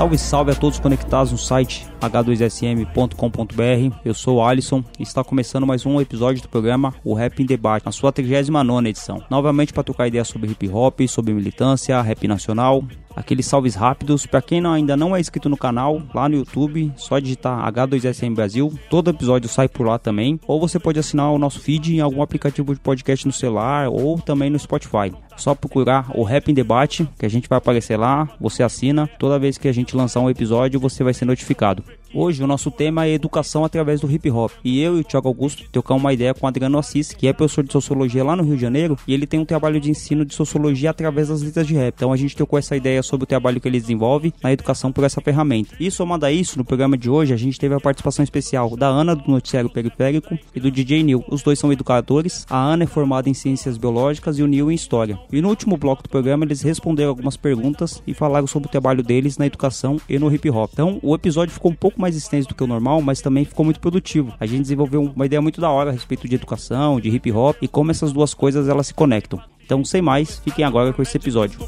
Salve, salve a todos conectados no site h2sm.com.br. Eu sou o Alisson e está começando mais um episódio do programa O Rap em Debate, na sua 39 edição. Novamente para trocar ideias sobre hip hop, sobre militância, rap nacional, aqueles salves rápidos. Para quem ainda não é inscrito no canal, lá no YouTube, só digitar H2SM Brasil. Todo episódio sai por lá também. Ou você pode assinar o nosso feed em algum aplicativo de podcast no celular ou também no Spotify. Só procurar o Rap em Debate, que a gente vai aparecer lá, você assina. Toda vez que a gente lançar um episódio, você vai ser notificado. Hoje o nosso tema é educação através do hip hop. E eu e o Thiago Augusto trocamos uma ideia com o Adriano Assis, que é professor de sociologia lá no Rio de Janeiro, e ele tem um trabalho de ensino de sociologia através das letras de rap. Então a gente trocou essa ideia sobre o trabalho que ele desenvolve na educação por essa ferramenta. E somando a isso, no programa de hoje a gente teve a participação especial da Ana do Noticiário Periférico e do DJ Neil. Os dois são educadores. A Ana é formada em ciências biológicas e o Neil em história. E no último bloco do programa eles responderam algumas perguntas e falaram sobre o trabalho deles na educação e no hip hop. Então o episódio ficou um pouco mais extenso do que o normal, mas também ficou muito produtivo. A gente desenvolveu uma ideia muito da hora a respeito de educação, de hip hop e como essas duas coisas elas se conectam. Então, sem mais, fiquem agora com esse episódio.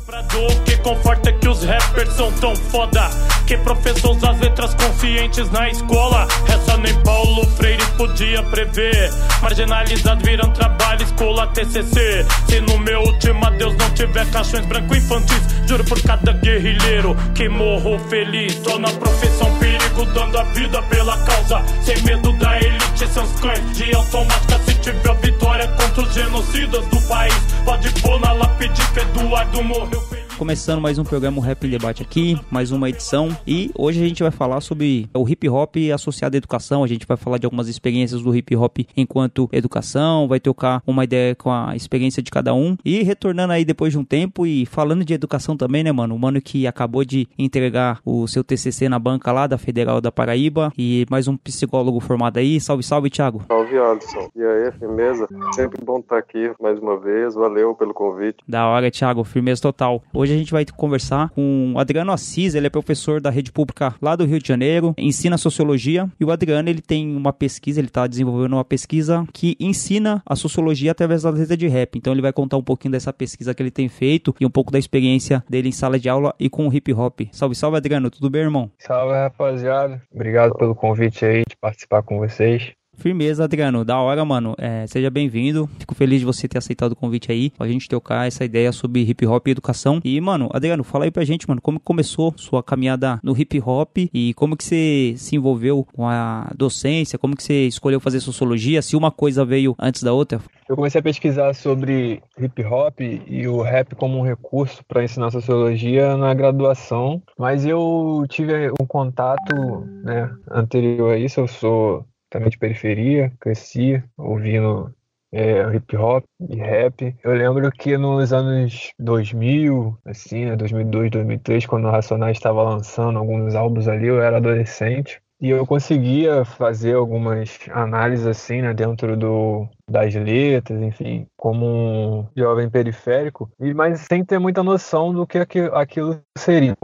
Que conforta que os rappers são tão foda Que professor usa as letras conscientes na escola. Essa nem Paulo Freire podia prever. Marginalizado virando trabalho, escola TCC Se no meu último adeus não tiver caixões branco infantis Juro por cada guerrilheiro que morro feliz. Tô na profissão perigo, dando a vida pela causa. Sem medo da elite, seus cães de automática. Se tiver vitória contra os genocidas do país Pode pôr na lápide que Eduardo morreu feliz Começando mais um programa Rap em Debate aqui, mais uma edição. E hoje a gente vai falar sobre o hip hop associado à educação. A gente vai falar de algumas experiências do hip hop enquanto educação, vai trocar uma ideia com a experiência de cada um. E retornando aí depois de um tempo e falando de educação também, né, mano? O mano que acabou de entregar o seu TCC na banca lá da Federal da Paraíba. E mais um psicólogo formado aí. Salve, salve, Thiago. Salve, Alisson. E aí, firmeza? Sempre bom estar aqui mais uma vez. Valeu pelo convite. Da hora, Thiago, firmeza total. Hoje a gente vai conversar com o Adriano Assis, ele é professor da rede pública lá do Rio de Janeiro, ensina sociologia, e o Adriano ele tem uma pesquisa, ele está desenvolvendo uma pesquisa que ensina a sociologia através da letra de rap. Então ele vai contar um pouquinho dessa pesquisa que ele tem feito e um pouco da experiência dele em sala de aula e com o hip hop. Salve, salve, Adriano, tudo bem, irmão? Salve, rapaziada. Obrigado pelo convite aí de participar com vocês. Firmeza, Adriano. Da hora, mano. É, seja bem-vindo. Fico feliz de você ter aceitado o convite aí. Pra gente trocar essa ideia sobre hip hop e educação. E, mano, Adriano, fala aí pra gente, mano, como começou sua caminhada no hip hop e como que você se envolveu com a docência, como que você escolheu fazer sociologia, se uma coisa veio antes da outra. Eu comecei a pesquisar sobre hip hop e o rap como um recurso para ensinar sociologia na graduação, mas eu tive um contato né, anterior a isso. Eu sou também de periferia, cresci ouvindo é, hip hop e rap. Eu lembro que nos anos 2000, assim, né, 2002, 2003, quando o Racionais estava lançando alguns álbuns ali, eu era adolescente. E eu conseguia fazer algumas análises assim, né, dentro do, das letras, enfim, como um jovem periférico, mas sem ter muita noção do que aqui- aquilo seria.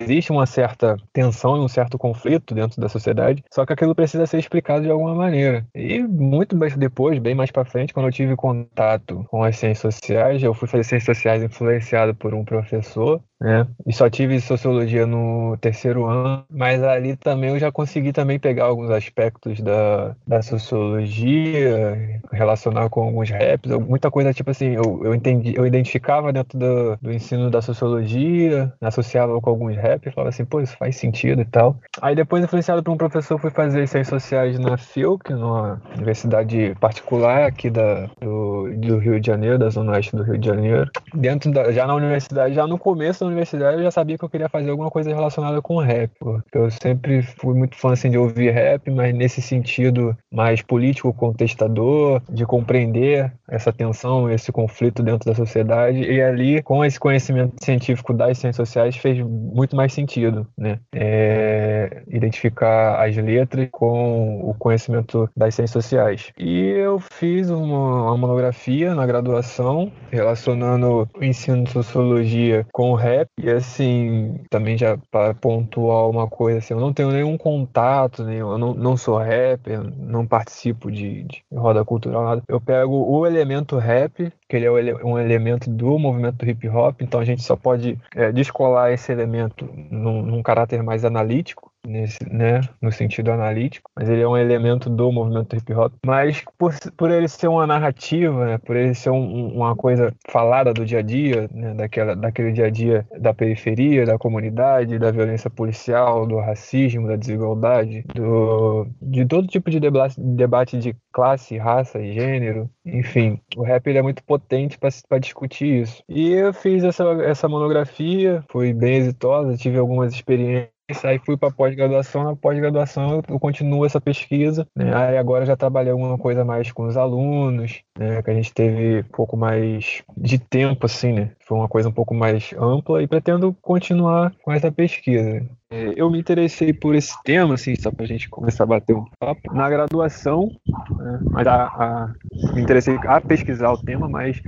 Existe uma certa tensão e um certo conflito dentro da sociedade, só que aquilo precisa ser explicado de alguma maneira. E muito depois, bem mais para frente, quando eu tive contato com as ciências sociais, eu fui fazer ciências sociais influenciado por um professor, né? E só tive sociologia no terceiro ano, mas ali também eu já consegui também pegar alguns aspectos da, da sociologia, relacionar com alguns raps, muita coisa tipo assim, eu, eu entendi, eu identificava dentro do, do ensino da sociologia, associava com alguns raps, falava assim, pô, isso faz sentido e tal. Aí depois, influenciado por um professor, fui fazer ciências sociais na FIUC, numa universidade particular aqui da, do, do Rio de Janeiro, da Zona Oeste do Rio de Janeiro. Dentro da, já na universidade, já no começo da universidade, eu já sabia que eu queria fazer alguma coisa relacionada com rap, porque eu sempre fui muito fã assim, de ouvir rap, mas nesse sentido mais político, contestador, de compreender essa tensão, esse conflito dentro da sociedade, e ali, com esse conhecimento científico das ciências sociais, fez muito mais sentido, né? É, identificar as letras com o conhecimento das ciências sociais. E eu fiz uma, uma monografia na graduação relacionando o ensino de sociologia com o rap, e assim, também já para pontuar uma coisa, assim, eu não tenho nenhum contato, nenhum, eu não, não sou rapper, não participo de, de roda cultural, Eu pego o elemento rap, que ele é um elemento do movimento hip hop, então a gente só pode é, descolar esse elemento num, num caráter mais analítico, nesse, né, no sentido analítico, mas ele é um elemento do movimento hip hop. Mas por, por ele ser uma narrativa, né, por ele ser um, uma coisa falada do dia a dia, né, daquela, daquele dia a dia da periferia, da comunidade, da violência policial, do racismo, da desigualdade, do, de todo tipo de debate, debate de classe, raça, gênero, enfim, o rap ele é muito potente para discutir isso. E eu fiz essa, essa monografia, foi bem exitosa, tive algumas experiências aí fui para pós-graduação. Na pós-graduação eu continuo essa pesquisa. Né? Aí agora já trabalhei alguma coisa mais com os alunos, né? que a gente teve um pouco mais de tempo, assim, né? Foi uma coisa um pouco mais ampla e pretendo continuar com essa pesquisa. É, eu me interessei por esse tema, assim, só para a gente começar a bater um papo, na graduação, né? mas a, a, me interessei a pesquisar o tema, mas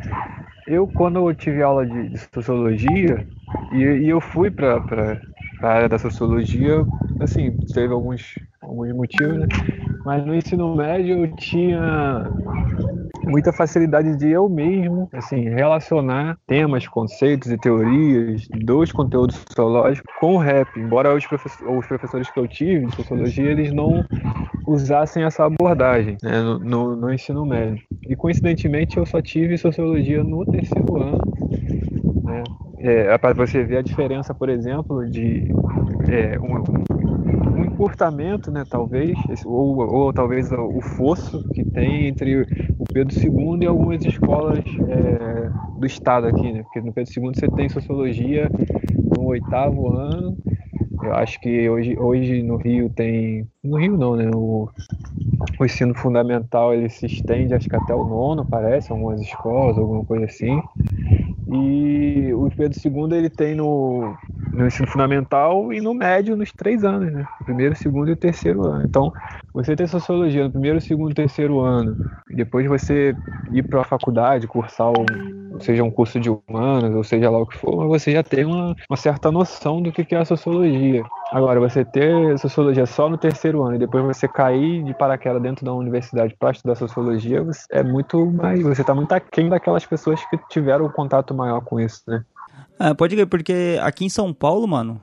eu, quando eu tive aula de, de sociologia, e, e eu fui para a área da sociologia, assim, teve alguns, alguns motivos, né? Mas no ensino médio eu tinha muita facilidade de eu mesmo, assim, relacionar temas, conceitos e teorias dos conteúdos sociológicos com o rap. Embora os, os professores que eu tive de sociologia, eles não usassem essa abordagem né, no, no, no ensino médio. E coincidentemente eu só tive sociologia no terceiro ano, né? É, para você ver a diferença, por exemplo, de é, um, um, encurtamento, né, talvez, ou, ou talvez o fosso que tem entre o Pedro II e algumas escolas é, do estado aqui, né? Porque no Pedro II você tem sociologia no oitavo ano. Eu acho que hoje, hoje no Rio tem. No Rio não, né? O, o ensino fundamental ele se estende acho que até o nono, parece, algumas escolas, alguma coisa assim. E o Pedro II ele tem no, no ensino fundamental e no médio nos três anos, né? Primeiro, segundo e terceiro ano. Então, você ter sociologia no primeiro, segundo e terceiro ano, e depois você ir para a faculdade, cursar um, seja um curso de humanas, ou seja lá o que for, você já tem uma, uma certa noção do que é a sociologia. Agora, você ter sociologia só no terceiro ano e depois você cair de paraquedas dentro da universidade para estudar sociologia, é muito mais. Você está muito aquém daquelas pessoas que tiveram um contato maior com isso, né? É, pode ver, porque aqui em São Paulo, mano,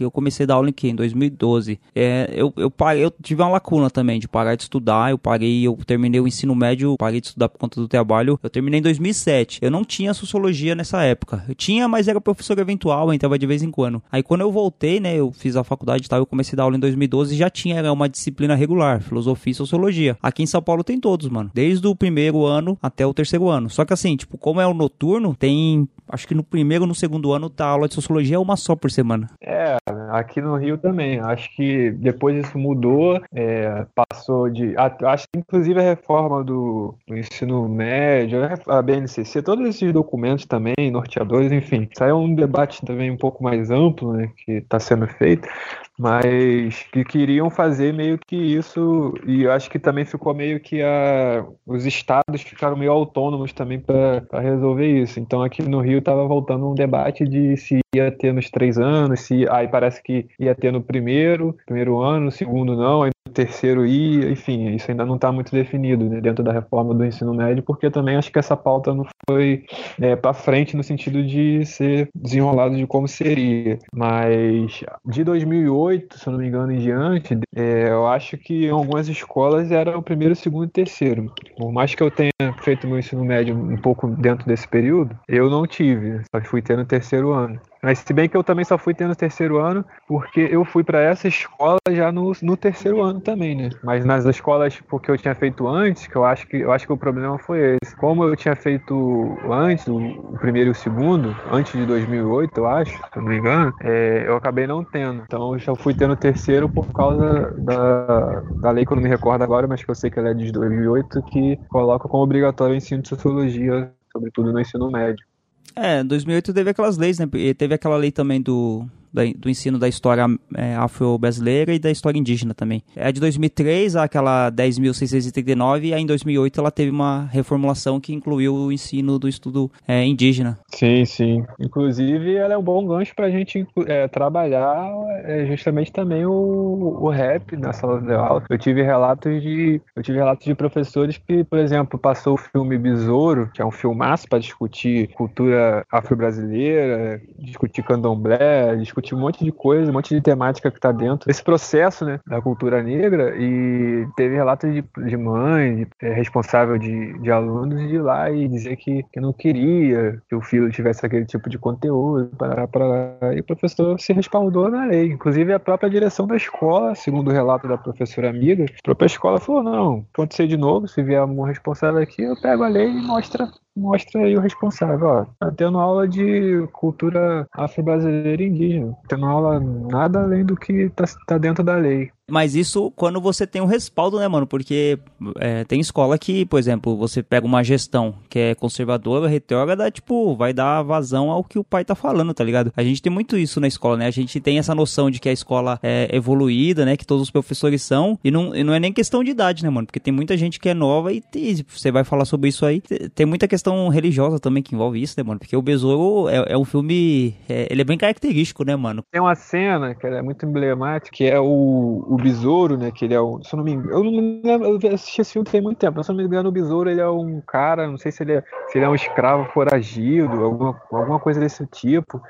eu, comecei a dar aula em, em 2012. É, eu, eu, parei, eu tive uma lacuna também de parar de estudar. Eu parei, eu terminei o ensino médio, parei de estudar por conta do trabalho. Eu terminei em 2007. Eu não tinha sociologia nessa época. Eu tinha, mas era professor eventual, entrava de vez em quando. Aí quando eu voltei, né, eu fiz a faculdade e tal, eu comecei a dar aula em 2012 e já tinha uma disciplina regular, filosofia e sociologia. Aqui em São Paulo tem todos, mano. Desde o primeiro ano até o terceiro ano. Só que assim, tipo, como é o noturno, tem. Acho que no primeiro no segundo ano, tá, aula de sociologia é uma só por semana. É, aqui no Rio também. Acho que depois isso mudou, é, passou de. Acho que inclusive a reforma do, do, ensino médio, a BNCC, todos esses documentos também, norteadores, enfim. É um debate também um pouco mais amplo, né, que está sendo feito mas que queriam fazer meio que isso, e eu acho que também ficou meio que a, os estados ficaram meio autônomos também para resolver isso. Então aqui no Rio estava voltando um debate de se ia ter nos três anos, se aí parece que ia ter no primeiro, primeiro ano, no segundo não, aí terceiro ia, enfim, isso ainda não está muito definido né, dentro da reforma do ensino médio, porque também acho que essa pauta não foi é, para frente no sentido de ser desenrolado de como seria. Mas de 2008, se eu não me engano, em diante, é, eu acho que em algumas escolas era o primeiro, segundo e terceiro. Por mais que eu tenha feito meu ensino médio um pouco dentro desse período, eu não tive, só fui ter no terceiro ano. Mas se bem que eu também só fui ter no terceiro ano, porque eu fui para essa escola já no, no terceiro ano também, né? Mas nas escolas porque eu tinha feito antes, que eu acho que eu acho que o problema foi esse. Como eu tinha feito antes, o, primeiro e o segundo, antes de 2008, eu acho, se não me engano, é, eu acabei não tendo. Então eu já fui tendo o terceiro por causa da, da lei que eu não me recordo agora, mas que eu sei que ela é de 2008, que coloca como obrigatório o ensino de sociologia, sobretudo no ensino médio. É, 2008 teve aquelas leis, né? E teve aquela lei também do do ensino da história é, afro-brasileira e da história indígena também. É de 2003, aquela 10.639, e aí em 2008 ela teve uma reformulação que incluiu o ensino do estudo é, indígena. Sim, sim. Inclusive, ela é um bom gancho para a gente é, trabalhar justamente também o, o rap na sala de aula. Eu tive relatos de eu tive relatos de professores que, por exemplo, passou o filme Besouro, que é um filmaço para discutir cultura afro-brasileira, discutir candomblé, discutir discutir um monte de coisa, um monte de temática que está dentro desse processo né, da cultura negra e teve relatos de, de mãe, de, é, responsável de, de alunos, de lá e dizer que, que não queria que o filho tivesse aquele tipo de conteúdo. Para, para... E o professor se respaldou na lei. Inclusive, a própria direção da escola, segundo o relato da professora amiga, a própria escola falou: não, acontecer de novo, se vier um responsável aqui, eu pego a lei e mostra mostra aí o responsável, ó. Tá tendo aula de cultura afro-brasileira e indígena. Tendo aula nada além do que tá, tá dentro da lei. Mas isso quando você tem um respaldo, né, mano? Porque é, tem escola que, por exemplo, você pega uma gestão que é conservadora, retrógrada, tipo, vai dar vazão ao que o pai tá falando, tá ligado? A gente tem muito isso na escola, né? A gente tem essa noção de que a escola é evoluída, né? Que todos os professores são. E não, e não é nem questão de idade, né, mano? Porque tem muita gente que é nova e, e você vai falar sobre isso aí. Tem muita questão religiosa também que envolve isso, né, mano? Porque o Besouro é, é um filme. É, ele é bem característico, né, mano? Tem uma cena que é muito emblemática, que é o, o Besouro, né? Que ele é um. Se eu não me engano. Eu não lembro, eu assisti esse filme tem muito tempo, mas se eu não me engano, o Besouro ele é um cara, não sei se ele é, se ele é um escravo foragido, alguma, alguma coisa desse tipo.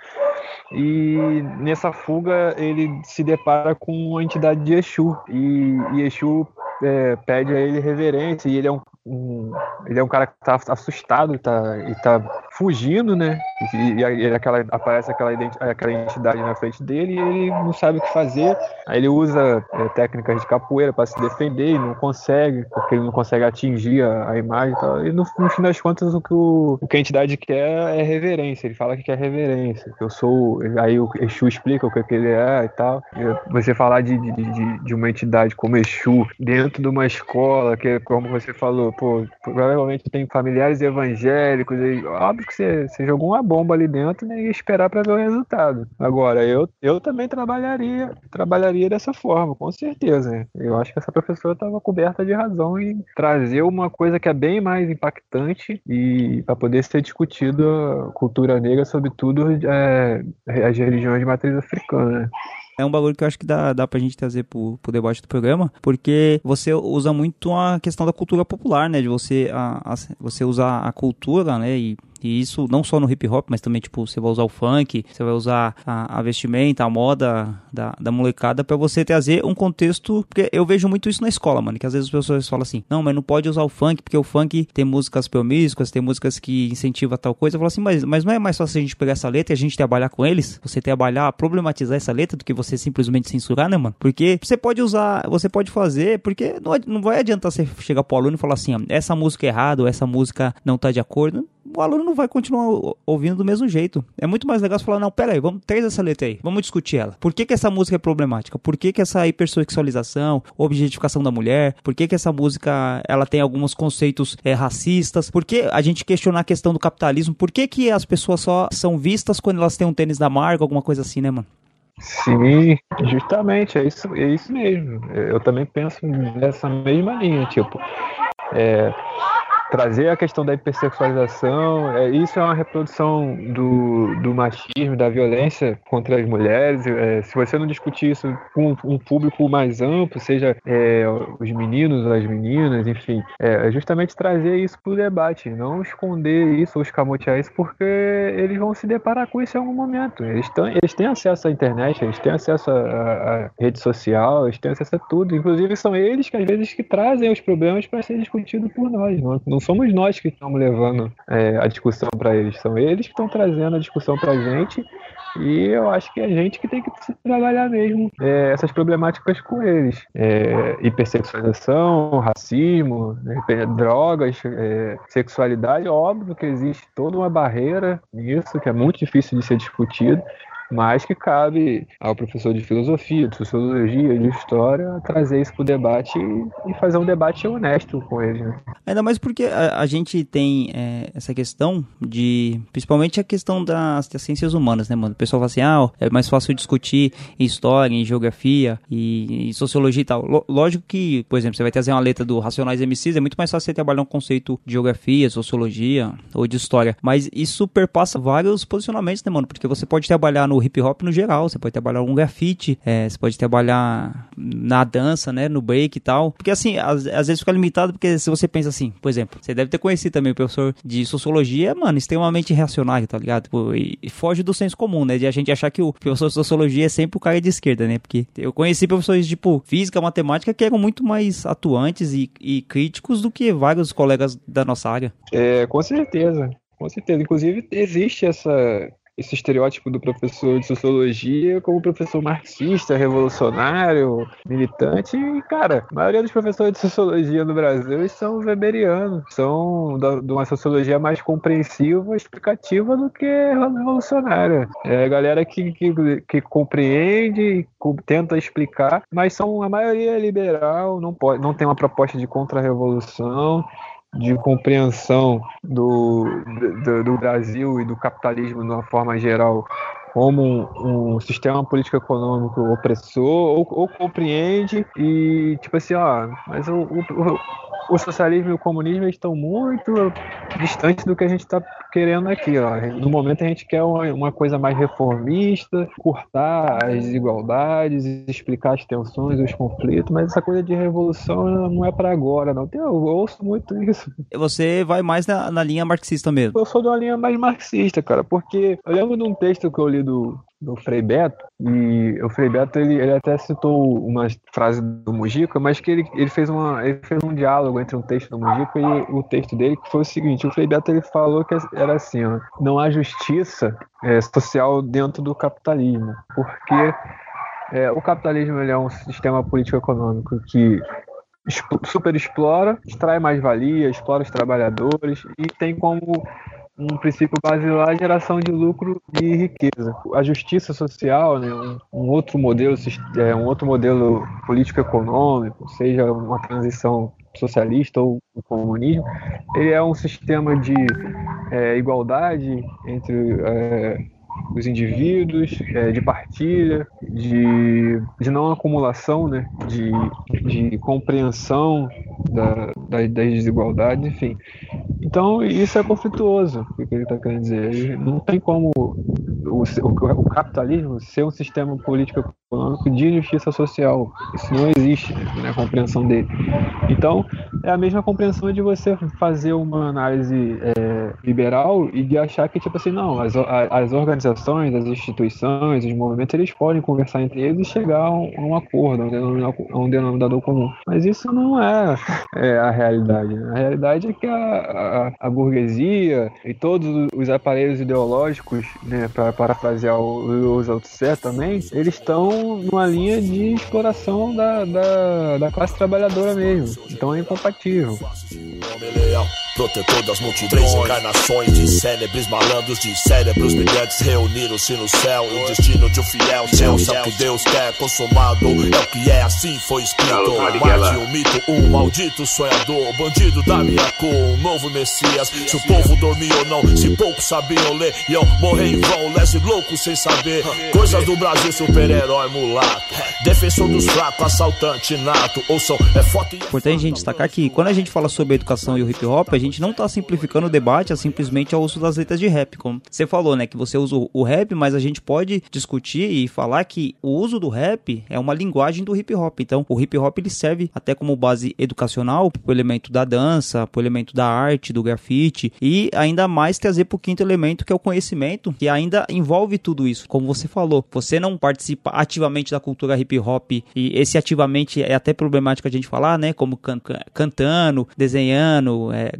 E nessa fuga ele se depara com a entidade de Exu. E, e Exu é, pede a ele reverência. E ele é um um, ele é um cara que tá assustado tá, e tá fugindo, né? E, e, e aquela, aparece aquela, aquela entidade na frente dele e ele não sabe o que fazer. Aí ele usa é, técnicas de capoeira para se defender e não consegue, porque ele não consegue atingir a, a imagem e tal. E no, no, fim das contas, o que, o, o que a entidade quer é reverência. Ele fala que quer reverência, que eu sou. Aí o Exu explica o que, que ele é e tal. E você falar de, de, de, de uma entidade como Exu dentro de uma escola, que é como você falou, pô, provavelmente tem familiares evangélicos, e óbvio que você, você jogou uma bomba ali dentro né, e esperar para ver o resultado. Agora, eu, eu também trabalharia, trabalharia dessa forma, com certeza. Eu acho que essa professora estava coberta de razão em trazer uma coisa que é bem mais impactante e para poder ser discutido a cultura negra, sobretudo é, as religiões de matriz africana. É um bagulho que eu acho que dá, dá pra gente trazer pro, pro debate do programa, porque você usa muito a questão da cultura popular, né? De você, a, a você usar a cultura, né? E e isso não só no hip hop, mas também, tipo, você vai usar o funk, você vai usar a, a vestimenta, a moda da, da molecada para você trazer um contexto. Porque eu vejo muito isso na escola, mano. Que às vezes as pessoas falam assim: não, mas não pode usar o funk, porque o funk tem músicas promíscuas, tem músicas que incentivam tal coisa. Eu falo assim, mas, mas não é mais fácil a gente pegar essa letra e a gente trabalhar com eles? Você trabalhar, problematizar essa letra do que você simplesmente censurar, né, mano? Porque você pode usar, você pode fazer, porque não, não vai adiantar você chegar pro aluno e falar assim: essa música é errada ou essa música não tá de acordo o aluno não vai continuar ouvindo do mesmo jeito. É muito mais legal você falar, não, pera aí, vamos, traz essa letra aí, vamos discutir ela. Por que que essa música é problemática? Por que que essa hipersexualização, objetificação da mulher, por que que essa música, ela tem alguns conceitos é, racistas? Por que a gente questionar a questão do capitalismo? Por que que as pessoas só são vistas quando elas têm um tênis da marca, alguma coisa assim, né, mano? Sim, justamente, é isso, é isso mesmo. Eu também penso nessa mesma linha, tipo, é, trazer a questão da hipersexualização, é, isso é uma reprodução do, do machismo, da violência contra as mulheres. É, se você não discutir isso com um público mais amplo, seja é, os meninos, as meninas, enfim, é, é justamente trazer isso para o debate, não esconder isso ou escamotear isso, porque eles vão se deparar com isso em algum momento. Eles, tão, eles têm acesso à internet, eles têm acesso à, à rede social, eles têm acesso a tudo. Inclusive, são eles que às vezes que trazem os problemas para ser discutido por nós. Não, não somos nós que estamos levando é, a discussão para eles, são eles que estão trazendo a discussão para a gente E eu acho que é a gente que tem que trabalhar mesmo é, essas problemáticas com eles. É, hipersexualização, racismo, né, drogas, é, sexualidade, óbvio que existe toda uma barreira nisso, que é muito difícil de ser discutido mas que cabe ao professor de filosofia, de sociologia, de história, trazer isso para o debate e fazer um debate honesto com ele. Né? Ainda mais porque a, a gente tem é, essa questão de, principalmente a questão das, das, ciências humanas, né, mano? O pessoal fala assim, ah, é mais fácil discutir em história, em geografia e, em sociologia e tal. lógico que, por exemplo, você vai trazer uma letra do Racionais MCs, é muito mais fácil você trabalhar um conceito de geografia, sociologia ou de história, mas isso perpassa vários posicionamentos, né, mano? Porque você pode trabalhar no hip hop no geral. Você pode trabalhar um grafite, é, você pode trabalhar na dança, né? No break e tal. Porque assim, às, às, vezes fica limitado, porque se você pensa assim, por exemplo, você deve ter conhecido também o professor de sociologia, mano, extremamente reacionário, tá ligado? Tipo, e, e, foge do senso comum, né? De a gente achar que o professor de sociologia é sempre o cara de esquerda, né? Porque eu conheci professores tipo física, matemática que eram muito mais atuantes e, e críticos do que vários colegas da nossa área. É, com certeza. Com certeza. Inclusive, existe essa, esse estereótipo do professor de sociologia como professor marxista, revolucionário, militante. E, cara, a maioria dos professores de sociologia no Brasil são weberianos, são de uma sociologia mais compreensiva, explicativa do que revolucionária. É a galera que, que, que compreende, tenta explicar, mas são a maioria liberal, não, pode, não tem uma proposta de contra-revolução de compreensão do, do, do, Brasil e do capitalismo de uma forma geral como um, um sistema político-econômico opressor, ou, ou, compreende e, tipo assim, ó, mas o, o, o socialismo e o comunismo estão muito distantes do que a gente está querendo aqui. Ó. No momento a gente quer uma, coisa mais reformista, cortar as desigualdades, explicar as tensões, os conflitos, mas essa coisa de revolução não é para agora, não. Eu ouço muito isso. Você vai mais na, na linha marxista mesmo? Eu sou de uma linha mais marxista, cara, porque eu lembro de um texto que eu li do, do Frei Beto, e o Frei Beto ele, ele até citou uma frase do Mujica, mas que ele, ele, fez uma, ele fez um diálogo entre um texto do Mujica e o texto dele, que foi o seguinte, o Frei Beto ele falou que era assim, ó, não há justiça é, social dentro do capitalismo, porque é, o capitalismo é um sistema político-econômico que super explora, extrai mais valia, explora os trabalhadores e tem como um princípio basilar a geração de lucro e riqueza. A justiça social, né, um, um outro modelo, é, um outro modelo político-econômico, seja uma transição socialista ou comunismo, ele é um sistema de é, igualdade entre é, os indivíduos, é, de partilha, de, de não acumulação, né, de, de compreensão da, da, das desigualdades, enfim. Então, isso é conflituoso, o que ele está querendo dizer. Não tem como o, o, o capitalismo ser um sistema político econômico de justiça social. Isso não existe né, a compreensão dele. Então, é a mesma compreensão de você fazer uma análise é, liberal e de achar que, tipo assim, não, as, as organizações, as instituições, os movimentos, eles podem conversar entre eles e chegar a um, a um acordo, a um, denominador, a um, denominador, comum. Mas isso não é, é a realidade. Né? A realidade é que a, a, a, burguesia e todos os aparelhos ideológicos, né, para parafrasear o, o também, eles estão numa linha de exploração da, da, da classe trabalhadora mesmo. Então é incompatível. Protetor das multidões, três encarnações de célebres malandros, de cérebros brilhantes reuniram-se no céu. O destino de um fiel Deus é o que Deus quer, consumado. É o que é, assim foi escrito. Marte, um mito, um maldito sonhador, bandido da minha cor, um novo Messias. Se o povo dormia ou não, se poucos sabiam ler, iam morrer em vão, lese louco sem saber. Coisas do Brasil, super-herói mulato, defensor dos fracos, assaltante nato. Ouçam, é foto e. Importante a gente destacar que quando a gente fala sobre a educação e o hip hop, a gente não tá simplificando o debate a simplesmente ao uso das letras de rap. Como você falou, né? Que você usa o rap, mas a gente pode discutir e falar que o uso do rap é uma linguagem do hip hop. Então, o hip hop ele serve até como base educacional pro elemento da dança, pro elemento da arte, do grafite e ainda mais trazer pro quinto elemento que é o conhecimento, que ainda envolve tudo isso. Como você falou, você não participa ativamente da cultura hip hop e esse ativamente é até problemático a gente falar, né? Como can cantando, desenhando, é,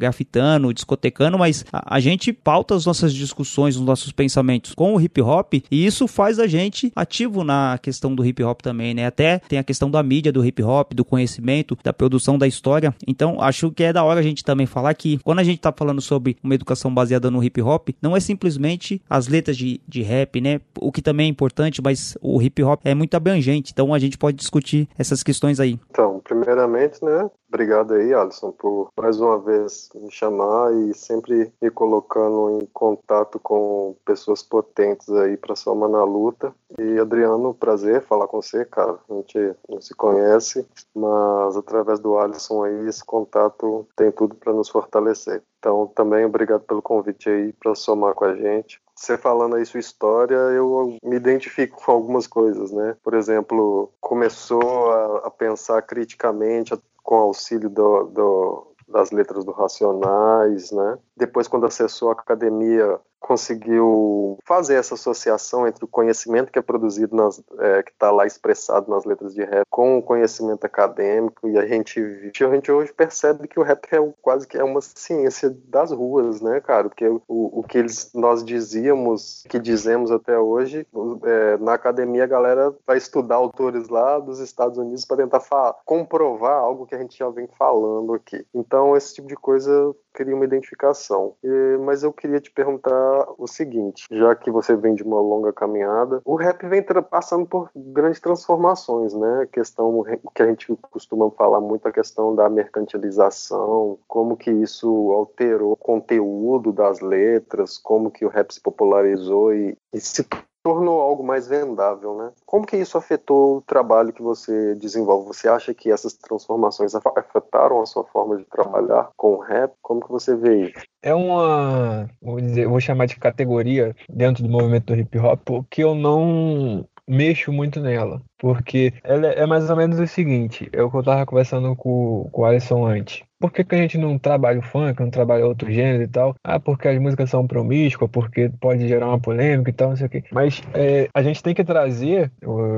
discotecando, mas a, a gente pauta as nossas discussões, os nossos pensamentos com o hip hop e isso faz a gente ativo na questão do hip hop também, né? Até tem a questão da mídia do hip hop, do conhecimento, da produção da história. Então, acho que é da hora a gente também falar que quando a gente tá falando sobre uma educação baseada no hip hop, não é simplesmente as letras de, de rap, né? O que também é importante, mas o hip hop é muito abrangente. Então, a gente pode discutir essas questões aí. Então, primeiramente, né, Obrigado aí, Alisson, por mais uma vez me chamar e sempre me colocando em contato com pessoas potentes aí para somar na luta. E Adriano, prazer falar com você, cara. A gente não se conhece, mas através do Alisson aí esse contato tem tudo para nos fortalecer. Então, também obrigado pelo convite aí para somar com a gente você falando aí sua história, eu me identifico com algumas coisas, né? Por exemplo, começou a, a pensar criticamente com auxílio do, do, das letras do Racionais, né? Depois, quando acessou a academia, conseguiu fazer essa associação entre o conhecimento que é produzido, nas, é, que está lá expressado nas letras de rap, com o conhecimento acadêmico, e a gente, a gente hoje percebe que o rap é quase que é uma ciência das ruas, né, cara? Porque o, o que eles, nós dizíamos, que dizemos até hoje, é, na academia a galera vai estudar autores lá dos Estados Unidos para tentar comprovar algo que a gente já vem falando aqui. Então, esse tipo de coisa cria uma identificação. E, mas eu queria te perguntar o seguinte, já que você vem de uma longa caminhada, o rap vem passando por grandes transformações, né? A questão que a gente costuma falar muito a questão da mercantilização, como que isso alterou o conteúdo das letras, como que o rap se popularizou e, e se tornou algo mais vendável, né? Como que isso afetou o trabalho que você desenvolve? Você acha que essas transformações afetaram a sua forma de trabalhar com o rap? Como que você vê isso? É uma, vou dizer, vou chamar de categoria dentro do movimento do hip hop, porque eu não mexo muito nela. Porque ela é mais ou menos o seguinte, é o que eu tava conversando com, com o Alisson antes. Por que, que a gente não trabalha o funk, não trabalha outro gênero e tal? Ah, porque as músicas são promíscuas, porque pode gerar uma polêmica e tal, não sei o quê. Mas é, a gente tem que trazer,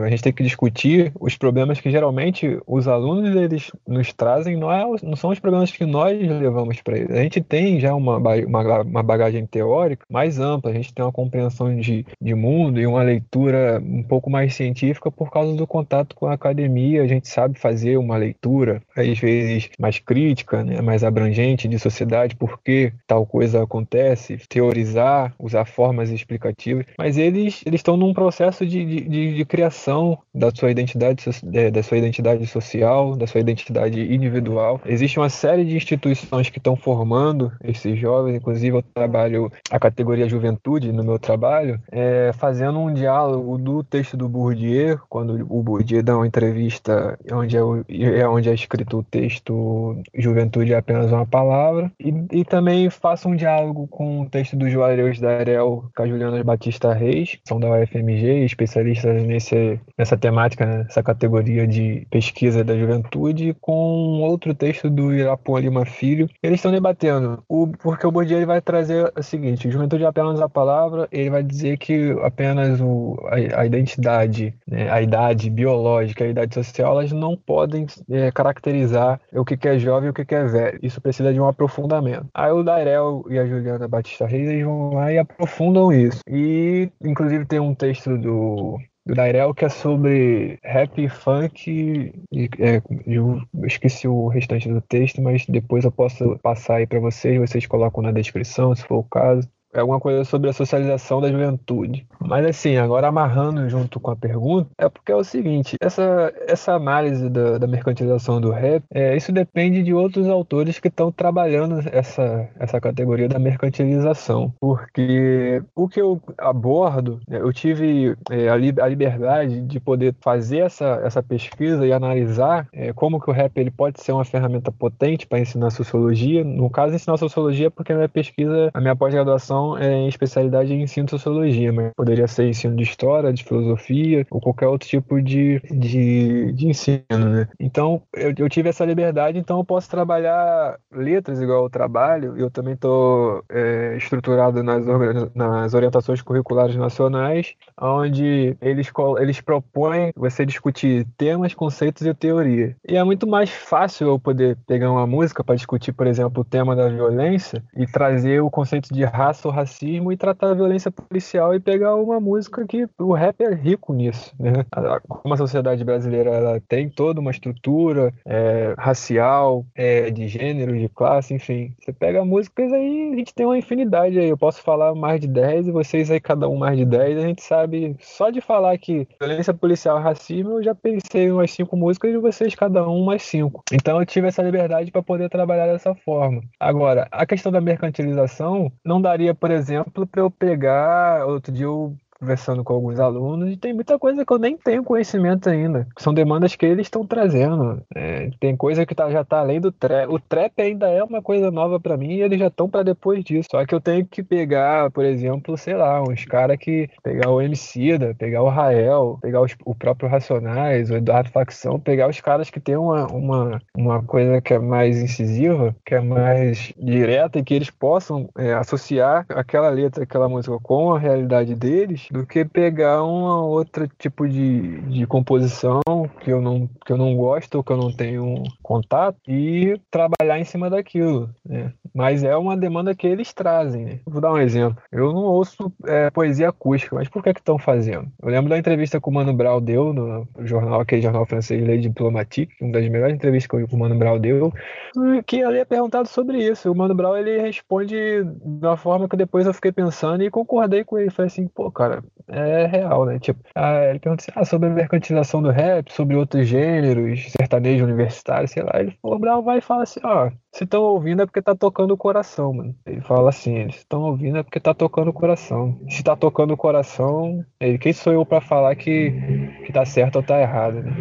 a gente tem que discutir os problemas que geralmente os alunos eles nos trazem, não, é, não são os problemas que nós levamos para eles. A gente tem já uma, uma, uma bagagem teórica mais ampla, a gente tem uma compreensão de, de mundo e uma leitura um pouco mais científica por causa do contato com a academia, a gente sabe fazer uma leitura, às vezes mais crítica, né, mais abrangente de sociedade, por que tal coisa acontece, teorizar, usar formas explicativas, mas eles eles estão num processo de, de, de criação da sua identidade da sua identidade social, da sua identidade individual. Existe uma série de instituições que estão formando esses jovens, inclusive eu trabalho a categoria juventude no meu trabalho, é, fazendo um diálogo do texto do Bourdieu, quando o Bourdieu dá uma entrevista onde é, é onde é escrito o texto Juventude é apenas uma palavra, e, e também faço um diálogo com o texto do Juarez Darel com a Juliana Batista Reis, são da UFMG, especialistas nesse, nessa temática, nessa categoria de pesquisa da juventude, com outro texto do Irapuã Lima Filho. Eles estão debatendo, o, porque o Bourdieu ele vai trazer o seguinte, juventude é apenas a palavra, ele vai dizer que apenas o, a, a identidade, né, a idade biológica a idade social, elas não podem é, caracterizar o que, é jovem e o que, é velho. Isso precisa de um aprofundamento. Aí o Dairel e a Juliana Batista Reis eles vão lá e aprofundam isso. E, inclusive, tem um texto do do Dairel, que é sobre rap e funk. E, é, eu esqueci o restante do texto, mas depois eu posso passar aí para vocês, vocês colocam na descrição, se for o caso alguma coisa sobre a socialização da juventude. Mas assim, agora amarrando junto com a pergunta, é porque é o seguinte, essa, essa análise da, da mercantilização do rap, é, isso depende de outros autores que estão trabalhando essa, essa categoria da mercantilização. Porque o que eu abordo, né, eu tive é, a, li, a, liberdade de poder fazer essa, essa pesquisa e analisar é, como que o rap ele pode ser uma ferramenta potente para ensinar sociologia. No caso, ensinar sociologia porque a minha pesquisa, a minha pós-graduação é em especialidade em ensino de sociologia, mas poderia ser ensino de história, de filosofia ou qualquer outro tipo de, de, de ensino, né? Então, eu, eu tive essa liberdade, então eu posso trabalhar letras igual eu trabalho, eu também estou é, estruturado nas, nas orientações curriculares nacionais, onde eles, eles propõem você discutir temas, conceitos e teoria. E é muito mais fácil eu poder pegar uma música para discutir, por exemplo, o tema da violência e trazer o conceito de raça ou racismo e tratar a violência policial e pegar uma música que o rap é rico nisso, né? Como a sociedade brasileira ela tem toda uma estrutura é, racial, é, de gênero, de classe, enfim. Você pega músicas aí, a gente tem uma infinidade aí. Eu posso falar mais de 10 e vocês aí cada um mais de 10. A gente sabe, só de falar que violência policial e racismo, eu já pensei em umas cinco músicas e vocês cada um mais cinco. Então eu tive essa liberdade para poder trabalhar dessa forma. Agora, a questão da mercantilização não daria, por exemplo, para eu pegar. Outro dia eu conversando com alguns alunos e tem muita coisa que eu nem tenho conhecimento ainda. São demandas que eles estão trazendo. É, tem coisa que tá, já está além do trap. O trap ainda é uma coisa nova para mim e eles já estão para depois disso. Só que eu tenho que pegar, por exemplo, sei lá, uns caras que pegar o Emicida, pegar o Rael, pegar os, o próprio Racionais, o Eduardo Facção, pegar os caras que tem uma, uma, uma coisa que é mais incisiva, que é mais direta e que eles possam é, associar aquela letra, aquela música com a realidade deles do que pegar uma outra tipo de, de composição que eu não que eu não gosto ou que eu não tenho contato e trabalhar em cima daquilo, né? Mas é uma demanda que eles trazem. Né? Vou dar um exemplo. Eu não ouço é, poesia acústica, mas por que estão fazendo? Eu lembro da entrevista que o Mano Brown deu no jornal, aquele jornal francês Le Diplomatique, uma das melhores entrevistas que o Mano Brown deu, que ali é perguntado sobre isso. O Mano Brown ele responde de uma forma que depois eu fiquei pensando e concordei com ele. Falei assim, pô, cara, é real, né? Tipo, ah, ele pergunta assim, ah, sobre a mercantilização do rap, sobre outros gêneros, sertanejo universitário, sei lá. Ele falou, Brown vai e fala assim, ó, se estão ouvindo é porque tá tocando o coração, mano. Ele fala assim, se estão ouvindo é porque tá tocando o coração. Se tá tocando o coração, ele, quem sou eu para falar que, que tá certo ou tá errado, né?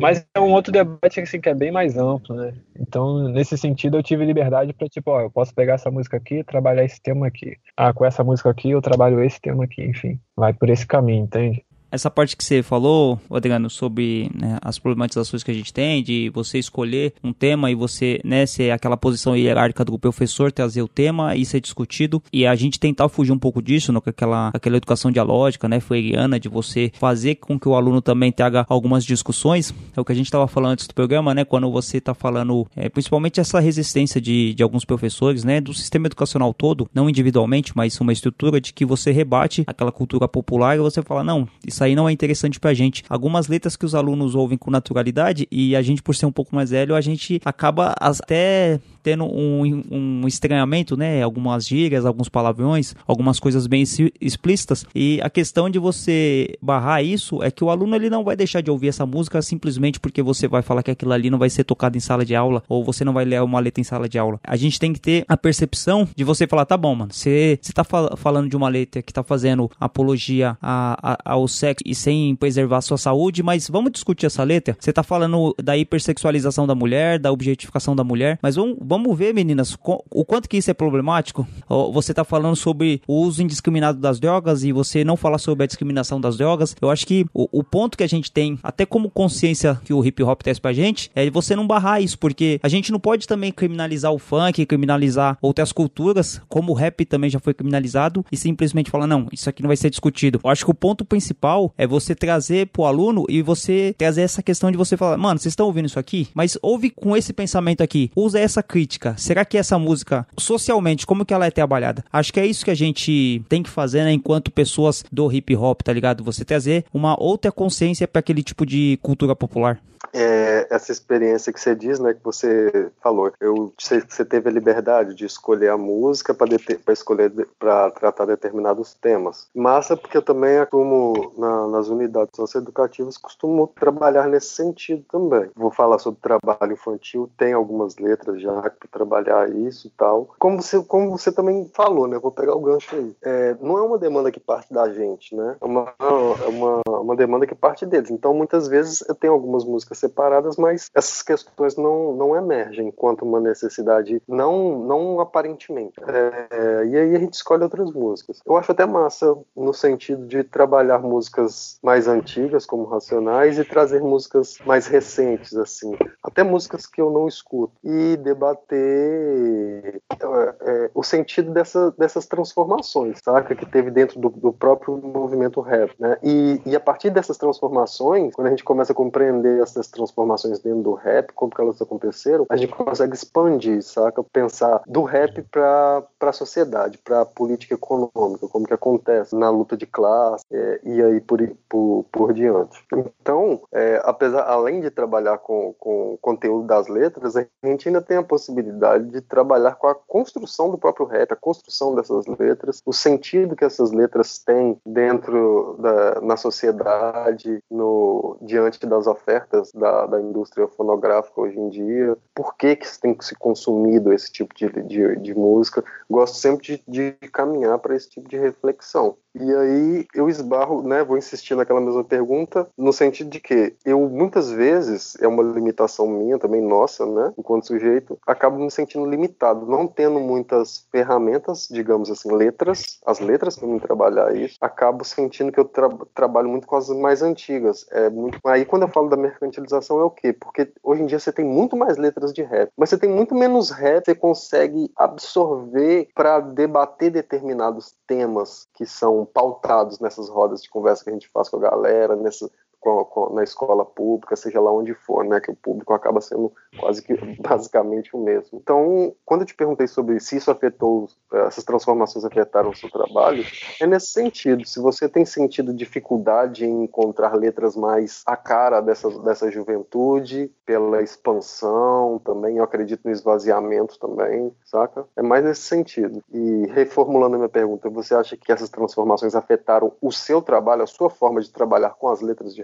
Mas é um outro debate assim, que é bem mais amplo, né? Então, nesse sentido, eu tive liberdade para tipo, ó, eu posso pegar essa música aqui trabalhar esse tema aqui. Ah, com essa música aqui eu trabalho esse tema aqui, enfim. Vai por esse caminho, entende? Essa parte que você falou, Adriano, sobre né, as problematizações que a gente tem, de você escolher um tema e você, né, ser aquela posição hierárquica do professor, trazer o tema e ser discutido, e a gente tentar fugir um pouco disso, né, com aquela, aquela educação dialógica, né, freiriana, de você fazer com que o aluno também traga algumas discussões, é o que a gente estava falando antes do programa, né, quando você está falando, é, principalmente essa resistência de, de alguns professores, né, do sistema educacional todo, não individualmente, mas uma estrutura de que você rebate aquela cultura popular e você fala, não, isso aí não é interessante pra gente. Algumas letras que os alunos ouvem com naturalidade e a gente, por ser um pouco mais velho, a gente acaba até tendo um, um estranhamento, né? Algumas gírias, alguns palavrões, algumas coisas bem explícitas. E a questão de você barrar isso é que o aluno ele não vai deixar de ouvir essa música simplesmente porque você vai falar que aquilo ali não vai ser tocado em sala de aula ou você não vai ler uma letra em sala de aula. A gente tem que ter a percepção de você falar, tá bom, mano, você, tá fal falando de uma letra que tá fazendo apologia a, a, ao sexo e sem preservar a sua saúde, mas vamos discutir essa letra? Você tá falando da hipersexualização da mulher, da objetificação da mulher, mas vamos, vamos ver, meninas, o quanto que isso é problemático. Você tá falando sobre o uso indiscriminado das drogas e você não falar sobre a discriminação das drogas. Eu acho que o, o ponto que a gente tem, até como consciência que o hip hop traz pra gente, é você não barrar isso, porque a gente não pode também criminalizar o funk, criminalizar outras culturas, como o rap também já foi criminalizado, e simplesmente falar, não, isso aqui não vai ser discutido. Eu acho que o ponto principal é você trazer pro aluno e você trazer essa questão de você falar, mano, vocês estão ouvindo isso aqui? Mas ouve com esse pensamento aqui, usa essa crítica. Será que essa música, socialmente, como que ela é trabalhada? Acho que é isso que a gente tem que fazer, né, enquanto pessoas do hip hop, tá ligado? Você trazer uma outra consciência para aquele tipo de cultura popular é, essa experiência que você diz, né, que você falou, eu, você, você teve a liberdade de escolher a música para escolher para tratar determinados temas. Massa, porque eu também, como na, nas unidades socioeducativas, costumo trabalhar nesse sentido também. Vou falar sobre trabalho infantil, tem algumas letras já para trabalhar isso e tal. Como você, como você também falou, né? Vou pegar o gancho aí. É, não é uma demanda que parte da gente, né? É uma, é uma, uma demanda que parte deles. Então, muitas vezes eu tenho algumas músicas separadas, mas essas questões não, não emergem enquanto uma necessidade, não, não aparentemente. É, e aí a gente escolhe outras músicas. Eu acho até massa no sentido de trabalhar músicas mais antigas, como Racionais, e trazer músicas mais recentes, assim. Até músicas que eu não escuto. E debater é, é, o sentido dessa, dessas transformações, saca? Que teve dentro do, do próprio movimento rap, né? E, e a partir dessas transformações, quando a gente começa a compreender essas transformações dentro do rap, como que elas aconteceram, a gente consegue expandir, saca? Pensar do rap para a sociedade, para a política econômica, como que acontece na luta de classe é, e aí por, por, por diante. Então, é, apesar, além de trabalhar com, com o conteúdo das letras, a gente ainda tem a possibilidade de trabalhar com a construção do próprio rap, a construção dessas letras, o sentido que essas letras têm dentro da na sociedade, no diante das ofertas da, da indústria fonográfica hoje em dia, por que que tem que se consumido esse tipo de, de, de música. Gosto sempre de, de caminhar para esse tipo de reflexão. E aí eu esbarro, né, vou insistir naquela mesma pergunta, no sentido de que eu muitas vezes, é uma limitação minha também, nossa, né, enquanto sujeito, acabo me sentindo limitado, não tendo muitas ferramentas, digamos assim, letras, as letras para me trabalhar isso, acabo sentindo que eu tra trabalho muito com as mais antigas. É muito... Aí quando eu falo da mercantilização é o quê? Porque hoje em dia você tem muito mais letras de rap, mas você tem muito menos rap, você consegue absorver para debater determinados temas que são pautados nessas rodas de conversa que a gente faz com a galera, nessa, com, com, na escola pública, seja lá onde for, né, que o público acaba sendo quase que basicamente o mesmo. Então, quando eu te perguntei sobre se isso afetou, essas transformações afetaram o seu trabalho, é nesse sentido. Se você tem sentido dificuldade em encontrar letras mais a cara dessa, dessa juventude, pela expansão também, eu acredito no esvaziamento também, saca? É mais nesse sentido. E reformulando a minha pergunta, você acha que essas transformações afetaram o seu trabalho, a sua forma de trabalhar com as letras de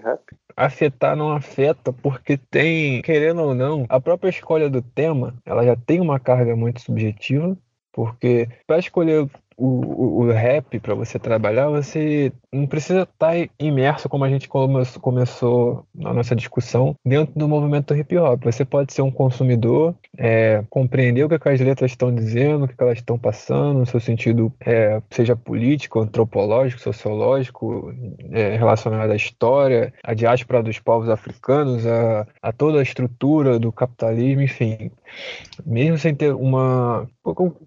Afetar não afeta, porque tem, querendo ou não, a própria escolha do tema, ela já tem uma carga muito subjetiva, porque para escolher o, o, rap para você trabalhar, você não precisa estar tá imerso, como a gente começou na nossa discussão, dentro do movimento hip hop. Você pode ser um consumidor, é, compreender o que, que, as letras estão dizendo, o que, que elas estão passando, no seu sentido, é, seja político, antropológico, sociológico, é, relacionado à história, à diáspora dos povos africanos, a, a toda a estrutura do capitalismo, enfim. Mesmo sem ter uma.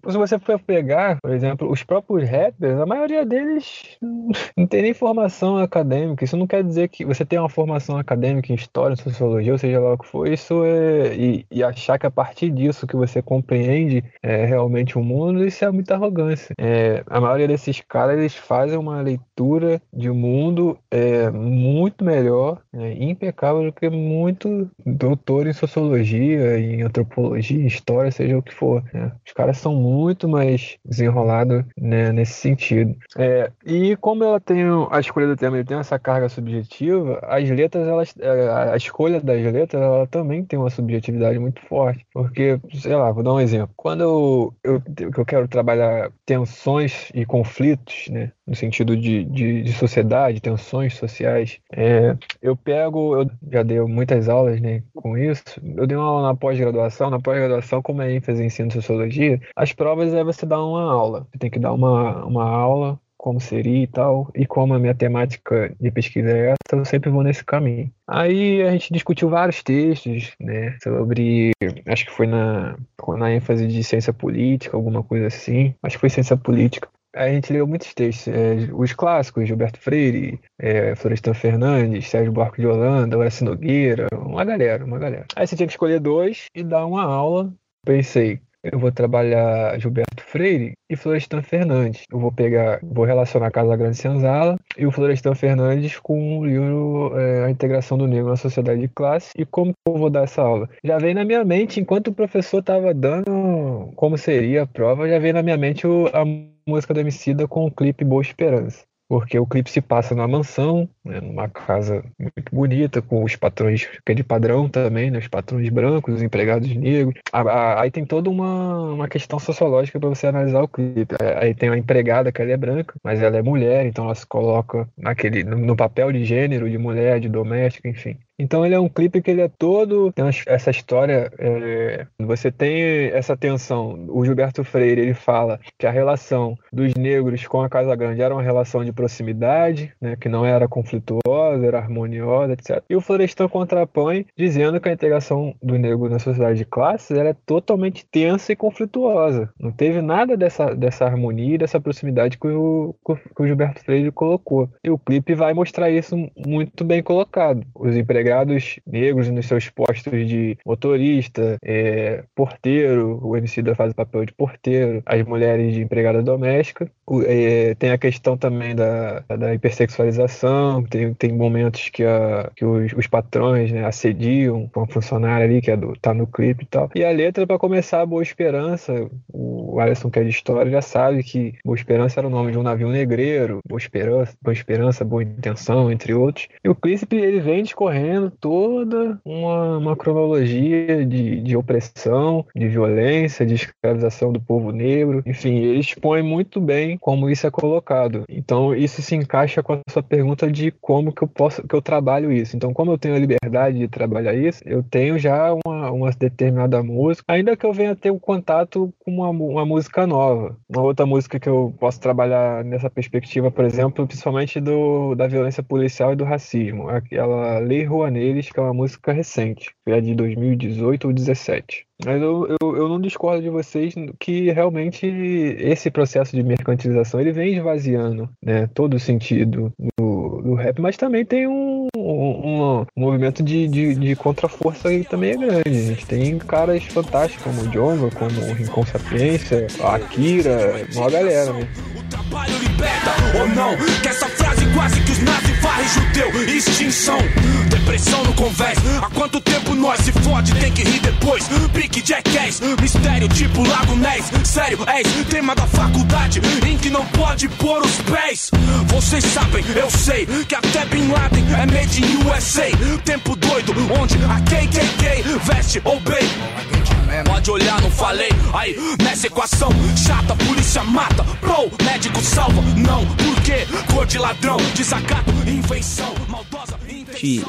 Se você for pegar, por exemplo, os próprios rappers, a maioria deles não tem nem formação acadêmica. Isso não quer dizer que você tem uma formação acadêmica em história, em sociologia, ou seja lá o que for. Isso é. E, e achar que a partir disso que você compreende é, realmente o mundo, isso é muita arrogância. É, a maioria desses caras eles fazem uma leitura de mundo é, muito melhor, é, impecável do que muito doutor em sociologia, em antropologia, em história, seja o que for. Né? Os caras são muito mais desenrolados né, nesse sentido. É, e como ela tem a escolha do tema, ele tem essa carga subjetiva, as letras, elas, é, a escolha das letras, ela também tem uma subjetividade muito forte. Porque, sei lá, vou dar um exemplo. Quando eu, eu, eu quero trabalhar tensões e conflitos, né, no sentido de, de, de sociedade, tensões sociais, é, eu pego, eu já dei muitas aulas né, com isso, eu dei uma aula na pós-graduação, na pós-graduação, como é ênfase em ensino de sociologia, as provas é você dar uma aula. Você tem que dar uma, uma aula como seria e tal, e como a minha temática de pesquisa é essa, eu sempre vou nesse caminho. Aí a gente discutiu vários textos, né, sobre, acho que foi na, na ênfase de ciência política, alguma coisa assim, acho que foi ciência política. A gente leu muitos textos, é, os clássicos, Gilberto Freire, é, Florestan Fernandes, Sérgio Barco de Holanda, Horácio Nogueira, uma galera, uma galera. Aí você tinha que escolher dois e dar uma aula. Pensei, eu vou trabalhar Gilberto Freire e Florestan Fernandes. Eu vou pegar, vou relacionar Casa Grande Senzala e o Florestan Fernandes com o livro é, A Integração do Negro na Sociedade de Classe e como eu vou dar essa aula. Já veio na minha mente, enquanto o professor estava dando como seria a prova, já veio na minha mente o, a música do Emicida com o clipe Boa Esperança. Porque o clipe se passa numa mansão, né, numa casa muito bonita, com os patrões, que é de padrão também, né, os patrões brancos, os empregados negros. Aí tem toda uma, uma questão sociológica para você analisar o clipe. Aí tem a empregada que ela é branca, mas ela é mulher, então ela se coloca naquele, no papel de gênero, de mulher, de doméstica, enfim. Então ele é um clipe que ele é todo tem essa história. É, você tem essa tensão. O Gilberto Freire ele fala que a relação dos negros com a Casa Grande era uma relação de proximidade, né, que não era conflituosa, era harmoniosa, etc. E o Florestan contrapõe dizendo que a integração do negro na sociedade de classes é totalmente tensa e conflituosa. Não teve nada dessa, dessa harmonia, dessa proximidade que o, que o Gilberto Freire colocou. E o clipe vai mostrar isso muito bem colocado. Os empregados empregados negros nos seus postos de motorista, é, porteiro, o Emicida faz o papel de porteiro, as mulheres de empregada doméstica. O, é, tem a questão também da, da hipersexualização, tem, tem momentos que, a, que os, os patrões né, assediam com a funcionária ali, que é do, tá no clipe e tal. E a letra, para começar, Boa Esperança, o Alisson, que é de história, já sabe que Boa Esperança era o nome de um navio negreiro, Boa Esperança, Boa Esperança, Boa Intenção, entre outros. E o clipe, ele vem discorrendo toda uma, uma cronologia de, de opressão, de violência, de escravização do povo negro. Enfim, ele expõe muito bem como isso é colocado. Então, isso se encaixa com a sua pergunta de como que eu posso, que eu trabalho isso. Então, como eu tenho a liberdade de trabalhar isso, eu tenho já uma, uma determinada música, ainda que eu venha ter um contato com uma, uma música nova. Uma outra música que eu posso trabalhar nessa perspectiva, por exemplo, principalmente do, da violência policial e do racismo. Aquela Lei Rouanet neles, que é uma música recente, que é de 2018 ou 2017. Mas eu, eu, eu, não discordo de vocês que realmente esse processo de mercantilização ele vem esvaziando né, todo o sentido do, do rap, mas também tem um, um, um movimento de, de, de contraforça que também é grande. A gente tem caras fantásticos como o como o Rincon Sapiência, a Akira, uma galera, né? trabalho liberta ou não? Que essa varrem judeu, extinção, depressão no convés. Há quanto tempo nós se fode, tem que rir depois. Pique jackass, mistério tipo Lago Ness. Sério, és tema da faculdade em que não pode pôr os pés. Vocês sabem, eu sei que até Bin Laden é made in USA. Tempo doido, onde a KKK veste ou bem. Pode olhar, não falei. Aí, nessa equação chata, polícia mata. Pro, médico salva. Não, por quê? Cor de ladrão, desacato, invenção, maldosa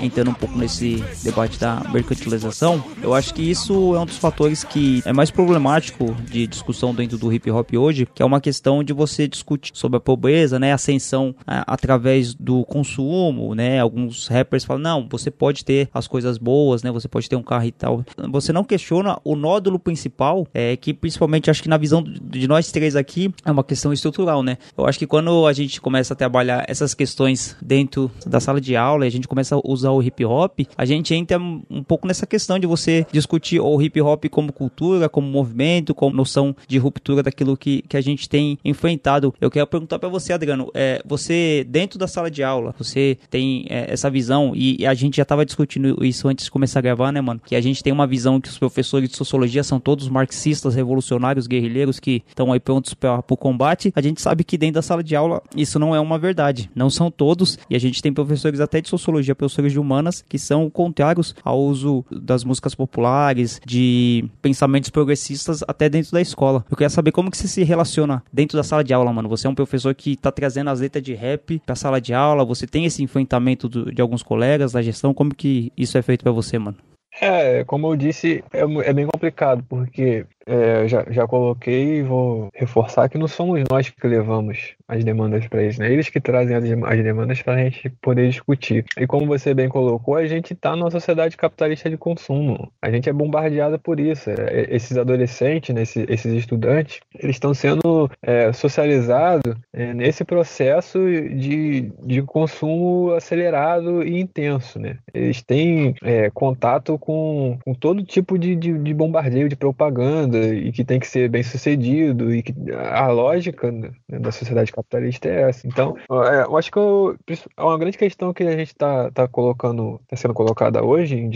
entrando um pouco nesse debate da mercantilização, eu acho que isso é um dos fatores que é mais problemático de discussão dentro do hip hop hoje, que é uma questão de você discutir sobre a pobreza, né, ascensão é, através do consumo, né? Alguns rappers falam: "Não, você pode ter as coisas boas, né? Você pode ter um carro e tal". Você não questiona o nódulo principal, é que principalmente acho que na visão de nós três aqui é uma questão estrutural, né? Eu acho que quando a gente começa a trabalhar essas questões dentro da sala de aula, a gente começa a usar o hip hop, a gente entra um pouco nessa questão de você discutir o hip hop como cultura, como movimento, como noção de ruptura daquilo que, que a gente tem enfrentado. Eu quero perguntar para você, Adriano, é, você dentro da sala de aula, você tem é, essa visão e a gente já estava discutindo isso antes de começar a gravar, né, mano? Que a gente tem uma visão que os professores de sociologia são todos marxistas, revolucionários, guerrilheiros que estão aí prontos para o combate. A gente sabe que dentro da sala de aula isso não é uma verdade. Não são todos e a gente tem professores até de sociologia, professores de humanas que são contrários ao uso das músicas populares, de pensamentos progressistas até dentro da escola. Eu queria saber como que você se relaciona dentro da sala de aula, mano. Você é um professor que tá trazendo as letras de rap pra sala de aula, você tem esse enfrentamento do, de alguns colegas da gestão, como que isso é feito para você, mano? É, como eu disse, é, é bem complicado, porque é, já, já coloquei e vou reforçar que não somos nós que levamos as demandas para eles, né? Eles que trazem as, as demandas para a gente poder discutir. E como você bem colocou, a gente está numa sociedade capitalista de consumo. A gente é bombardeada por isso. É, esses adolescentes, né, esses, esses estudantes, eles estão sendo é, socializados é, nesse processo de, de consumo acelerado e intenso, né? Eles têm é, contato com, com todo tipo de, de, de bombardeio, de propaganda e que tem que ser bem sucedido e que a lógica né, da sociedade capitalista é essa. Então, é, eu acho que eu, uma grande questão que a gente está tá colocando, está sendo colocada hoje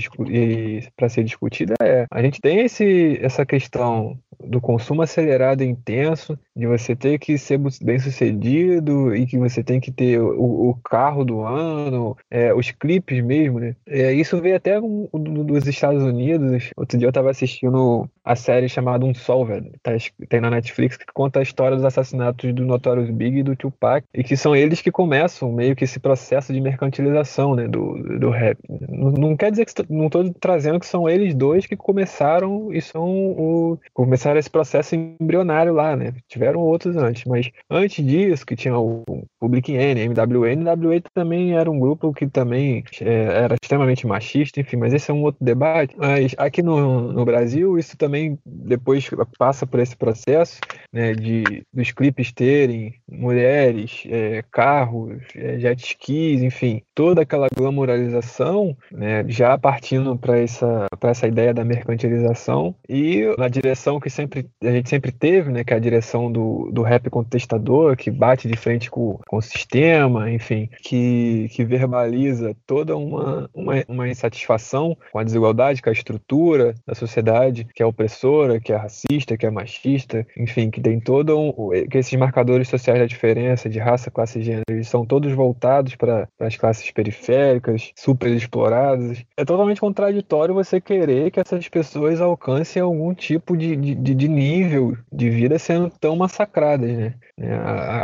para ser discutida é a gente tem esse, essa questão do consumo acelerado e intenso, de você ter que ser bem sucedido e que você tem que ter o, o carro do ano, é, os clipes mesmo, né? É, isso veio até um, dos Estados Unidos. Outro dia eu estava assistindo a série chamada Um Sol, velho. Tá, tem na Netflix que conta a história dos assassinatos do Notorious Big e do Tupac e que são eles que começam meio que esse processo de mercantilização, né, do, do rap. Não, não quer dizer que não estou trazendo que são eles dois que começaram e são o começaram esse processo embrionário lá, né? Tiveram outros antes, mas antes disso que tinha o Public Enemy, MWN, MWA também era um grupo que também é, era extremamente machista, enfim, mas esse é um outro debate. Mas aqui no, no Brasil isso também depois passa por esse processo, né, de dos clipes terem mulheres, é, carros, é, jet skis, enfim, toda aquela glamoralização, né, já partindo para essa para essa ideia da mercantilização e na direção que sempre a gente sempre teve, né, que é a direção do, do rap contestador, que bate de frente com, com o sistema, enfim, que, que verbaliza toda uma, uma, uma insatisfação com a desigualdade, com a estrutura da sociedade, que é opressora, que é racista, que é machista, enfim, que tem todo um, que esses marcadores sociais da diferença de raça, classe e gênero, eles são todos voltados para as classes periféricas, super exploradas. É totalmente contraditório você querer que essas pessoas alcancem algum tipo de, de, de nível de vida sendo tão massacradas, né? É,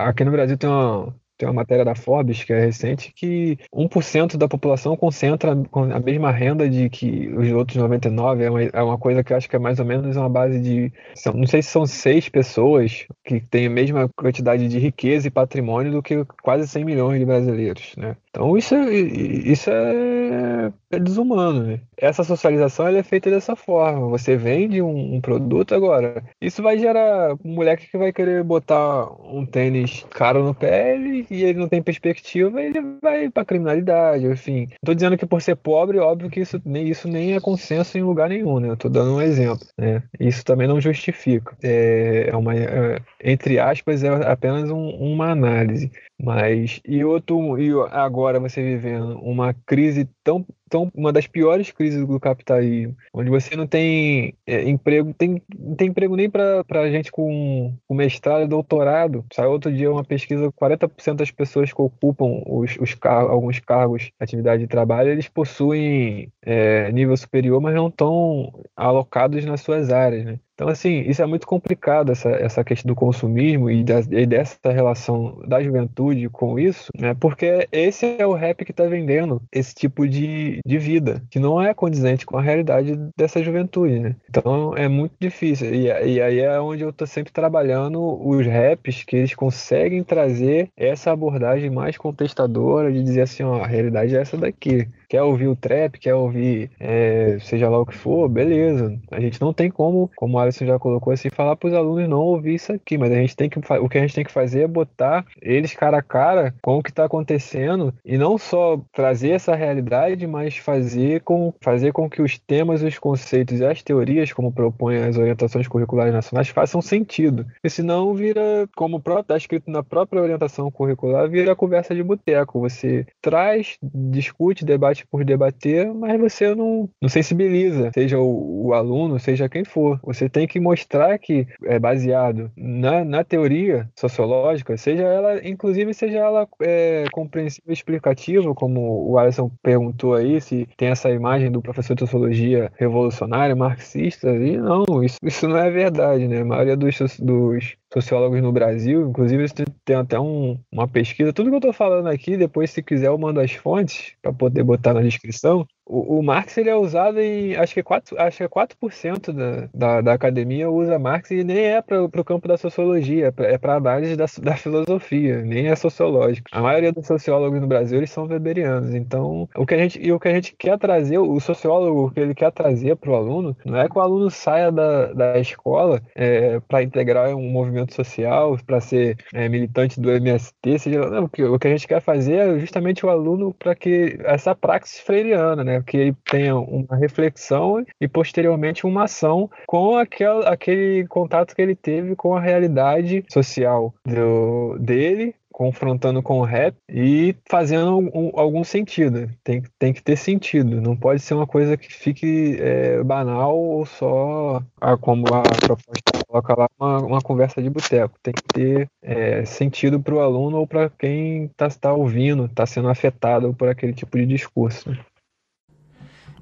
aqui no Brasil tem uma, tem uma matéria da Forbes que é recente que 1% da população concentra a mesma renda de que os outros 99 é uma, é uma coisa que eu acho que é mais ou menos uma base de são, não sei se são seis pessoas que têm a mesma quantidade de riqueza e patrimônio do que quase 100 milhões de brasileiros, né? Então isso, é, isso é, é desumano. Né? Essa socialização é feita dessa forma. Você vende um, um, produto agora. Isso vai gerar um moleque que vai querer botar um tênis caro no pé e ele não tem perspectiva, ele vai para criminalidade. Enfim, estou dizendo que por ser pobre, óbvio que isso nem, isso nem é consenso em lugar nenhum. Né? Eu estou dando um exemplo. Né? Isso também não justifica. É, é uma, é, entre aspas, é apenas um, uma análise. Mas e outro e agora você vivendo uma crise tão tão uma das piores crises do capitalismo, onde você não tem é, emprego, tem não tem emprego nem para gente com, com mestrado doutorado. Saiu outro dia uma pesquisa, 40% das pessoas que ocupam os, os car alguns cargos, atividade de trabalho, eles possuem é, nível superior, mas não estão alocados nas suas áreas, né? Então, assim, isso é muito complicado, essa, essa questão do consumismo e, da, e dessa relação da juventude com isso, né? Porque esse é o rap que está vendendo esse tipo de, de vida, que não é condizente com a realidade dessa juventude, né? Então, é muito difícil. E, e aí é onde eu estou sempre trabalhando os raps que eles conseguem trazer essa abordagem mais contestadora de dizer assim, ó, a realidade é essa daqui quer ouvir o trap, quer ouvir é, seja lá o que for, beleza. A gente não tem como, como o Alisson já colocou assim, falar para os alunos não ouvir isso aqui, mas a gente tem que o que a gente tem que fazer é botar eles cara a cara com o que está acontecendo e não só trazer essa realidade, mas fazer com fazer com que os temas, os conceitos e as teorias, como propõem as orientações curriculares nacionais, façam sentido. Porque senão vira, como está escrito na própria orientação curricular, vira conversa de boteco. Você traz, discute, debate debate por debater, mas você não, não sensibiliza, seja o, o, aluno, seja quem for. Você tem que mostrar que é baseado na, na teoria sociológica, seja ela, inclusive, seja ela é, compreensível e explicativa, como o Alisson perguntou aí, se tem essa imagem do professor de sociologia revolucionário, marxista, e não, isso, isso não é verdade, né? A maioria dos, dos sociólogos no Brasil, inclusive tem até um, uma pesquisa. Tudo que eu estou falando aqui, depois, se quiser, eu mando as fontes para poder botar na descrição. O, o, Marx ele é usado em. Acho que é 4%, acho que é 4% da, da, da academia usa Marx e nem é para o campo da sociologia, é para análise da, da filosofia, nem é sociológico. A maioria dos sociólogos no Brasil eles são weberianos. Então, o que a gente, e o que a gente quer trazer, o sociólogo, o que ele quer trazer para o aluno, não é que o aluno saia da, da escola é, para integrar um movimento social, para ser é, militante do MST, seja, não, o, que, o que a gente quer fazer é justamente o aluno para que essa praxis freiriana, né? Né? Que ele tenha uma reflexão e posteriormente uma ação com aquel, aquele contato que ele teve com a realidade social do, dele confrontando com o rap e fazendo algum, sentido. Tem, tem que ter sentido. Não pode ser uma coisa que fique é, banal ou só, ah, como a proposta coloca lá, uma, uma conversa de boteco. Tem que ter é, sentido para o aluno ou para quem está tá ouvindo, está sendo afetado por aquele tipo de discurso.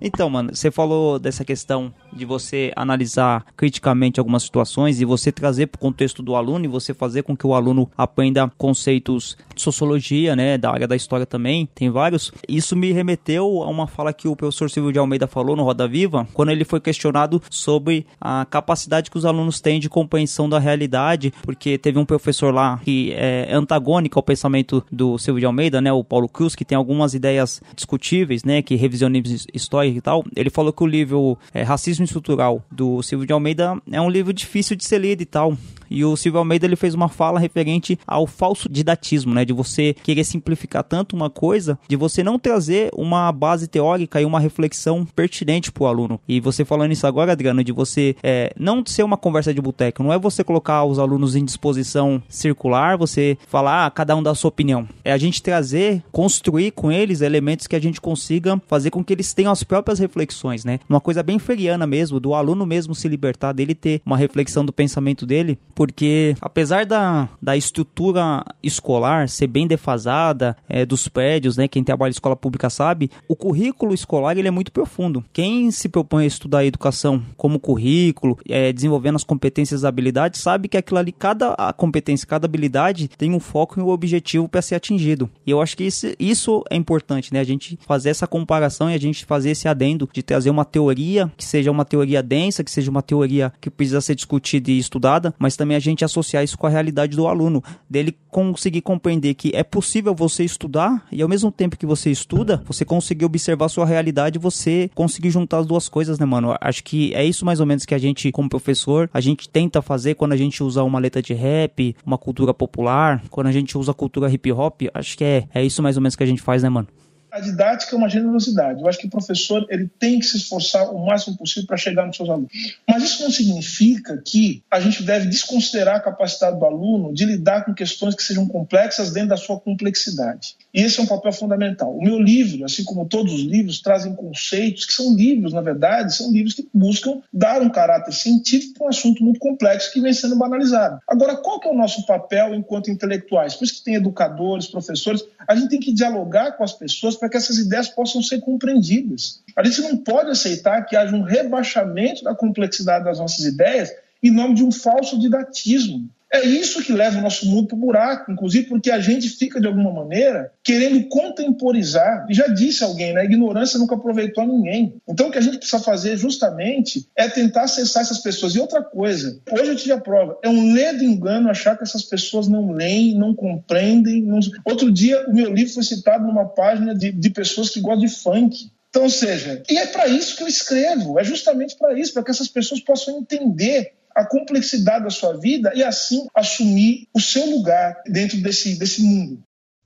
Então, mano, você falou dessa questão de você analisar criticamente algumas situações e você trazer para o contexto do aluno e você fazer com que o aluno aprenda conceitos de sociologia, né, da área da história também, tem vários. Isso me remeteu a uma fala que o professor Silvio de Almeida falou no Roda Viva, quando ele foi questionado sobre a capacidade que os alunos têm de compreensão da realidade, porque teve um professor lá que é antagônico ao pensamento do Silvio de Almeida, né, o Paulo Cruz, que tem algumas ideias discutíveis, né, que revisionismo histórico e tal, ele falou que o livro é, Racismo Estrutural do Silvio de Almeida é um livro difícil de ser lido e tal. E o Silvio Almeida ele fez uma fala referente ao falso didatismo, né? De você querer simplificar tanto uma coisa, de você não trazer uma base teórica e uma reflexão pertinente para o aluno. E você falando isso agora, Adriano, de você é, não ser uma conversa de boteco, não é você colocar os alunos em disposição circular, você falar, ah, cada um dá a sua opinião. É a gente trazer, construir com eles elementos que a gente consiga fazer com que eles tenham as próprias reflexões, né? Uma coisa bem feriana mesmo, do aluno mesmo se libertar, dele ter uma reflexão do pensamento dele porque apesar da, da estrutura escolar ser bem defasada é, dos prédios, né, quem trabalha em escola pública sabe, o currículo escolar ele é muito profundo. Quem se propõe a estudar a educação como currículo, é, desenvolvendo as competências e habilidades, sabe que aquilo ali, cada competência, cada habilidade tem um foco e um objetivo para ser atingido. E eu acho que isso, isso é importante, né, a gente fazer essa comparação e a gente fazer esse adendo de trazer uma teoria que seja uma teoria densa, que seja uma teoria que precisa ser discutida e estudada, mas também também a gente associar isso com a realidade do aluno, dele conseguir compreender que é possível você estudar e ao mesmo tempo que você estuda, você conseguir observar sua realidade, você conseguir juntar as duas coisas, né, mano? Acho que é isso mais ou menos que a gente, como professor, a gente tenta fazer quando a gente usa uma letra de rap, uma cultura popular, quando a gente usa cultura hip hop, acho que é, é isso mais ou menos que a gente faz, né, mano? A didática é uma generosidade. Eu acho que o professor ele tem que se esforçar o máximo possível para chegar nos seus alunos. Mas isso não significa que a gente deve desconsiderar a capacidade do aluno de lidar com questões que sejam complexas dentro da sua complexidade. E esse é um papel fundamental. O meu livro, assim como todos os livros, trazem conceitos que são livros, na verdade, são livros que buscam dar um caráter científico para um assunto muito complexo que vem sendo banalizado. Agora, qual que é o nosso papel enquanto intelectuais? Por isso que tem educadores, professores, a gente tem que dialogar com as pessoas para que essas ideias possam ser compreendidas. A gente não pode aceitar que haja um rebaixamento da complexidade das nossas ideias em nome de um falso didatismo. É isso que leva o nosso mundo para o buraco, inclusive porque a gente fica, de alguma maneira, querendo contemporizar. E já disse alguém, né? A ignorância nunca aproveitou a ninguém. Então, o que a gente precisa fazer, justamente, é tentar acessar essas pessoas. E outra coisa, hoje eu tive a prova, é um ledo engano achar que essas pessoas não leem, não compreendem. Não... Outro dia, o meu livro foi citado numa página de, de pessoas que gostam de funk. Então, ou seja, e é para isso que eu escrevo, é justamente para isso, para que essas pessoas possam entender a complexidade da sua vida e assim assumir o seu lugar dentro desse, desse mundo.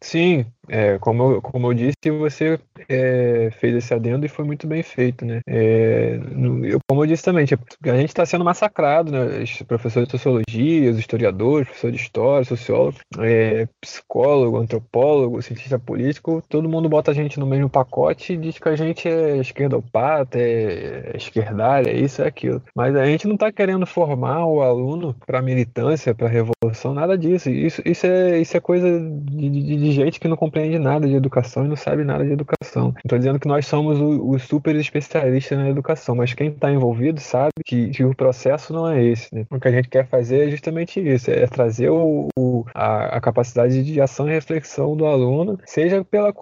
Sim, é, como, eu, como eu disse, você é, fez esse adendo e foi muito bem feito, né? É, eu, como também, tipo, a gente está sendo massacrado, né? Os professores de sociologia, os historiadores, professores de história, sociólogo, é, psicólogo, antropólogo, cientista político, todo mundo bota a gente no mesmo pacote e diz que a gente é esquerdopata, é, é esquerdalha, é isso, é aquilo. Mas a gente não está querendo formar o aluno para militância, para revolução, nada disso. Isso, isso, é, isso é coisa de, de, de gente que não compreende nada de educação e não sabe nada de educação. Estou dizendo que nós somos os super especialistas na educação, mas quem está envolvido sabe que, que, o processo não é esse. Né? O que a gente quer fazer é justamente isso, é trazer o, o a, a, capacidade de ação e reflexão do aluno, seja, pela,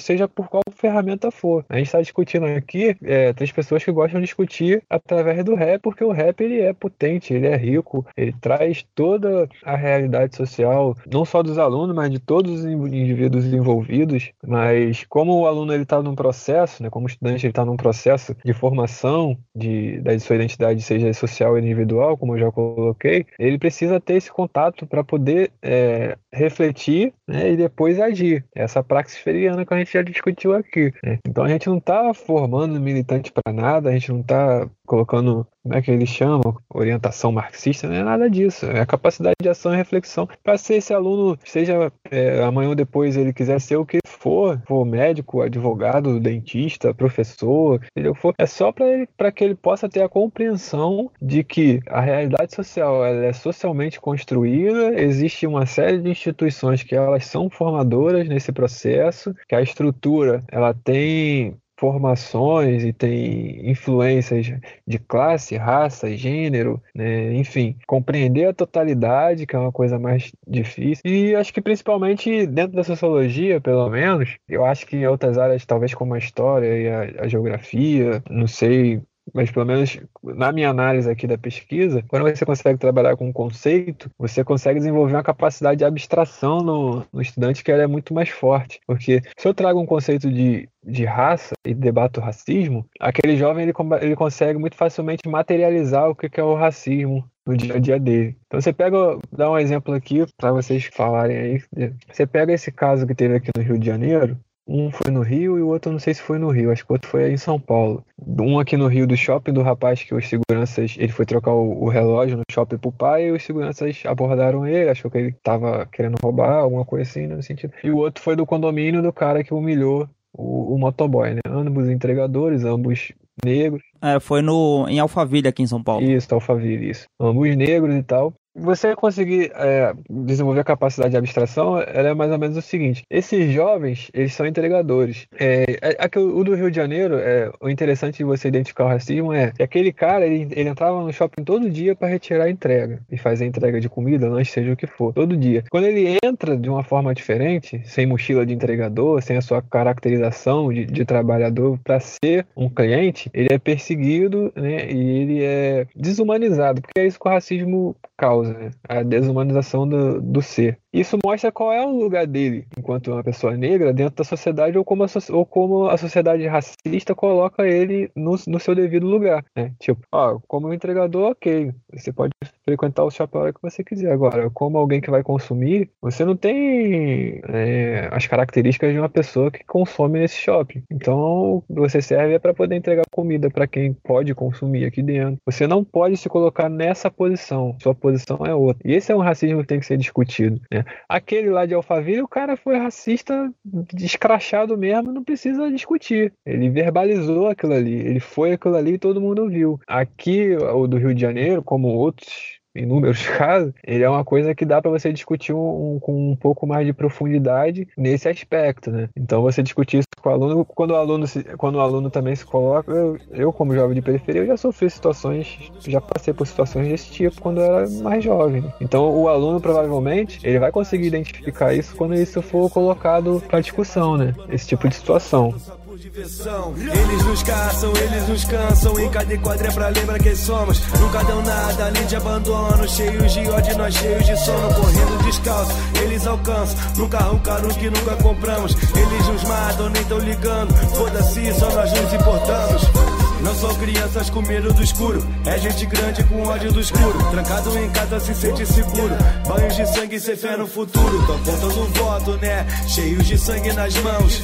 seja por qual ferramenta for. A gente está discutindo aqui, é, tem pessoas que gostam de discutir através do rap, porque o rap ele é potente, ele é rico, ele traz toda a realidade social, não só dos alunos, mas de todos os indivíduos envolvidos, mas como o aluno ele está num processo, né, como estudante ele está num processo de formação de, da sua identidade, seja social ou individual, como eu já coloquei, ele precisa ter esse contato para poder é, refletir né, e depois agir. Essa praxis feriana que a gente já discutiu aqui. Né? Então a gente não está formando militante para nada, a gente não está colocando, como é que eles chamam, orientação marxista, não é nada disso. É a capacidade de ação e reflexão. Para ser esse aluno, seja é, amanhã ou depois ele quiser ser o que for, for médico, advogado, dentista, professor, entendeu? For, é só para que ele possa ter a compreensão de que a realidade social ela é socialmente construída, existe uma série de instituições que elas são formadoras nesse processo, que a estrutura ela tem formações e tem influências de classe, raça, gênero, né? enfim, compreender a totalidade, que é uma coisa mais difícil. E acho que principalmente dentro da sociologia, pelo menos, eu acho que em outras áreas, talvez como a história e a, a geografia, não sei, mas pelo menos na minha análise aqui da pesquisa, quando você consegue trabalhar com um conceito, você consegue desenvolver uma capacidade de abstração no, no estudante que ela é muito mais forte. Porque se eu trago um conceito de, de raça e debato racismo, aquele jovem ele, ele consegue muito facilmente materializar o que é o racismo no dia a dia dele. Então você pega, dá um exemplo aqui para vocês falarem aí. Você pega esse caso que teve aqui no Rio de Janeiro, um foi no Rio e o outro não sei se foi no Rio, acho que o outro foi em São Paulo. Um aqui no Rio do shopping do rapaz que os seguranças, ele foi trocar o, o relógio no shopping pro pai e os seguranças abordaram ele, achou que ele tava querendo roubar, alguma coisa assim, no sentido. E o outro foi do condomínio do cara que humilhou o, o motoboy, né? Ambos entregadores, ambos negros. É, foi no, em Alphaville, aqui em São Paulo. Isso, Alphaville, isso. Ambos negros e tal você conseguir é, desenvolver a capacidade de abstração, ela é mais ou menos o seguinte: esses jovens, eles são entregadores. É, é, o do Rio de Janeiro, é, o interessante de você identificar o racismo é que aquele cara, ele, ele entrava no shopping todo dia para retirar a entrega e fazer a entrega de comida, lanche, seja o que for, todo dia. Quando ele entra de uma forma diferente, sem mochila de entregador, sem a sua caracterização de, de trabalhador para ser um cliente, ele é perseguido, né? E ele é desumanizado, porque é isso que o racismo causa causa, né? a desumanização do, do ser. Isso mostra qual é o lugar dele enquanto uma pessoa negra dentro da sociedade ou como a, ou como a sociedade racista coloca ele no, no seu devido lugar. Né? Tipo, ó, como entregador, ok, você pode frequentar o shopping a hora que você quiser. Agora, como alguém que vai consumir, você não tem é, as características de uma pessoa que consome nesse shopping. Então, você serve é para poder entregar comida para quem pode consumir aqui dentro. Você não pode se colocar nessa posição. Sua posição é outra. E esse é um racismo que tem que ser discutido. Né? Aquele lá de Alphaville, o cara foi racista escrachado mesmo, não precisa discutir. Ele verbalizou aquilo ali, ele foi aquilo ali e todo mundo viu. Aqui, o do Rio de Janeiro, como outros inúmeros casos, ele é uma coisa que dá para você discutir um, um, com um pouco mais de profundidade nesse aspecto, né? Então você discutir isso com o aluno, quando o aluno, se, quando o aluno também se coloca, eu, eu, como jovem de periferia, eu já sofri situações, já passei por situações desse tipo quando eu era mais jovem. Então o aluno provavelmente ele vai conseguir identificar isso quando isso for colocado para discussão, né? Esse tipo de situação diversão. Eles nos caçam, eles nos cansam. Em cada enquadro é pra lembrar quem somos. Nunca dão nada além de abandono. Cheios de ódio, nós cheios de sono. Correndo descalço, eles alcançam. Nunca arrancaram o que nunca compramos. Eles nos matam, nem tão ligando. Foda-se, só nós nos importamos. Não são crianças com medo do escuro, é gente grande com ódio do escuro. Trancado em casa se sente seguro. Banhos de sangue sem fé no futuro. Tô contando voto, né? Cheios de sangue nas mãos.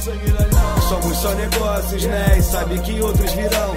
Somos só negócios, né? E sabe que outros virão.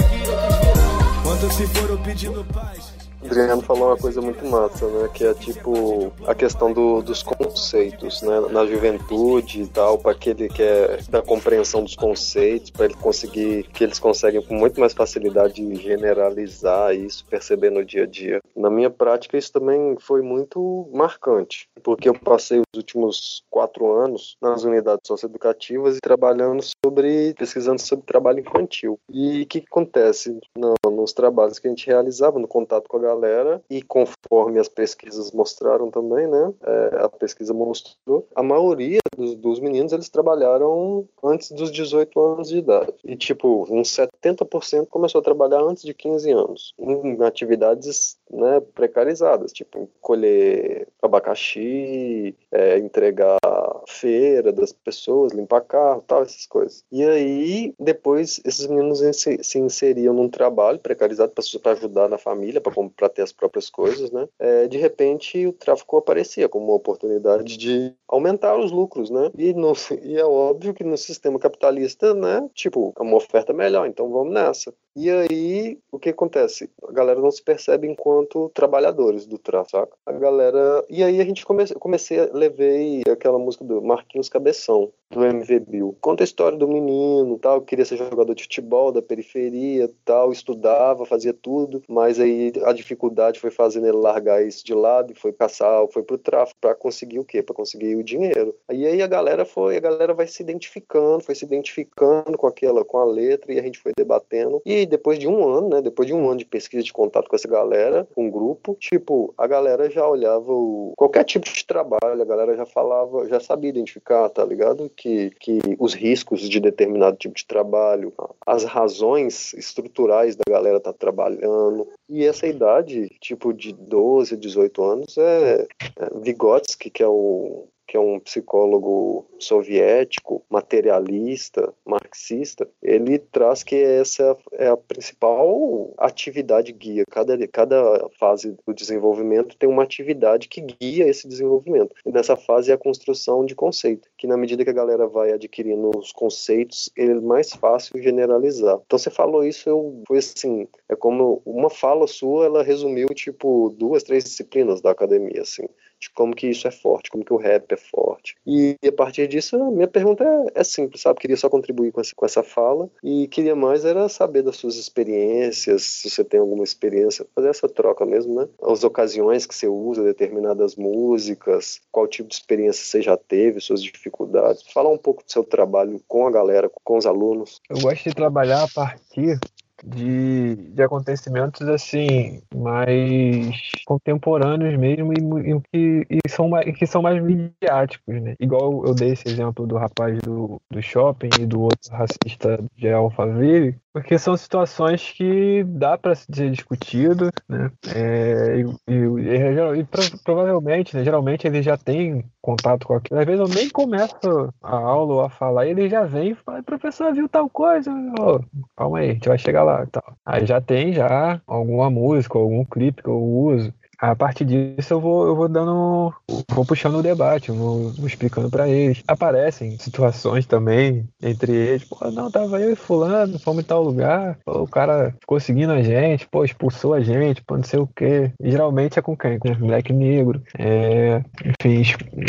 Quando se for pedindo paz. Adriano falou uma coisa muito massa, né? Que é tipo a questão do, dos conceitos, né? Na juventude e tal, para que é da compreensão dos conceitos, para ele conseguir, que eles conseguem com muito mais facilidade generalizar isso, perceber no dia a dia. Na minha prática, isso também foi muito marcante, porque eu passei os últimos quatro anos nas unidades socioeducativas e trabalhando sobre, pesquisando sobre trabalho infantil. E o que, que acontece no, nos trabalhos que a gente realizava, no contato com a galera e conforme as pesquisas mostraram também, né? É, a pesquisa mostrou, a maioria dos, dos, meninos eles trabalharam antes dos 18 anos de idade. E tipo, uns 70% começou a trabalhar antes de 15 anos, em atividades né, precarizadas, tipo colher abacaxi, é, entregar feira das pessoas, limpar carro, tal, essas coisas. E aí, depois, esses meninos se inseriam num trabalho precarizado para ajudar na família, para ter as próprias coisas, né? É, de repente, o tráfico aparecia como uma oportunidade de aumentar os lucros, né? E, no, e é óbvio que no sistema capitalista, né? Tipo, é uma oferta melhor, então vamos nessa. E aí, o que acontece? A galera não se percebe enquanto trabalhadores do tráfico, saca? A galera. E aí a gente comece... comecei a levei aquela música do Marquinhos Cabeção, do MV Bill. Conta a história do menino, tal, queria ser jogador de futebol da periferia, tal, estudava, fazia tudo, mas aí a dificuldade foi fazendo ele largar isso de lado e foi caçar, foi pro tráfico para conseguir o quê? Para conseguir o dinheiro. E aí a galera foi, a galera vai se identificando, foi se identificando com aquela, com a letra e a gente foi debatendo. E depois de um ano, né, depois de um ano de pesquisa de contato com essa galera, um grupo, tipo, a galera já olhava o, qualquer tipo de trabalho, a galera já falava, já sabia identificar, tá ligado? Que, que os riscos de determinado tipo de trabalho, as razões estruturais da galera tá trabalhando. E essa idade, tipo de 12, 18 anos, é, é Vygotsky, que é o que é um psicólogo soviético, materialista, marxista, ele traz que essa é a principal atividade guia. Cada, cada fase do desenvolvimento tem uma atividade que guia esse desenvolvimento. E nessa fase é a construção de conceito, que na medida que a galera vai adquirindo os conceitos, ele é mais fácil generalizar. Então você falou isso, eu foi assim, é como uma fala sua, ela resumiu tipo duas, três disciplinas da academia, assim como que isso é forte, como que o rap é forte. E a partir disso, a minha pergunta é, é simples, sabe? Queria só contribuir com essa, com essa fala e queria mais era saber das suas experiências, se você tem alguma experiência, fazer essa troca mesmo, né? As ocasiões que você usa determinadas músicas, qual tipo de experiência você já teve, suas dificuldades. Falar um pouco do seu trabalho com a galera, com os alunos. Eu gosto de trabalhar a partir de, de acontecimentos assim mais contemporâneos mesmo e, e, que, e são mais, que são mais midiáticos, né? Igual eu dei esse exemplo do rapaz do, do shopping e do outro racista de Alphaville, porque são situações que dá para ser discutido, né? É, e, e, e, provavelmente, né, geralmente ele já tem contato com aquilo. Às vezes eu nem começo a aula ou a falar e ele já vem e fala, professor, viu tal coisa? Oh, calma aí, a gente vai chegar lá e tal. Aí já tem já alguma música, algum clipe que eu uso a partir disso eu vou, eu vou dando, vou puxando o debate, vou, vou explicando para eles. Aparecem situações também entre eles, pô, não, tava eu e fulano, fomos em tal lugar, pô, o cara ficou seguindo a gente, pô, expulsou a gente, pô, não sei o quê. Geralmente é com quem? Com moleque negro, é, enfim,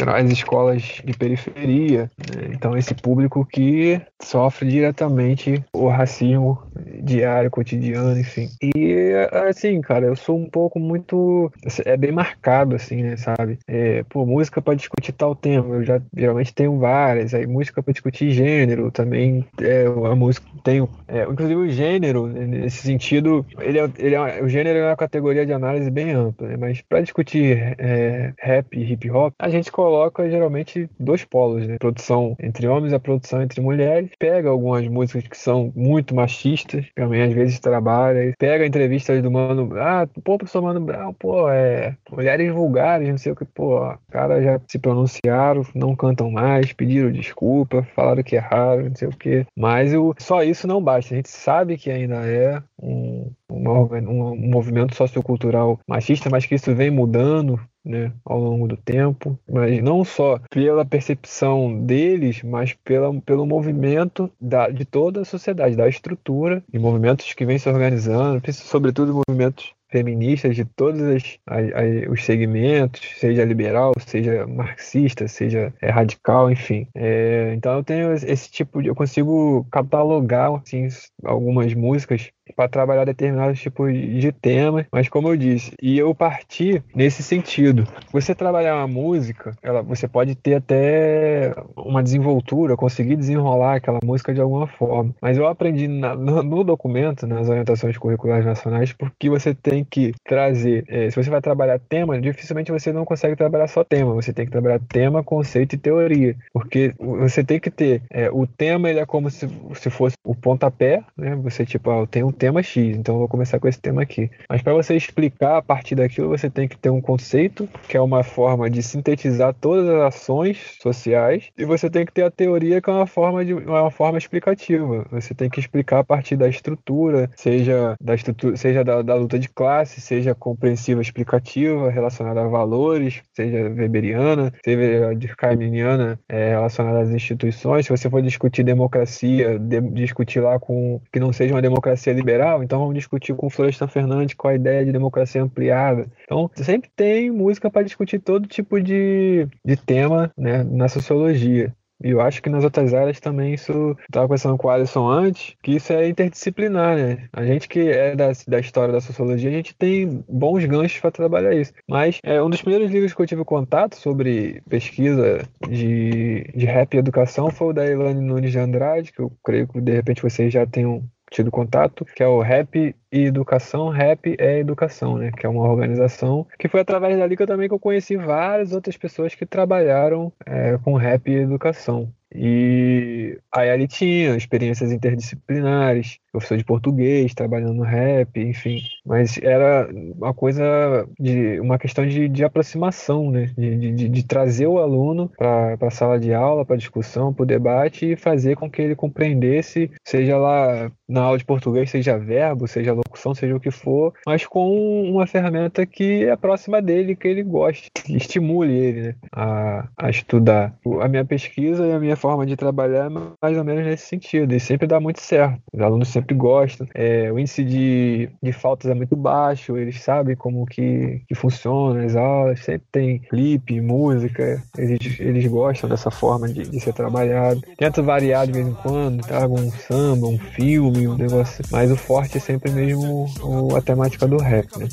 as escolas de periferia. Né? Então esse público que sofre diretamente o racismo diário, cotidiano, enfim. E assim, cara, eu sou um pouco muito é bem marcado, assim, né, sabe? É, pô, música para discutir tal tema, eu já geralmente tenho várias, aí música para discutir gênero também, é, a música tem, é, inclusive o gênero, nesse sentido, ele é, ele é, o gênero é uma categoria de análise bem ampla, né, mas para discutir é, rap e hip hop, a gente coloca geralmente dois polos, né, produção entre homens e a produção entre mulheres, pega algumas músicas que são muito machistas, também às vezes trabalha, pega entrevistas do Mano, ah, pô, professor Mano Brown, pô, é, mulheres vulgares, não sei o que, pô, cara já se pronunciaram, não cantam mais, pediram desculpa, falaram que erraram, não sei o que. Mas o, só isso não basta. A gente sabe que ainda é um, um, um movimento sociocultural machista, mas que isso vem mudando né, ao longo do tempo, mas não só pela percepção deles, mas pela, pelo movimento da, de toda a sociedade, da estrutura, e movimentos que vêm se organizando, sobretudo movimentos feministas de todos as, as, as, os segmentos, seja liberal, seja marxista, seja é, radical, enfim. É, então eu tenho esse tipo de. Eu consigo catalogar assim, algumas músicas para trabalhar determinados tipos de temas, mas como eu disse, e eu parti nesse sentido. Você trabalhar uma música, ela, você pode ter até uma desenvoltura, conseguir desenrolar aquela música de alguma forma, mas eu aprendi na, no, no, documento, nas orientações curriculares nacionais, porque você tem que trazer, é, se você vai trabalhar tema, dificilmente você não consegue trabalhar só tema, você tem que trabalhar tema, conceito e teoria, porque você tem que ter, é, o tema ele é como se, se fosse o pontapé, né? Você tipo, ah, eu tenho tema X, então eu vou começar com esse tema aqui. Mas para você explicar a partir daquilo, você tem que ter um conceito, que é uma forma de sintetizar todas as ações sociais, e você tem que ter a teoria, que é uma forma de uma forma explicativa. Você tem que explicar a partir da estrutura, seja da estrutura, seja da, da luta de classe, seja compreensiva explicativa, relacionada a valores, seja weberiana, seja durkheimiana, é, relacionada às instituições. Se você for discutir democracia, de, discutir lá com que não seja uma democracia liberal, então vamos discutir com o Florestan Fernandes qual a ideia de democracia ampliada. Então, sempre tem música para discutir todo tipo de, de tema né, na sociologia. E eu acho que nas outras áreas também isso. Estava conversando com o Alisson antes, que isso é interdisciplinar, né? A gente que é da, da história da sociologia, a gente tem bons ganchos para trabalhar isso. Mas é, um dos primeiros livros que eu tive contato sobre pesquisa de, de rap e educação foi o da Elane Nunes de Andrade, que eu creio que de repente vocês já tenham tido contato, que é o Rap e Educação. Rap é Educação, né? Que é uma organização que foi através que eu também que eu conheci várias outras pessoas que trabalharam é, com rap e educação. E aí ali tinha experiências interdisciplinares, professor de português, trabalhando no rap, enfim. Mas era uma coisa de uma questão de, de aproximação, né? De, de, de trazer o aluno para a sala de aula, para discussão, para o debate e fazer com que ele compreendesse, seja lá na aula de português, seja verbo, seja locução, seja o que for, mas com uma ferramenta que é próxima dele, que ele goste, que estimule ele né? a, a estudar. A minha pesquisa e a minha forma de trabalhar mais ou menos nesse sentido, e sempre dá muito certo. Os alunos sempre gostam. É, o índice de, de faltas é muito baixo, eles sabem como que, que funciona as aulas, sempre tem clipe, música, eles, eles gostam dessa forma de, de ser trabalhado. Tenta variar de vez em quando, traga um samba, um filme, um negócio, mas o forte é sempre mesmo o, a temática do rap, né?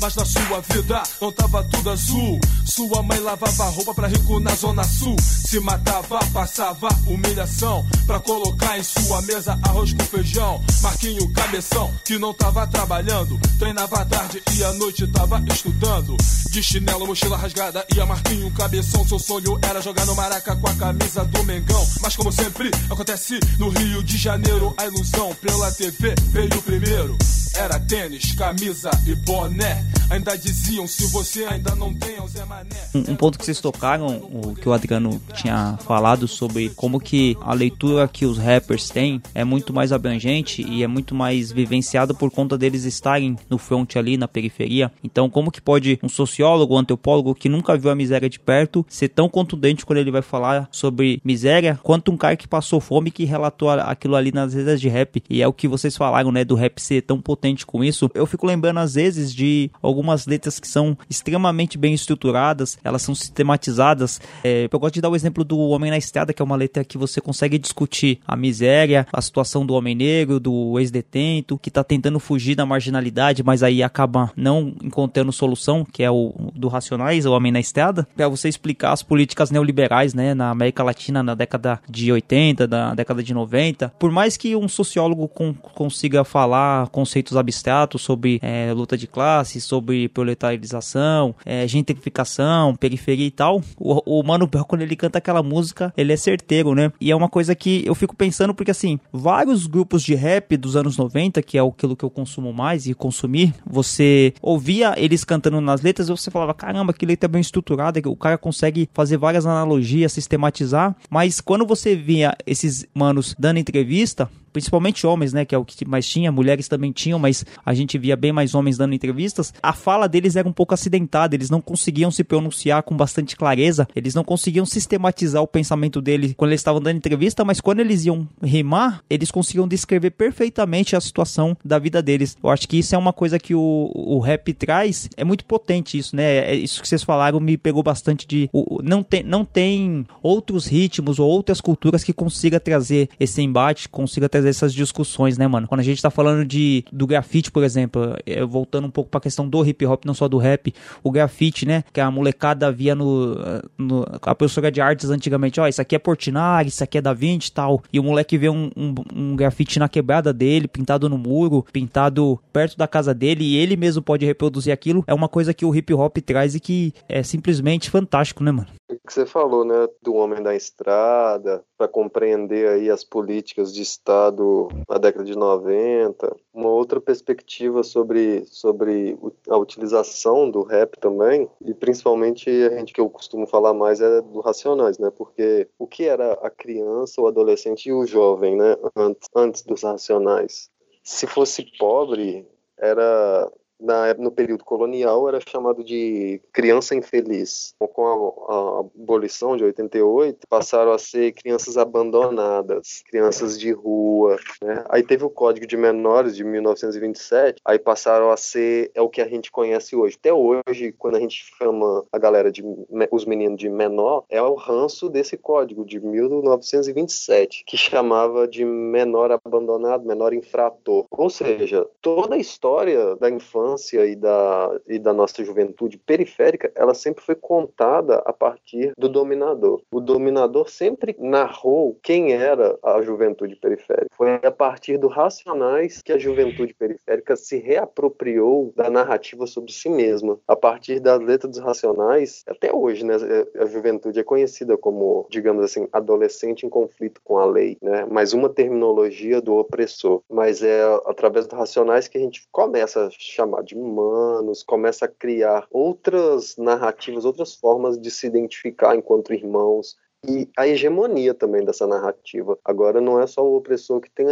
Mas na sua vida não tava tudo azul. Sua mãe lavava roupa pra rico zona sul. Se matava, passava humilhação. Pra colocar em sua mesa arroz com feijão. Marquinho cabeção, que não tava trabalhando. Treinava tarde e à noite tava estudando. De chinelo, mochila rasgada e a Marquinho cabeção. Seu sonho era jogar no Maraca com a camisa do Mengão. Mas como sempre acontece no Rio de Janeiro, a ilusão pela TV veio primeiro. Era tênis, camisa e boné. Ainda diziam, se você ainda não tem, é o Zé Mané. Um, um ponto que vocês tocaram, o que o Adriano tinha falado sobre como que a leitura que os rappers têm é muito mais abrangente e é muito mais vivenciada por conta deles estarem no front ali, na periferia. Então, como que pode um sociólogo, um antropólogo que nunca viu a miséria de perto ser tão contundente quando ele vai falar sobre miséria, quanto um cara que passou fome que relatou aquilo ali nas letras de rap. E é o que vocês falaram, né, do rap ser tão potente com isso. Eu fico lembrando às vezes de algumas letras que são extremamente bem estruturadas, elas são sistematizadas. É, eu gosto de dar o exemplo do Homem na Estrada, que é uma letra que você consegue discutir a miséria, a situação do homem negro, do ex-detento, que tá tentando fugir da marginalidade, mas aí acaba não encontrando solução, que é o do Racionais, o Homem na Estrada, para você explicar as políticas neoliberais, né, na América Latina na década de 80, da década de 90. Por mais que um sociólogo consiga falar conceitos abstratos sobre é, luta de classe, sobre proletarização, é, gentrificação, periferia e tal, o, o Mano Brown, quando ele canta aquela música, ele é certeiro, né? E é uma coisa que eu fico pensando, porque assim, vários grupos de rap dos anos 90, que é aquilo que eu consumo mais e consumir, você ouvia eles cantando nas letras você falava, caramba, que letra bem estruturada, que o cara consegue fazer várias analogias, sistematizar, mas quando você via esses manos dando entrevista, principalmente homens, né, que é o que mais tinha, mulheres também tinham, mas a gente via bem mais homens dando entrevistas, a fala deles era um pouco acidentada, eles não conseguiam se pronunciar com bastante clareza, eles não conseguiam sistematizar o pensamento deles quando eles estavam dando entrevista, mas quando eles iam rimar, eles conseguiam descrever perfeitamente a situação da vida deles. Eu acho que isso é uma coisa que o, o rap traz, é muito potente isso, né? É isso que vocês falaram me pegou bastante de o, não tem não tem outros ritmos ou outras culturas que consiga trazer esse embate, consiga trazer essas discussões, né, mano? Quando a gente tá falando de do grafite, por exemplo, é, voltando um pouco pra questão do hip hop, não só do rap, o grafite, né, que a molecada via no, no a professora de artes antigamente, ó, oh, isso aqui é Portinari, isso aqui é Da Vinci e tal, e o moleque vê um, um, um grafite na quebrada dele, pintado no muro, pintado perto da casa dele, e ele mesmo pode reproduzir aquilo, é uma coisa que o hip hop traz e que é simplesmente fantástico, né, mano? Que você falou, né, do homem da estrada, para compreender aí as políticas de Estado na década de 90, uma outra perspectiva sobre, sobre a utilização do rap também, e principalmente a gente que eu costumo falar mais é do Racionais, né, porque o que era a criança, o adolescente e o jovem, né, antes, antes dos Racionais? Se fosse pobre, era na, no período colonial era chamado de criança infeliz. Com a, a, abolição de 88, passaram a ser crianças abandonadas, crianças de rua. Né? Aí teve o Código de Menores de 1927, aí passaram a ser é o que a gente conhece hoje. Até hoje, quando a gente chama a galera de os meninos de menor, é o ranço desse código de 1927, que chamava de menor abandonado, menor infrator. Ou seja, toda a história da infância e da, e da nossa juventude periférica, ela sempre foi contada a partir do dominador. O dominador sempre narrou quem era a juventude periférica. Foi a partir do Racionais que a juventude periférica se reapropriou da narrativa sobre si mesma. A partir das letras dos Racionais, até hoje, né, a juventude é conhecida como, digamos assim, adolescente em conflito com a lei, né? Mas uma terminologia do opressor. Mas é através dos Racionais que a gente começa a chamar de humanos, começa a criar outras narrativas, outras formas de se identificar enquanto irmãos, e a hegemonia também dessa narrativa. Agora não é só o opressor que tem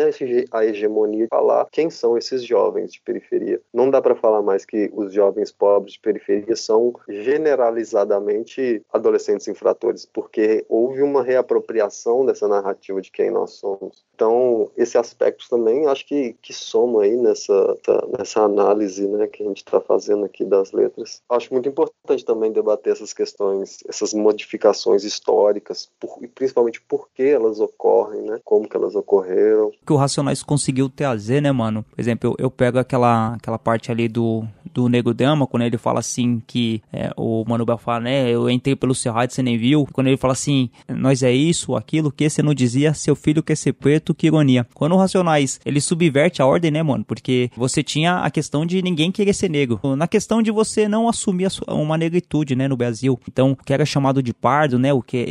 a hegemonia de falar quem são esses jovens de periferia. Não dá para falar mais que os jovens pobres de periferia são generalizadamente adolescentes infratores, porque houve uma reapropriação dessa narrativa de quem nós somos. Então, esse aspecto também acho que, que soma aí nessa, nessa análise né, que a gente está fazendo aqui das letras. Acho muito importante também debater essas questões, essas modificações históricas, por, e principalmente por que elas ocorrem, né, como que elas ocorreram. O que o Racionais conseguiu trazer, né, mano? Por exemplo, eu, eu pego aquela, aquela parte ali do, do Nego Dama, quando ele fala assim que é, o Mano Bel fala, né, eu entrei pelo seu rádio, você nem viu. Quando ele fala assim, nós é isso, aquilo, que você não dizia, seu filho quer ser preto, que ironia. Quando o Racionais, ele subverte a ordem, né, mano? Porque você tinha a questão de ninguém querer ser negro. Na questão de você não assumir uma negritude, né, no Brasil. Então, o que era chamado de pardo, né, o que é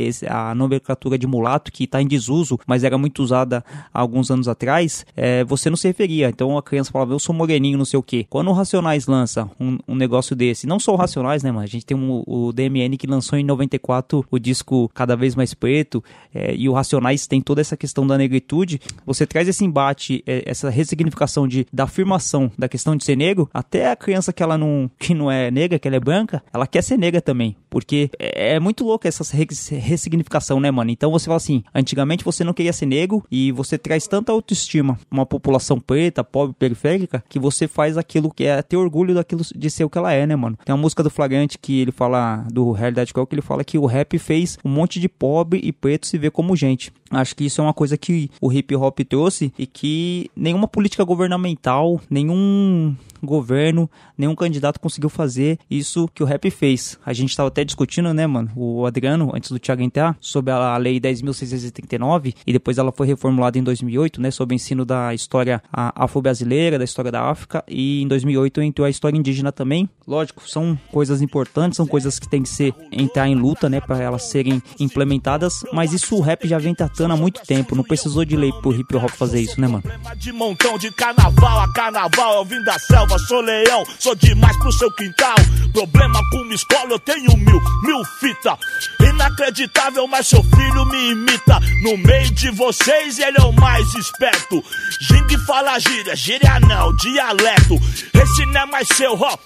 a nomenclatura de mulato, que tá em desuso, mas era muito usada há alguns anos atrás, é, você não se referia. Então, a criança falava, eu sou moreninho, não sei o quê. Quando o Racionais lança um, um negócio desse, não só o Racionais, né, mano? A gente tem um, o DMN que lançou em 94 o disco Cada Vez Mais Preto, é, e o Racionais tem toda essa questão da negritude, você traz esse embate, é, essa ressignificação de, da afirmação da questão de ser negro, até a criança que ela não, que não é negra, que ela é branca, ela quer ser negra também. Porque é, é muito louco essa ressignificação, né, mano? Então você fala assim, antigamente você não queria ser negro e você traz tanta autoestima uma população preta, pobre, periférica, que você faz aquilo que é ter orgulho daquilo de ser o que ela é, né, mano? Tem uma música do Flagrante que ele fala, do Realidade Qual, que ele fala que o rap fez um monte de pobre e preto se ver como gente. Acho que isso é uma coisa que o hip hop trouxe e que nenhuma política governamental, nenhum governo, nenhum candidato conseguiu fazer isso que o rap fez. A gente estava até discutindo, né, mano, o Adriano, antes do Thiago entrar, sobre a lei 10.639 e depois ela foi reformulada em 2008, né, sobre o ensino da história afro-brasileira, da história da África e em 2008 entrou a história indígena também. Lógico, são coisas importantes, são coisas que tem que ser entrar em luta, né, para elas serem implementadas, mas isso o rap já vem tratando há muito tempo, não precisou de lei pro hip hop fazer isso, né, mano? De montão de carnaval a carnaval, eu vim da selva sou leão, sou demais pro seu quintal. Problema com uma escola, eu tenho mil, mil fita. Inacreditável, mas seu filho me imita. No meio de vocês, ele é o mais esperto. Jing fala gíria, gíria não, dialeto. Esse não é mais seu, ó.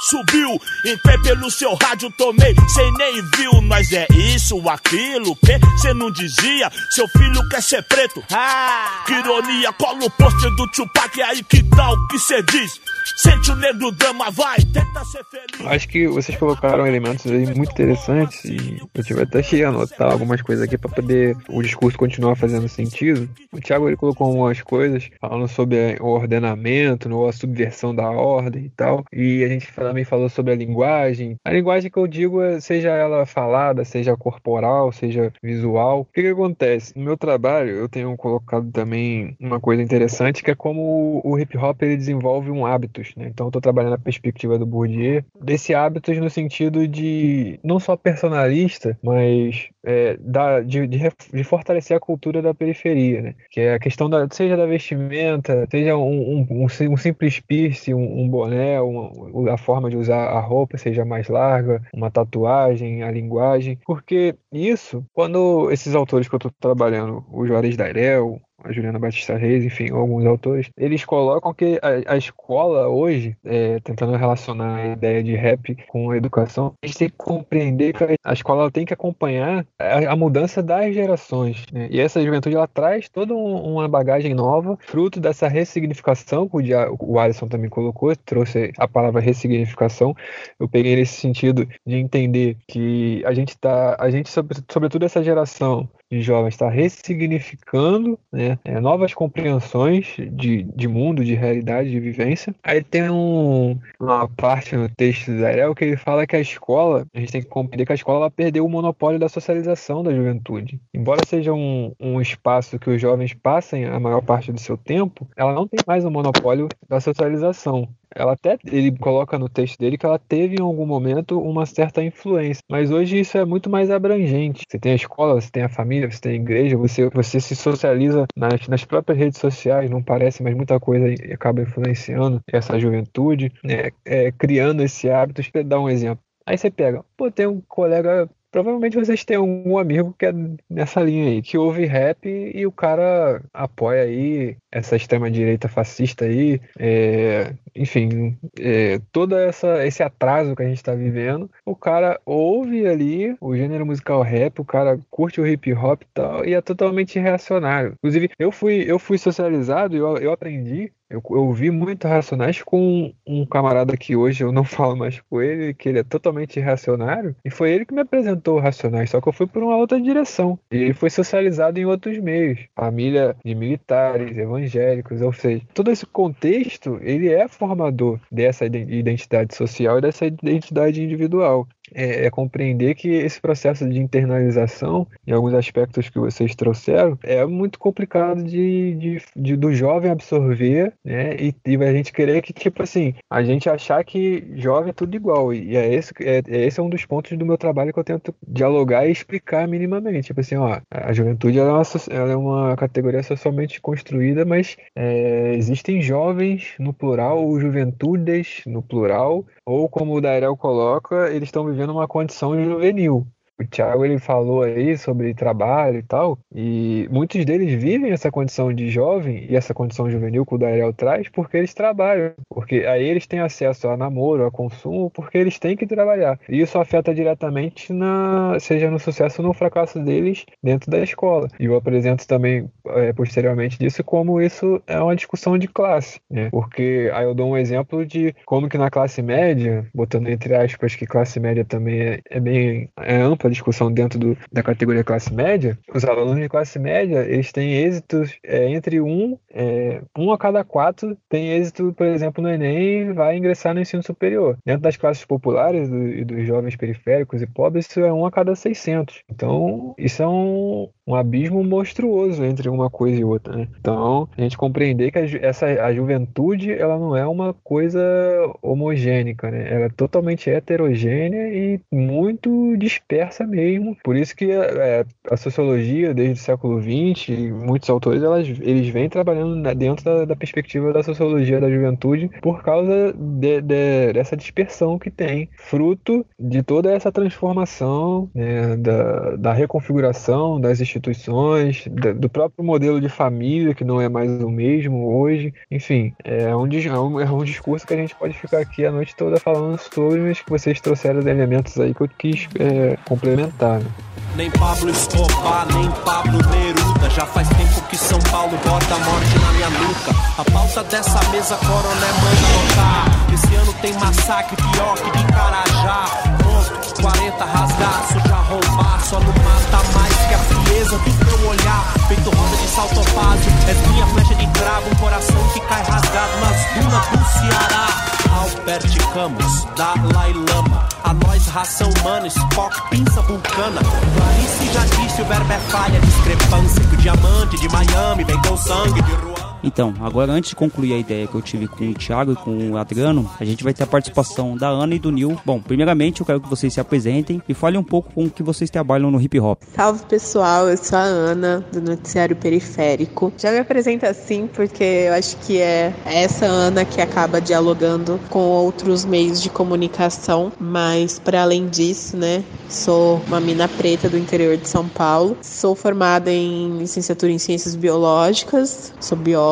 Subiu, entrei pelo seu rádio, tomei, cê nem viu. Nós é isso, aquilo, que cê não dizia. Seu filho quer ser preto. Ah, que ironia, cola o pôster do Tupac, aí que tal que cê diz? Sente o negro dama, vai, tenta ser feliz. Acho que vocês colocaram elementos aí muito interessantes e eu tive até que anotar algumas coisas aqui para poder o discurso continuar fazendo sentido. O Thiago ele colocou algumas coisas falando sobre o ordenamento, a subversão da ordem e tal. E a gente também falou sobre a linguagem. A linguagem que eu digo é, seja ela falada, seja corporal, seja visual. O que, que acontece? No meu trabalho eu tenho colocado também uma coisa interessante que é como o hip hop ele desenvolve um hábito hábitos. Né? Então, eu estou trabalhando na perspectiva do Bourdieu, desse hábitos no sentido de não só personalista, mas é, da, de, de, de, fortalecer a cultura da periferia, né? que é a questão da, seja da vestimenta, seja um, um, um, um simples piercing, um, um boné, uma, a forma de usar a roupa seja mais larga, uma tatuagem, a linguagem, porque isso, quando esses autores que eu estou trabalhando, o Juarez Dairel, a Juliana Batista Reis, enfim, alguns autores, eles colocam que a, a escola hoje, é, tentando relacionar a ideia de rap com a educação, a gente tem que compreender que a escola tem que acompanhar a, a mudança das gerações. Né? E essa juventude ela traz toda um, uma bagagem nova, fruto dessa ressignificação que o, Dia, o Alisson também colocou, trouxe a palavra ressignificação. Eu peguei nesse sentido de entender que a gente está, a gente, sobretudo essa geração, de jovens está ressignificando né, é, novas compreensões de, de mundo, de realidade, de vivência. Aí tem um, uma parte no texto do Ariel que ele fala que a escola, a gente tem que compreender que a escola perdeu o monopólio da socialização da juventude. Embora seja um, um espaço que os jovens passem a maior parte do seu tempo, ela não tem mais o monopólio da socialização ela até ele coloca no texto dele que ela teve em algum momento uma certa influência, mas hoje isso é muito mais abrangente. Você tem a escola, você tem a família, você tem a igreja, você, você se socializa nas, nas próprias redes sociais, não parece, mas muita coisa acaba influenciando essa juventude, né? é, criando esse hábito. Deixa eu dar um exemplo. Aí você pega, pô, tem um colega Provavelmente vocês têm algum amigo que é nessa linha aí, que ouve rap e o cara apoia aí essa extrema-direita fascista aí, é, enfim, é, todo essa, esse atraso que a gente está vivendo, o cara ouve ali o gênero musical rap, o cara curte o hip hop e tal, e é totalmente reacionário. Inclusive, eu fui, eu fui socializado e eu, eu aprendi eu, eu vi muito Racionais com um camarada que hoje eu não falo mais com ele, que ele é totalmente reacionário, e foi ele que me apresentou o Racionais, só que eu fui por uma outra direção. E ele foi socializado em outros meios, família de militares, evangélicos, ou seja, todo esse contexto, ele é formador dessa identidade social e dessa identidade individual é, é, compreender que esse processo de internalização, em alguns aspectos que vocês trouxeram, é muito complicado de, de, de do jovem absorver, né? E, e, a gente querer que, tipo assim, a gente achar que jovem é tudo igual. E é esse, é, é esse é um dos pontos do meu trabalho que eu tento dialogar e explicar minimamente. Tipo assim, ó, a juventude ela é, uma, ela é uma categoria socialmente construída, mas é, existem jovens no plural, ou juventudes no plural, ou como o Dairel coloca, eles estão vivendo uma condição juvenil o Thiago ele falou aí sobre trabalho e tal, e muitos deles vivem essa condição de jovem e essa condição juvenil que o Dairel traz porque eles trabalham, porque aí eles têm acesso a namoro, a consumo, porque eles têm que trabalhar. E isso afeta diretamente na seja no sucesso ou no fracasso deles dentro da escola. E eu apresento também é, posteriormente disso como isso é uma discussão de classe, né? Porque aí eu dou um exemplo de como que na classe média, botando entre aspas que classe média também é, é bem é ampla discussão dentro do, da categoria classe média, os alunos de classe média, eles têm êxitos é, entre um, é, um a cada quatro tem êxito, por exemplo, no Enem e vai ingressar no ensino superior. Dentro das classes populares do, e dos jovens periféricos e pobres, isso é um a cada 600. Então, isso é um, um abismo monstruoso entre uma coisa e outra, né? Então, a gente compreender que a, essa, a juventude, ela não é uma coisa homogênica, né? Ela é totalmente heterogênea e muito dispersa mesmo. Por isso que é, a sociologia, desde o século XX, muitos autores, elas, eles vêm trabalhando dentro da, da perspectiva da sociologia da juventude por causa de, de, dessa dispersão que tem, fruto de toda essa transformação, né, da, da reconfiguração das instituições instituições, do próprio modelo de família, que não é mais o mesmo hoje. Enfim, é um, é um, é um discurso que a gente pode ficar aqui a noite toda falando sobre, mas que vocês trouxeram os elementos aí que eu quis é, complementar. Né? Nem Pablo Escobar, nem Pablo Neruda. Já faz tempo que São Paulo bota a morte na minha nuca. A pauta dessa mesa, coroné, manda notar. Esse ano tem massacre pior que de Carajá. Ponto, 40 rasgaço, já só não mata mais que a frieza do teu olhar. Feito roda de saltopásio, é minha flecha de cravo, um coração que cai rasgado nas dunas do Ceará. Albert Camus, Dalai Lama, a nós raça humana, Spock, pinça vulcana. Clarice já disse, o verbo é falha, discrepância, que o diamante de Miami vem com sangue de. Então, agora antes de concluir a ideia que eu tive com o Thiago e com o Adriano, a gente vai ter a participação da Ana e do Nil. Bom, primeiramente eu quero que vocês se apresentem e falem um pouco com o que vocês trabalham no hip hop. Salve pessoal, eu sou a Ana do Noticiário Periférico. Já me apresento assim porque eu acho que é essa Ana que acaba dialogando com outros meios de comunicação, mas para além disso, né, sou uma mina preta do interior de São Paulo. Sou formada em licenciatura em Ciências Biológicas, sou bióloga,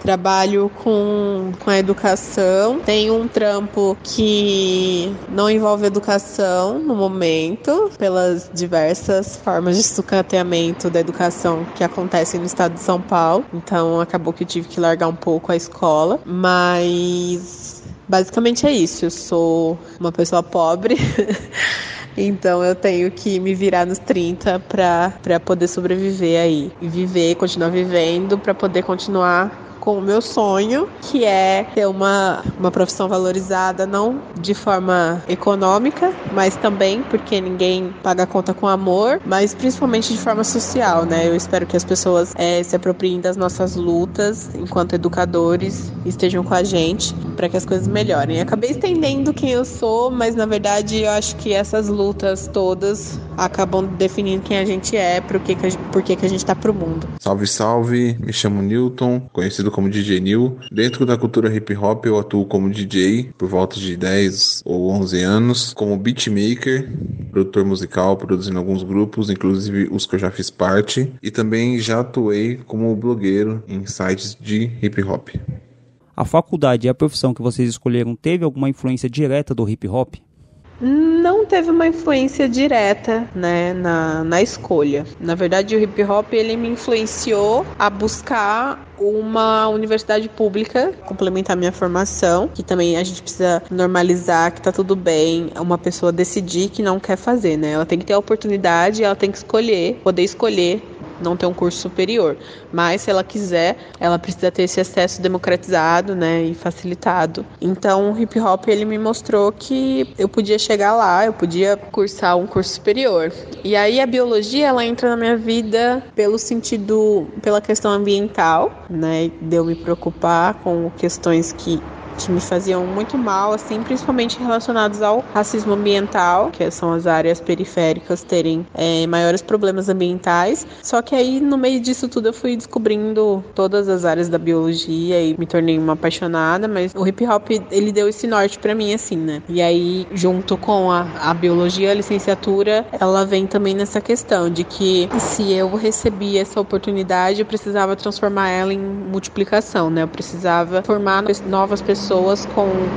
trabalho com, com a educação, tenho um trampo que não envolve educação no momento, pelas diversas formas de sucateamento da educação que acontecem no estado de São Paulo. Então acabou que eu tive que largar um pouco a escola, mas basicamente é isso. Eu sou uma pessoa pobre. Então eu tenho que me virar nos 30 para poder sobreviver aí. E viver, continuar vivendo, para poder continuar com o meu sonho, que é ter uma, uma profissão valorizada, não de forma econômica, mas também porque ninguém paga conta com amor, mas principalmente de forma social, né? Eu espero que as pessoas é, se apropriem das nossas lutas enquanto educadores estejam com a gente para que as coisas melhorem. Eu acabei estendendo quem eu sou, mas na verdade eu acho que essas lutas todas acabam definindo quem a gente é, por que, que, a, gente está pro mundo. Salve, salve! Me chamo Newton, conhecido como DJ New. Dentro da cultura hip hop, eu atuo como DJ por volta de 10 ou 11 anos, como beatmaker, produtor musical, produzindo alguns grupos, inclusive os que eu já fiz parte, e também já atuei como blogueiro em sites de hip hop. A faculdade e a profissão que vocês escolheram teve alguma influência direta do hip hop? Não teve uma influência direta né, na, na escolha. Na verdade, o hip hop ele me influenciou a buscar uma universidade pública, complementar minha formação, que também a gente precisa normalizar que tá tudo bem uma pessoa decidir que não quer fazer, né? Ela tem que ter a oportunidade, ela tem que escolher, poder escolher não ter um curso superior. Mas se ela quiser, ela precisa ter esse acesso democratizado, né, e facilitado. Então, o hip hop ele me mostrou que eu podia chegar lá, eu podia cursar um curso superior. E aí a biologia ela entra na minha vida pelo sentido, pela questão ambiental, né, de eu me preocupar com questões que que me faziam muito mal, assim, principalmente relacionados ao racismo ambiental, que são as áreas periféricas terem é, maiores problemas ambientais. Só que aí, no meio disso tudo, eu fui descobrindo todas as áreas da biologia e me tornei uma apaixonada, mas o hip hop, ele deu esse norte para mim, assim, né? E aí, junto com a, a biologia, a licenciatura, ela vem também nessa questão de que se eu recebi essa oportunidade, eu precisava transformar ela em multiplicação, né? Eu precisava formar novas pessoas pessoas com,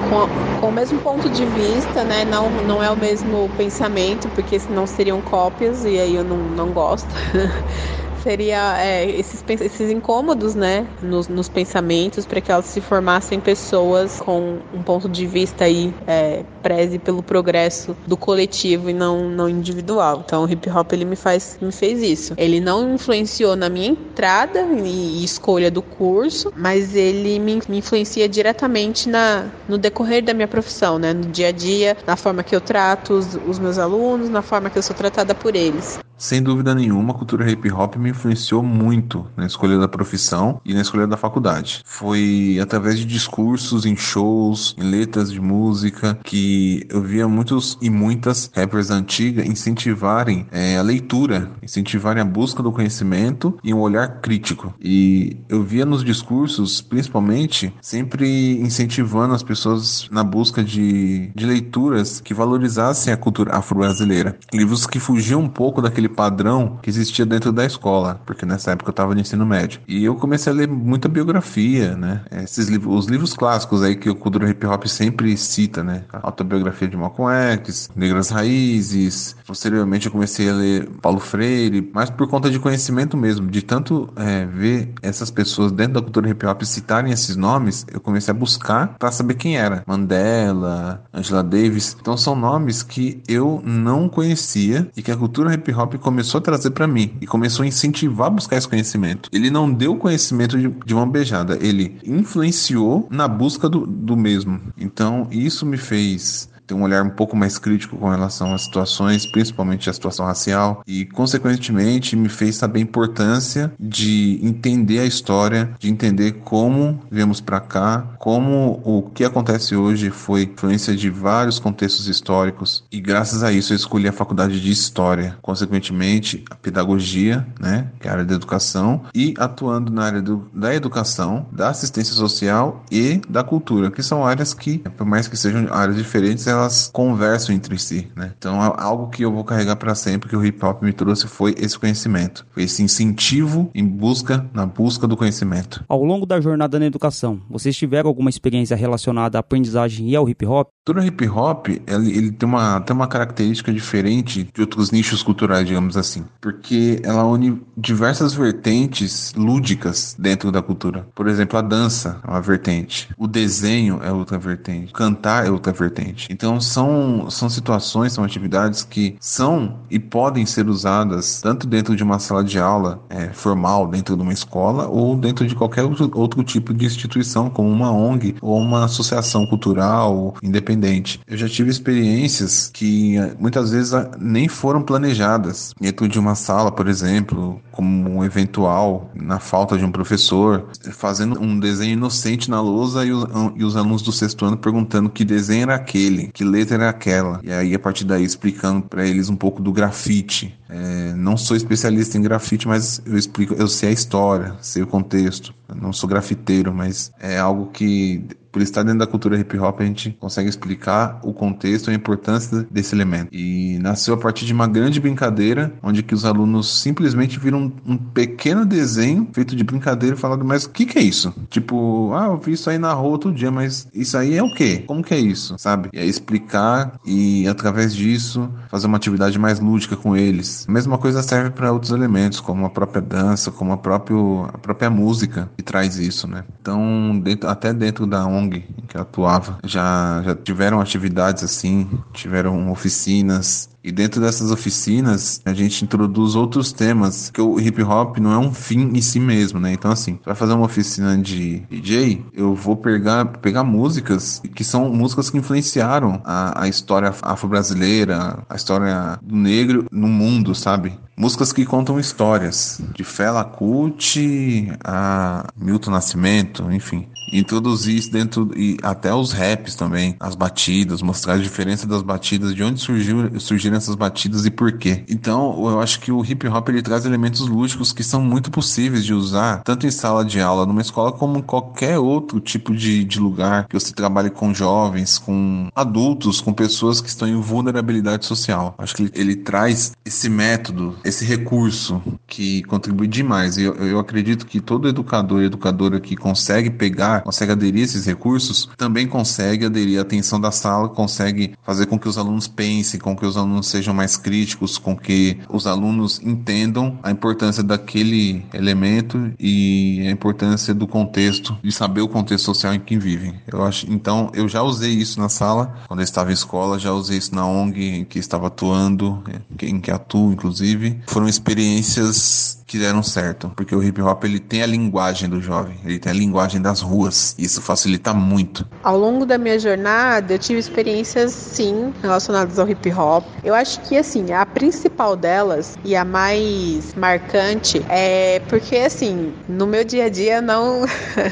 com, com, o mesmo ponto de vista, né? Não, não é o mesmo pensamento, porque senão seriam cópias e aí eu não, não gosto. seria é, esses, esses incômodos, né, nos, nos pensamentos, para que elas se formassem pessoas com um ponto de vista aí é, preze pelo progresso do coletivo e não, não individual. Então o hip hop ele me faz me fez isso. Ele não influenciou na minha entrada e, escolha do curso, mas ele me, me influencia diretamente na, no decorrer da minha profissão, né, no dia a dia, na forma que eu trato os, os meus alunos, na forma que eu sou tratada por eles. Sem dúvida nenhuma, a cultura hip hop me influenciou muito na escolha da profissão e na escolha da faculdade. Foi através de discursos em shows, em letras de música, que eu via muitos e muitas rappers antigas incentivarem é, a leitura, incentivarem a busca do conhecimento e um olhar crítico. E eu via nos discursos, principalmente, sempre incentivando as pessoas na busca de, de leituras que valorizassem a cultura afro-brasileira. Livros que fugiam um pouco daquele padrão que existia dentro da escola, porque nessa época eu estava no ensino médio. E eu comecei a ler muita biografia, né? Esses livros, os livros clássicos aí que o cultura hip hop sempre cita, né? A autobiografia de Malcolm X, Negras Raízes. Posteriormente eu comecei a ler Paulo Freire, mas por conta de conhecimento mesmo, de tanto é, ver essas pessoas dentro da cultura hip hop citarem esses nomes, eu comecei a buscar para saber quem era. Mandela, Angela Davis. Então são nomes que eu não conhecia e que a cultura hip hop começou a trazer para mim e começou a incentivar a buscar esse conhecimento. Ele não deu conhecimento de, de uma beijada, ele influenciou na busca do, do mesmo. Então, isso me fez ter um olhar um pouco mais crítico com relação às situações, principalmente a situação racial, e consequentemente me fez saber a importância de entender a história, de entender como viemos para cá, como o que acontece hoje foi influência de vários contextos históricos, e graças a isso eu escolhi a faculdade de História, consequentemente a pedagogia, né, que é a área da educação, e atuando na área do, da educação, da assistência social e da cultura, que são áreas que, por mais que sejam áreas diferentes, elas conversam entre si, né? Então, algo que eu vou carregar para sempre que o hip hop me trouxe foi esse conhecimento, foi esse incentivo em busca, na busca do conhecimento. Ao longo da jornada na educação, vocês tiveram alguma experiência relacionada à aprendizagem e ao hip hop? Todo hip hop, ele, ele tem, uma, tem uma característica diferente de outros nichos culturais, digamos assim, porque ela une diversas vertentes lúdicas dentro da cultura. Por exemplo, a dança é uma vertente, o desenho é outra vertente, cantar é outra vertente. Então são, são situações, são atividades que são e podem ser usadas tanto dentro de uma sala de aula é, formal, dentro de uma escola, ou dentro de qualquer outro, outro tipo de instituição, como uma ONG ou uma associação cultural independente. Eu já tive experiências que eh, muitas vezes ah, nem foram planejadas dentro de uma sala, por exemplo, como um eventual, na falta de um professor, fazendo um desenho inocente na lousa e os, e os alunos do sexto ano perguntando que desenho era aquele, que letra era aquela. E aí, a partir daí, explicando para eles um pouco do grafite. É, não sou especialista em grafite, mas eu explico, eu sei a história, sei o contexto. Não sou grafiteiro, mas é algo que por estar dentro da cultura hip hop, a gente consegue explicar o contexto e a importância desse elemento. E nasceu a partir de uma grande brincadeira, onde que os alunos simplesmente viram um pequeno desenho feito de brincadeira e falaram, mas o que, que é isso? Tipo, ah, eu vi isso aí na rua outro dia, mas isso aí é o quê? Como que é isso? Sabe? E aí explicar e através disso fazer uma atividade mais lúdica com eles. A mesma coisa serve para outros elementos, como a própria dança, como a, próprio, a própria música que traz isso, né? Então, dentro, até dentro da ONG em que eu atuava, já, já tiveram atividades assim, tiveram oficinas, e dentro dessas oficinas, a gente introduz outros temas, que o hip hop não é um fim em si mesmo, né? Então, assim, vai fazer uma oficina de DJ, eu vou pegar, pegar músicas que são músicas que influenciaram a, a história afro-brasileira, a história do negro no mundo, sabe? Músicas que contam histórias, de Fela Kuti a Milton Nascimento, enfim introduzir isso dentro e até os raps também, as batidas, mostrar a diferença das batidas, de onde surgiu, surgiram essas batidas e por quê. Então, eu acho que o hip hop ele traz elementos lúdicos que são muito possíveis de usar, tanto em sala de aula, numa escola, como em qualquer outro tipo de, de lugar que você trabalhe com jovens, com adultos, com pessoas que estão em vulnerabilidade social. Acho que ele, ele traz esse método, esse recurso que contribui demais. Eu, eu acredito que todo educador e educadora que consegue pegar, consegue aderir a esses recursos, também consegue aderir à atenção da sala, consegue fazer com que os alunos pensem, com que os alunos sejam mais críticos, com que os alunos entendam a importância daquele elemento e a importância do contexto, de saber o contexto social em que vivem. Eu acho, então, eu já usei isso na sala, quando eu estava em escola, já usei isso na ONG em que estava atuando, em que atuo, inclusive. Foram experiências que deram certo, porque o hip hop ele tem a linguagem do jovem, ele tem a linguagem das ruas, isso facilita muito. Ao longo da minha jornada, eu tive experiências sim relacionadas ao hip hop. Eu acho que assim, a principal delas e a mais marcante é porque assim, no meu dia a dia não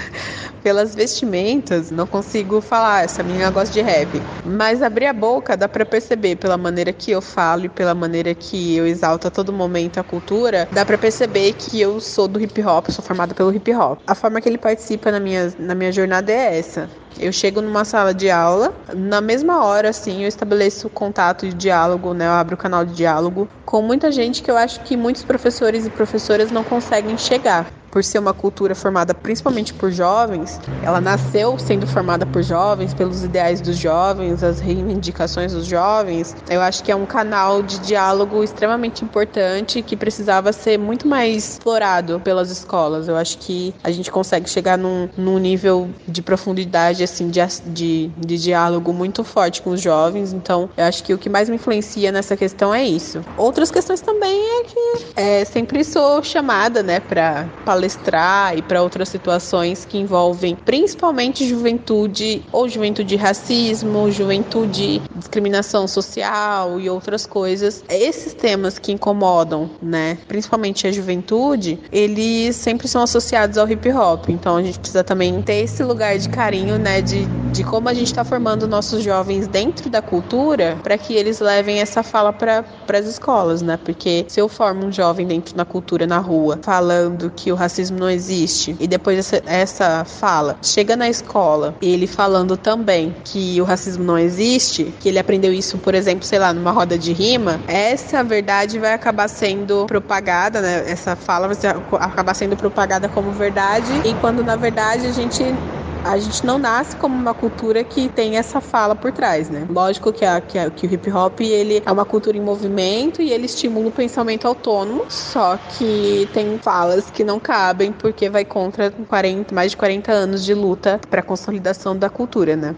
pelas vestimentas, não consigo falar, essa menina gosta de rap. Mas abrir a boca dá para perceber pela maneira que eu falo e pela maneira que eu exalto a todo momento a cultura, dá para perceber que eu sou do hip hop, sou formada pelo hip hop. A forma que ele participa na minha, na minha jornada é essa. Eu chego numa sala de aula, na mesma hora, assim, eu estabeleço contato de diálogo, né? Eu abro o canal de diálogo com muita gente que eu acho que muitos professores e professoras não conseguem chegar por ser uma cultura formada principalmente por jovens, ela nasceu sendo formada por jovens, pelos ideais dos jovens, as reivindicações dos jovens. Eu acho que é um canal de diálogo extremamente importante que precisava ser muito mais explorado pelas escolas. Eu acho que a gente consegue chegar num, num nível de profundidade assim de, de, de diálogo muito forte com os jovens. Então, eu acho que o que mais me influencia nessa questão é isso. Outras questões também é que é, sempre sou chamada, né, para palestrar e para outras situações que envolvem principalmente juventude ou juventude racismo, juventude discriminação social e outras coisas. Esses temas que incomodam, né, principalmente a juventude, eles sempre são associados ao hip hop. Então a gente precisa também ter esse lugar de carinho, né, de, de como a gente está formando nossos jovens dentro da cultura para que eles levem essa fala para as escolas, né? Porque se eu formo um jovem dentro da cultura na rua falando que o racismo não existe e depois essa, essa fala chega na escola ele falando também que o racismo não existe, que ele aprendeu isso, por exemplo, sei lá, numa roda de rima, essa verdade vai acabar sendo propagada, né? Essa fala vai acabar sendo propagada como verdade e quando na verdade a gente a gente não nasce como uma cultura que tem essa fala por trás, né? Lógico que, a, que, a, que o hip hop ele é uma cultura em movimento e ele estimula o pensamento autônomo, só que tem falas que não cabem porque vai contra 40, mais de 40 anos de luta para consolidação da cultura, né?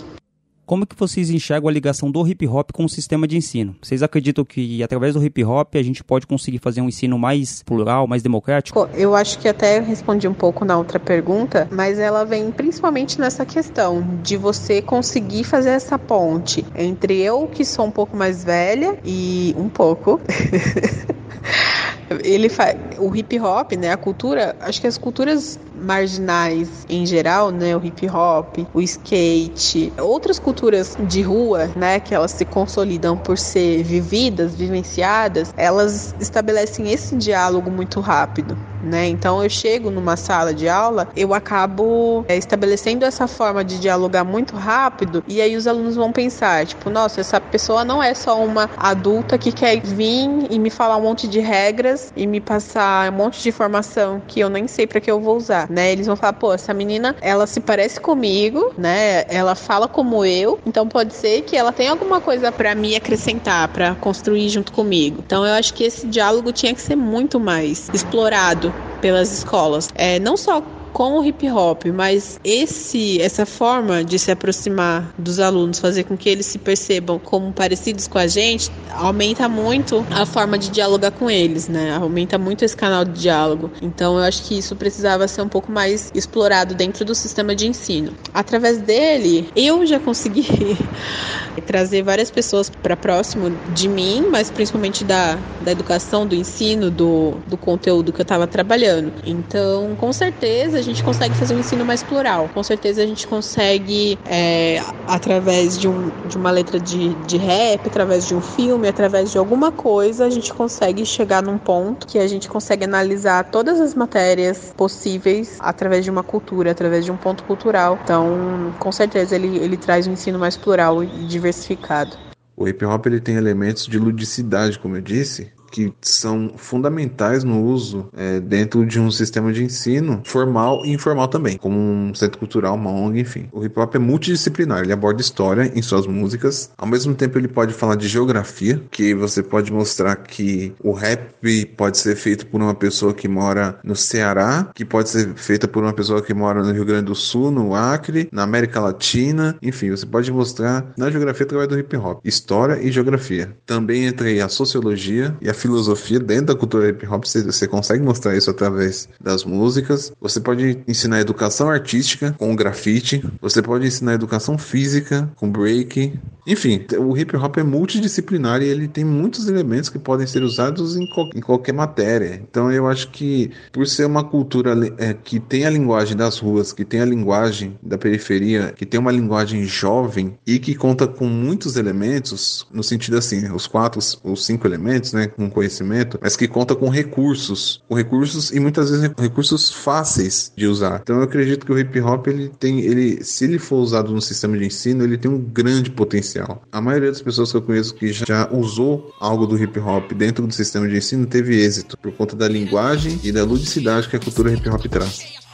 Como que vocês enxergam a ligação do hip hop com o sistema de ensino? Vocês acreditam que através do hip hop a gente pode conseguir fazer um ensino mais plural, mais democrático? Eu acho que até respondi um pouco na outra pergunta, mas ela vem principalmente nessa questão de você conseguir fazer essa ponte entre eu que sou um pouco mais velha e um pouco ele faz o hip hop, né, a cultura, acho que as culturas marginais em geral, né, o hip hop, o skate, outras culturas de rua, né, que elas se consolidam por ser vividas, vivenciadas, elas estabelecem esse diálogo muito rápido. Né? Então eu chego numa sala de aula, eu acabo é, estabelecendo essa forma de dialogar muito rápido e aí os alunos vão pensar, tipo, nossa, essa pessoa não é só uma adulta que quer vir e me falar um monte de regras e me passar um monte de informação que eu nem sei para que eu vou usar né? Eles vão falar, pô, essa menina, ela se parece comigo, né? Ela fala como eu, então pode ser que ela tenha alguma coisa para me acrescentar, para construir junto comigo. Então eu acho que esse diálogo tinha que ser muito mais explorado pelas escolas. É, não só com o hip hop, mas esse essa forma de se aproximar dos alunos, fazer com que eles se percebam como parecidos com a gente, aumenta muito a forma de dialogar com eles, né? Aumenta muito esse canal de diálogo. Então eu acho que isso precisava ser um pouco mais explorado dentro do sistema de ensino. Através dele, eu já consegui trazer várias pessoas para próximo de mim, mas principalmente da, da educação, do ensino, do, do conteúdo que eu estava trabalhando. Então, com certeza, a gente consegue fazer um ensino mais plural. Com certeza, a gente consegue, é, através de, um, de uma letra de, de rap, através de um filme, através de alguma coisa, a gente consegue chegar num ponto que a gente consegue analisar todas as matérias possíveis através de uma cultura, através de um ponto cultural. Então, com certeza, ele, ele traz um ensino mais plural e diversificado. O hip hop ele tem elementos de ludicidade, como eu disse, que são fundamentais no uso é, dentro de um sistema de ensino formal e informal também, como um centro cultural, uma ONG, enfim. O hip hop é multidisciplinar, ele aborda história em suas músicas, ao mesmo tempo ele pode falar de geografia, que você pode mostrar que o rap pode ser feito por uma pessoa que mora no Ceará, que pode ser feita por uma pessoa que mora no Rio Grande do Sul, no Acre, na América Latina, enfim, você pode mostrar na geografia através do hip hop, história e geografia. Também entre a sociologia e a filosofia dentro da cultura hip hop, você, você consegue mostrar isso através das músicas. Você pode ensinar educação artística com grafite, você pode ensinar educação física com break. Enfim, o hip hop é multidisciplinar e ele tem muitos elementos que podem ser usados em, em qualquer matéria. Então eu acho que por ser uma cultura é, que tem a linguagem das ruas, que tem a linguagem da periferia, que tem uma linguagem jovem e que conta com muitos elementos, no sentido assim, os quatro, os cinco elementos, né, com conhecimento, mas que conta com recursos, com recursos e muitas vezes recursos fáceis de usar. Então eu acredito que o hip hop ele tem, ele, se ele for usado no sistema de ensino, ele tem um grande potencial. A maioria das pessoas que eu conheço que já usou algo do hip hop dentro do sistema de ensino teve êxito por conta da linguagem e da ludicidade que a cultura hip hop traz.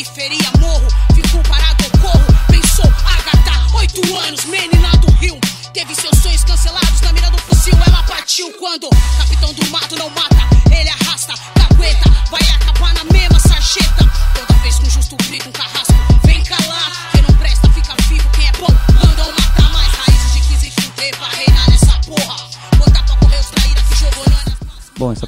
Periferia, morro,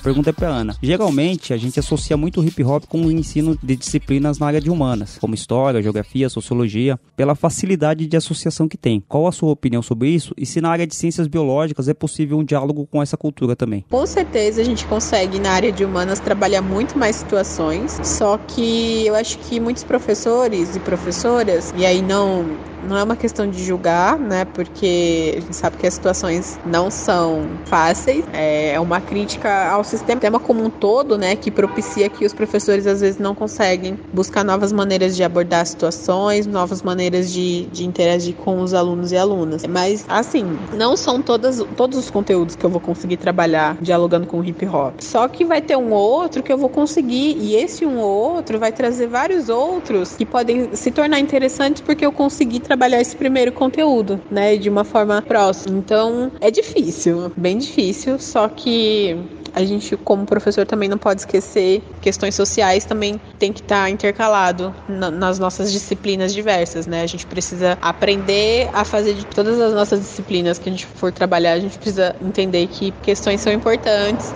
pergunta é pra Ana. Geralmente, a gente associa muito o hip hop com o ensino de disciplinas na área de humanas, como história, geografia, sociologia, pela facilidade de associação que tem. Qual a sua opinião sobre isso? E se na área de ciências biológicas é possível um diálogo com essa cultura também? Com certeza a gente consegue na área de humanas trabalhar muito mais situações, só que eu acho que muitos professores e professoras, e aí não não é uma questão de julgar, né? Porque a gente sabe que as situações não são fáceis. É uma crítica ao sistema como um todo, né? Que propicia que os professores às vezes não conseguem buscar novas maneiras de abordar situações, novas maneiras de, de interagir com os alunos e alunas. Mas, assim, não são todas, todos os conteúdos que eu vou conseguir trabalhar dialogando com o hip hop. Só que vai ter um outro que eu vou conseguir, e esse um ou outro vai trazer vários outros que podem se tornar interessantes porque eu consegui trabalhar trabalhar esse primeiro conteúdo, né, de uma forma próxima. Então, é difícil, bem difícil, só que a gente, como professor, também não pode esquecer questões sociais também tem que estar tá intercalado na, nas nossas disciplinas diversas, né? A gente precisa aprender a fazer de todas as nossas disciplinas que a gente for trabalhar, a gente precisa entender que questões são importantes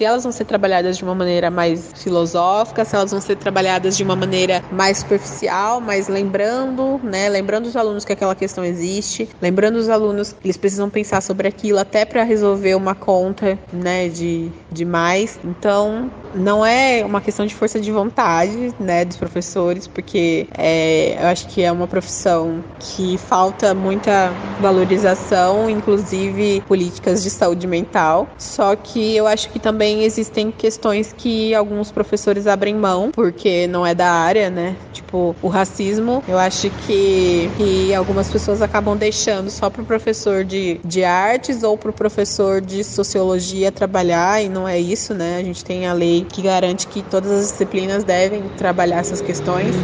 se elas vão ser trabalhadas de uma maneira mais filosófica, se elas vão ser trabalhadas de uma maneira mais superficial, mas lembrando, né, lembrando os alunos que aquela questão existe, lembrando os alunos que eles precisam pensar sobre aquilo até para resolver uma conta, né, de, de mais. Então, não é uma questão de força de vontade, né, dos professores, porque é, eu acho que é uma profissão que falta muita valorização, inclusive políticas de saúde mental. Só que eu acho que também também existem questões que alguns professores abrem mão, porque não é da área, né? Tipo, o racismo, eu acho que, que algumas pessoas acabam deixando só pro professor de, de artes ou pro professor de sociologia trabalhar, e não é isso, né? A gente tem a lei que garante que todas as disciplinas devem trabalhar essas questões.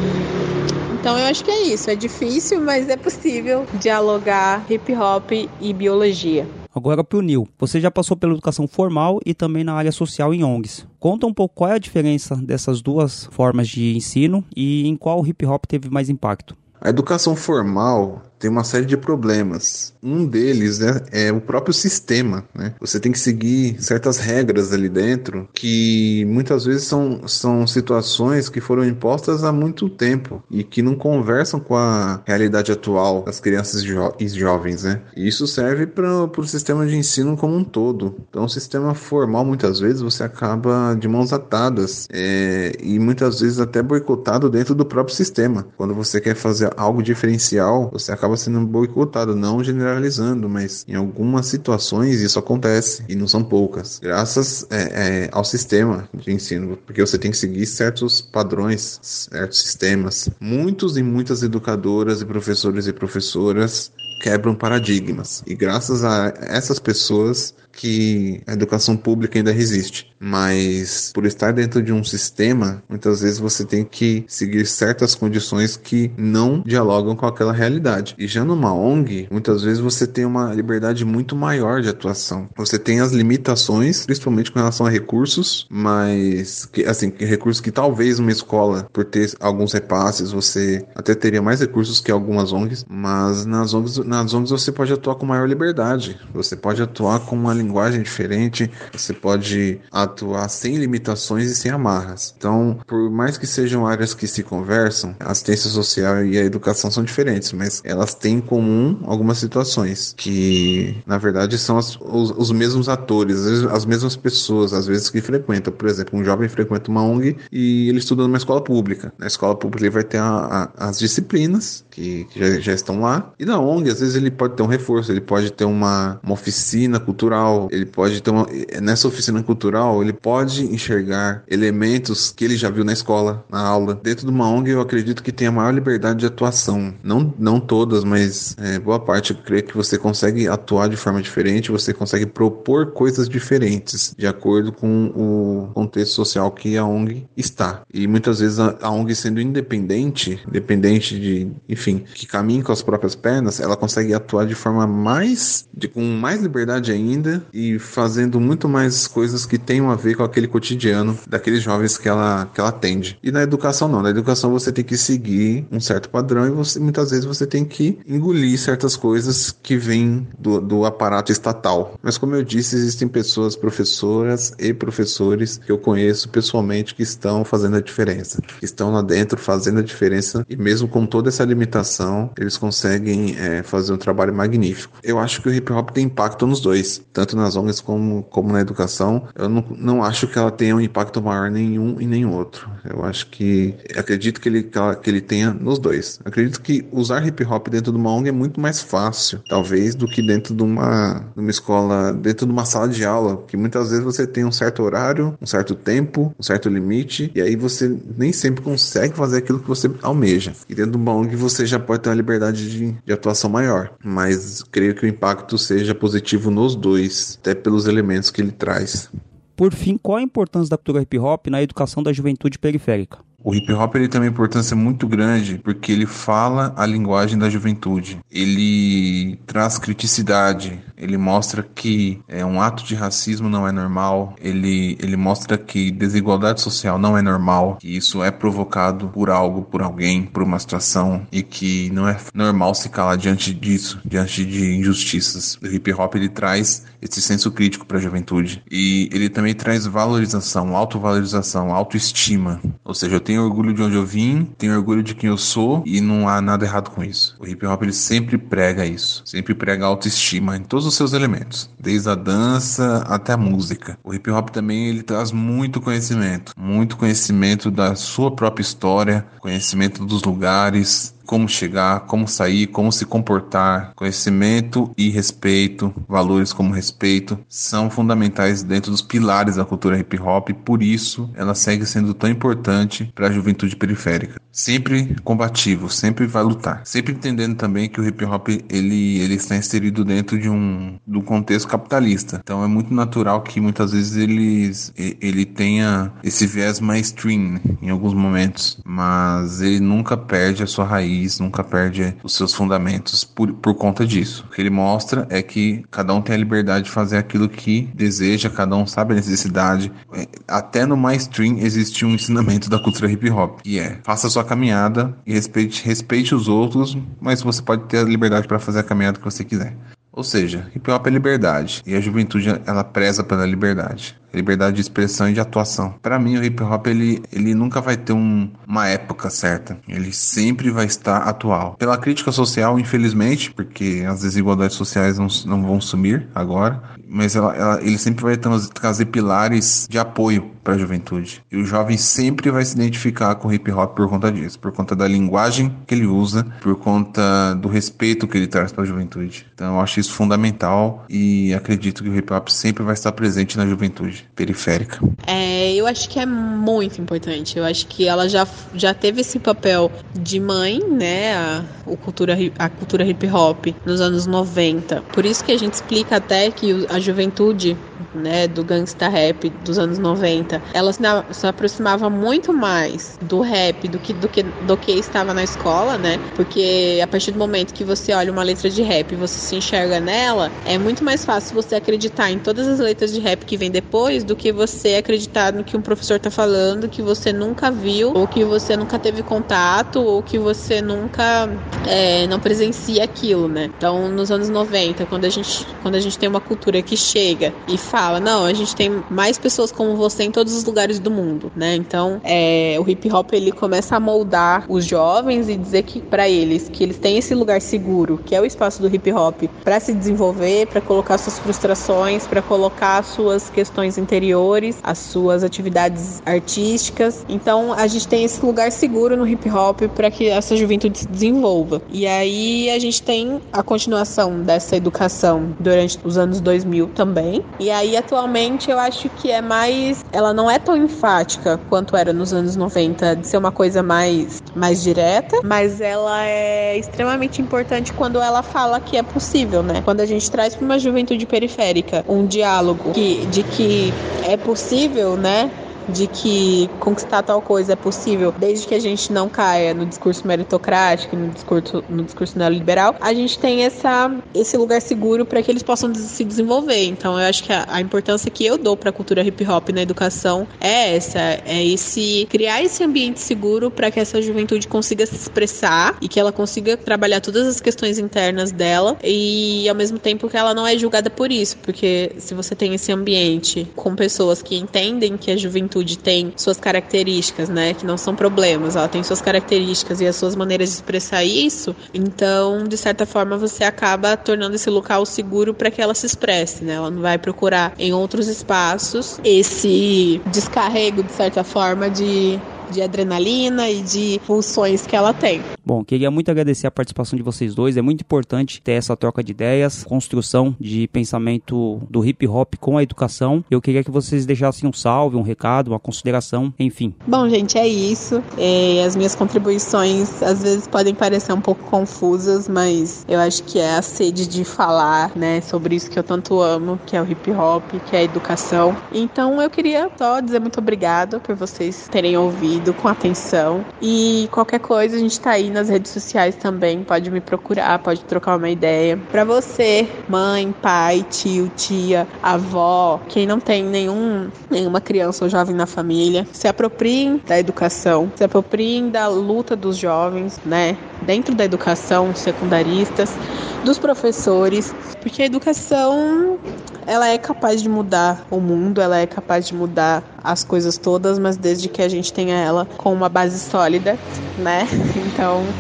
Então eu acho que é isso. É difícil, mas é possível dialogar hip hop e biologia. Agora para o Nil. Você já passou pela educação formal e também na área social em ONGs. Conta um pouco qual é a diferença dessas duas formas de ensino e em qual o hip hop teve mais impacto. A educação formal tem uma série de problemas. Um deles né, é o próprio sistema. Né? Você tem que seguir certas regras ali dentro que muitas vezes são, são situações que foram impostas há muito tempo e que não conversam com a realidade atual das crianças jo e jovens. Né? E isso serve para o sistema de ensino como um todo. Então, o sistema formal, muitas vezes, você acaba de mãos atadas é, e muitas vezes até boicotado dentro do próprio sistema. Quando você quer fazer algo diferencial, você acaba acaba sendo boicotado, não generalizando, mas em algumas situações isso acontece e não são poucas, graças é, é, ao sistema de ensino, porque você tem que seguir certos padrões, certos sistemas. Muitos e muitas educadoras e professores e professoras quebram paradigmas e graças a essas pessoas que a educação pública ainda resiste. Mas por estar dentro de um sistema, muitas vezes você tem que seguir certas condições que não dialogam com aquela realidade. E já numa ONG, muitas vezes você tem uma liberdade muito maior de atuação. Você tem as limitações, principalmente com relação a recursos, mas que, assim, recursos que talvez uma escola, por ter alguns repasses, você até teria mais recursos que algumas ONGs, mas nas ONGs, nas ONGs você pode atuar com maior liberdade. Você pode atuar com uma diferente, você pode atuar sem limitações e sem amarras. Então, por mais que sejam áreas que se conversam, a assistência social e a educação são diferentes, mas elas têm em comum algumas situações que, na verdade, são as, os, os, mesmos atores, as mesmas pessoas, às vezes que frequentam. Por exemplo, um jovem frequenta uma ONG e ele estuda numa escola pública. Na escola pública ele vai ter a, a, as disciplinas que, que já, já, estão lá. E na ONG, às vezes, ele pode ter um reforço, ele pode ter uma, uma oficina cultural, ele pode ter uma. Nessa oficina cultural, ele pode enxergar elementos que ele já viu na escola, na aula. Dentro de uma ONG, eu acredito que tem a maior liberdade de atuação. Não, não todas, mas é, boa parte eu creio que você consegue atuar de forma diferente, você consegue propor coisas diferentes de acordo com o contexto social que a ONG está. E muitas vezes a, a ONG sendo independente, independente de, enfim, que caminha com as próprias pernas, ela consegue atuar de forma mais, de, com mais liberdade ainda e fazendo muito mais coisas que tenham a ver com aquele cotidiano daqueles jovens que ela, que ela atende. E na educação não, na educação você tem que seguir um certo padrão e você, muitas vezes você tem que engolir certas coisas que vêm do, do aparato estatal. Mas como eu disse, existem pessoas, professoras e professores que eu conheço pessoalmente que estão fazendo a diferença, estão lá dentro fazendo a diferença e mesmo com toda essa limitação, eles conseguem é, fazer um trabalho magnífico. Eu acho que o hip hop tem impacto nos dois, tanto nas ONGs como, como na educação. Eu não, não acho que ela tenha um impacto maior nenhum e nenhum outro. Eu acho que acredito que ele, que, ela, que ele tenha nos dois. Acredito que usar hip hop dentro de uma ONG é muito mais fácil, talvez, do que dentro de uma, de uma escola, dentro de uma sala de aula, que muitas vezes você tem um certo horário, um certo tempo, um certo limite, e aí você nem sempre consegue fazer aquilo que você almeja. E dentro de uma ONG você já pode ter uma liberdade de, de atuação maior, mas creio que o impacto seja positivo nos dois, até pelos elementos que ele traz. Por fim, qual a importância da cultura hip hop na educação da juventude periférica? O hip hop ele tem uma importância muito grande porque ele fala a linguagem da juventude. Ele traz criticidade, ele mostra que é, um ato de racismo não é normal, ele, ele mostra que desigualdade social não é normal, que isso é provocado por algo, por alguém, por uma situação e que não é normal se calar diante disso, diante de injustiças. O hip hop ele traz esse senso crítico para a juventude e ele também traz valorização, autovalorização, autoestima. Ou seja, eu tenho tenho orgulho de onde eu vim, tenho orgulho de quem eu sou e não há nada errado com isso. O hip hop ele sempre prega isso, sempre prega autoestima em todos os seus elementos, desde a dança até a música. O hip hop também ele traz muito conhecimento, muito conhecimento da sua própria história, conhecimento dos lugares, como chegar, como sair, como se comportar. Conhecimento e respeito, valores como respeito, são fundamentais dentro dos pilares da cultura hip hop, por isso ela segue sendo tão importante para a juventude periférica. Sempre combativo, sempre vai lutar, sempre entendendo também que o hip hop ele, ele está inserido dentro de um do contexto capitalista. Então é muito natural que muitas vezes eles ele tenha esse viés mainstream em alguns momentos, mas ele nunca perde a sua raiz país nunca perde os seus fundamentos por, por conta disso. O que ele mostra é que cada um tem a liberdade de fazer aquilo que deseja, cada um sabe a necessidade. É, até no mainstream existe um ensinamento da cultura hip hop, que é faça sua caminhada e respeite, respeite os outros, mas você pode ter a liberdade para fazer a caminhada que você quiser. Ou seja, hip hop é liberdade e a juventude ela preza pela liberdade liberdade de expressão e de atuação. Para mim, o hip hop ele, ele nunca vai ter um, uma época certa. Ele sempre vai estar atual. Pela crítica social, infelizmente, porque as desigualdades sociais não, não vão sumir agora, mas ela, ela, ele sempre vai trazer pilares de apoio para a juventude. E o jovem sempre vai se identificar com o hip hop por conta disso, por conta da linguagem que ele usa, por conta do respeito que ele traz para a juventude. Então eu acho isso fundamental e acredito que o hip hop sempre vai estar presente na juventude periférica. É, eu acho que é muito importante. Eu acho que ela já, já teve esse papel de mãe, né? A, o cultura, a cultura hip hop nos anos 90. Por isso que a gente explica até que a juventude né, do gangsta rap dos anos 90, ela se, se aproximava muito mais do rap do que, do que do que estava na escola, né? Porque a partir do momento que você olha uma letra de rap e você se enxerga nela, é muito mais fácil você acreditar em todas as letras de rap que vem depois do que você acreditar no que um professor tá falando que você nunca viu, ou que você nunca teve contato, ou que você nunca é, não presencia aquilo, né? Então, nos anos 90, quando a gente, quando a gente tem uma cultura que chega e fala, não, a gente tem mais pessoas como você em todos os lugares do mundo, né? Então, é, o hip hop ele começa a moldar os jovens e dizer que para eles que eles têm esse lugar seguro, que é o espaço do hip hop, para se desenvolver, para colocar suas frustrações, para colocar suas questões interiores, as suas atividades artísticas. Então, a gente tem esse lugar seguro no hip hop para que essa juventude se desenvolva. E aí a gente tem a continuação dessa educação durante os anos 2000 também. E aí atualmente eu acho que é mais, ela não é tão enfática quanto era nos anos 90 de ser uma coisa mais mais direta, mas ela é extremamente importante quando ela fala que é possível, né? Quando a gente traz para uma juventude periférica um diálogo que, de que é possível, né? De que conquistar tal coisa é possível, desde que a gente não caia no discurso meritocrático, no discurso, no discurso neoliberal, a gente tem essa, esse lugar seguro para que eles possam se desenvolver. Então, eu acho que a, a importância que eu dou para a cultura hip hop na educação é essa, é esse criar esse ambiente seguro para que essa juventude consiga se expressar e que ela consiga trabalhar todas as questões internas dela e ao mesmo tempo que ela não é julgada por isso, porque se você tem esse ambiente com pessoas que entendem que a juventude tem suas características, né, que não são problemas, ela tem suas características e as suas maneiras de expressar isso, então de certa forma você acaba tornando esse local seguro para que ela se expresse, né? Ela não vai procurar em outros espaços esse descarrego de certa forma de de adrenalina e de pulsões que ela tem. Bom, queria muito agradecer a participação de vocês dois. É muito importante ter essa troca de ideias, construção de pensamento do hip hop com a educação. Eu queria que vocês deixassem um salve, um recado, uma consideração, enfim. Bom, gente, é isso. É, as minhas contribuições às vezes podem parecer um pouco confusas, mas eu acho que é a sede de falar, né, sobre isso que eu tanto amo, que é o hip hop, que é a educação. Então eu queria só dizer muito obrigado por vocês terem ouvido ouvido, com atenção. E qualquer coisa, a gente tá aí nas redes sociais também. Pode me procurar, pode trocar uma ideia. Para você, mãe, pai, tio, tia, avó, quem não tem nenhum, nenhuma criança ou jovem na família, se apropriem da educação, se apropriem da luta dos jovens, né? Dentro da educação, secundaristas, dos professores, porque a educação ela é capaz de mudar o mundo, ela é capaz de mudar as coisas todas, mas desde que a gente tenha ela com uma base sólida, né? Então,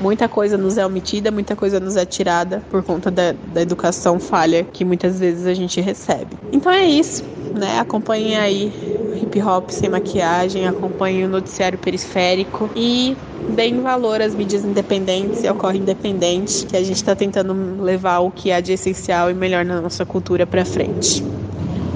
muita coisa nos é omitida, muita coisa nos é tirada por conta da, da educação falha que muitas vezes a gente recebe. Então é isso, né? Acompanhem aí hip hop sem maquiagem, acompanhem o noticiário periférico e deem valor às mídias independentes e ao corre independente, que a gente está tentando levar o que há de essencial e melhor na nossa cultura para frente.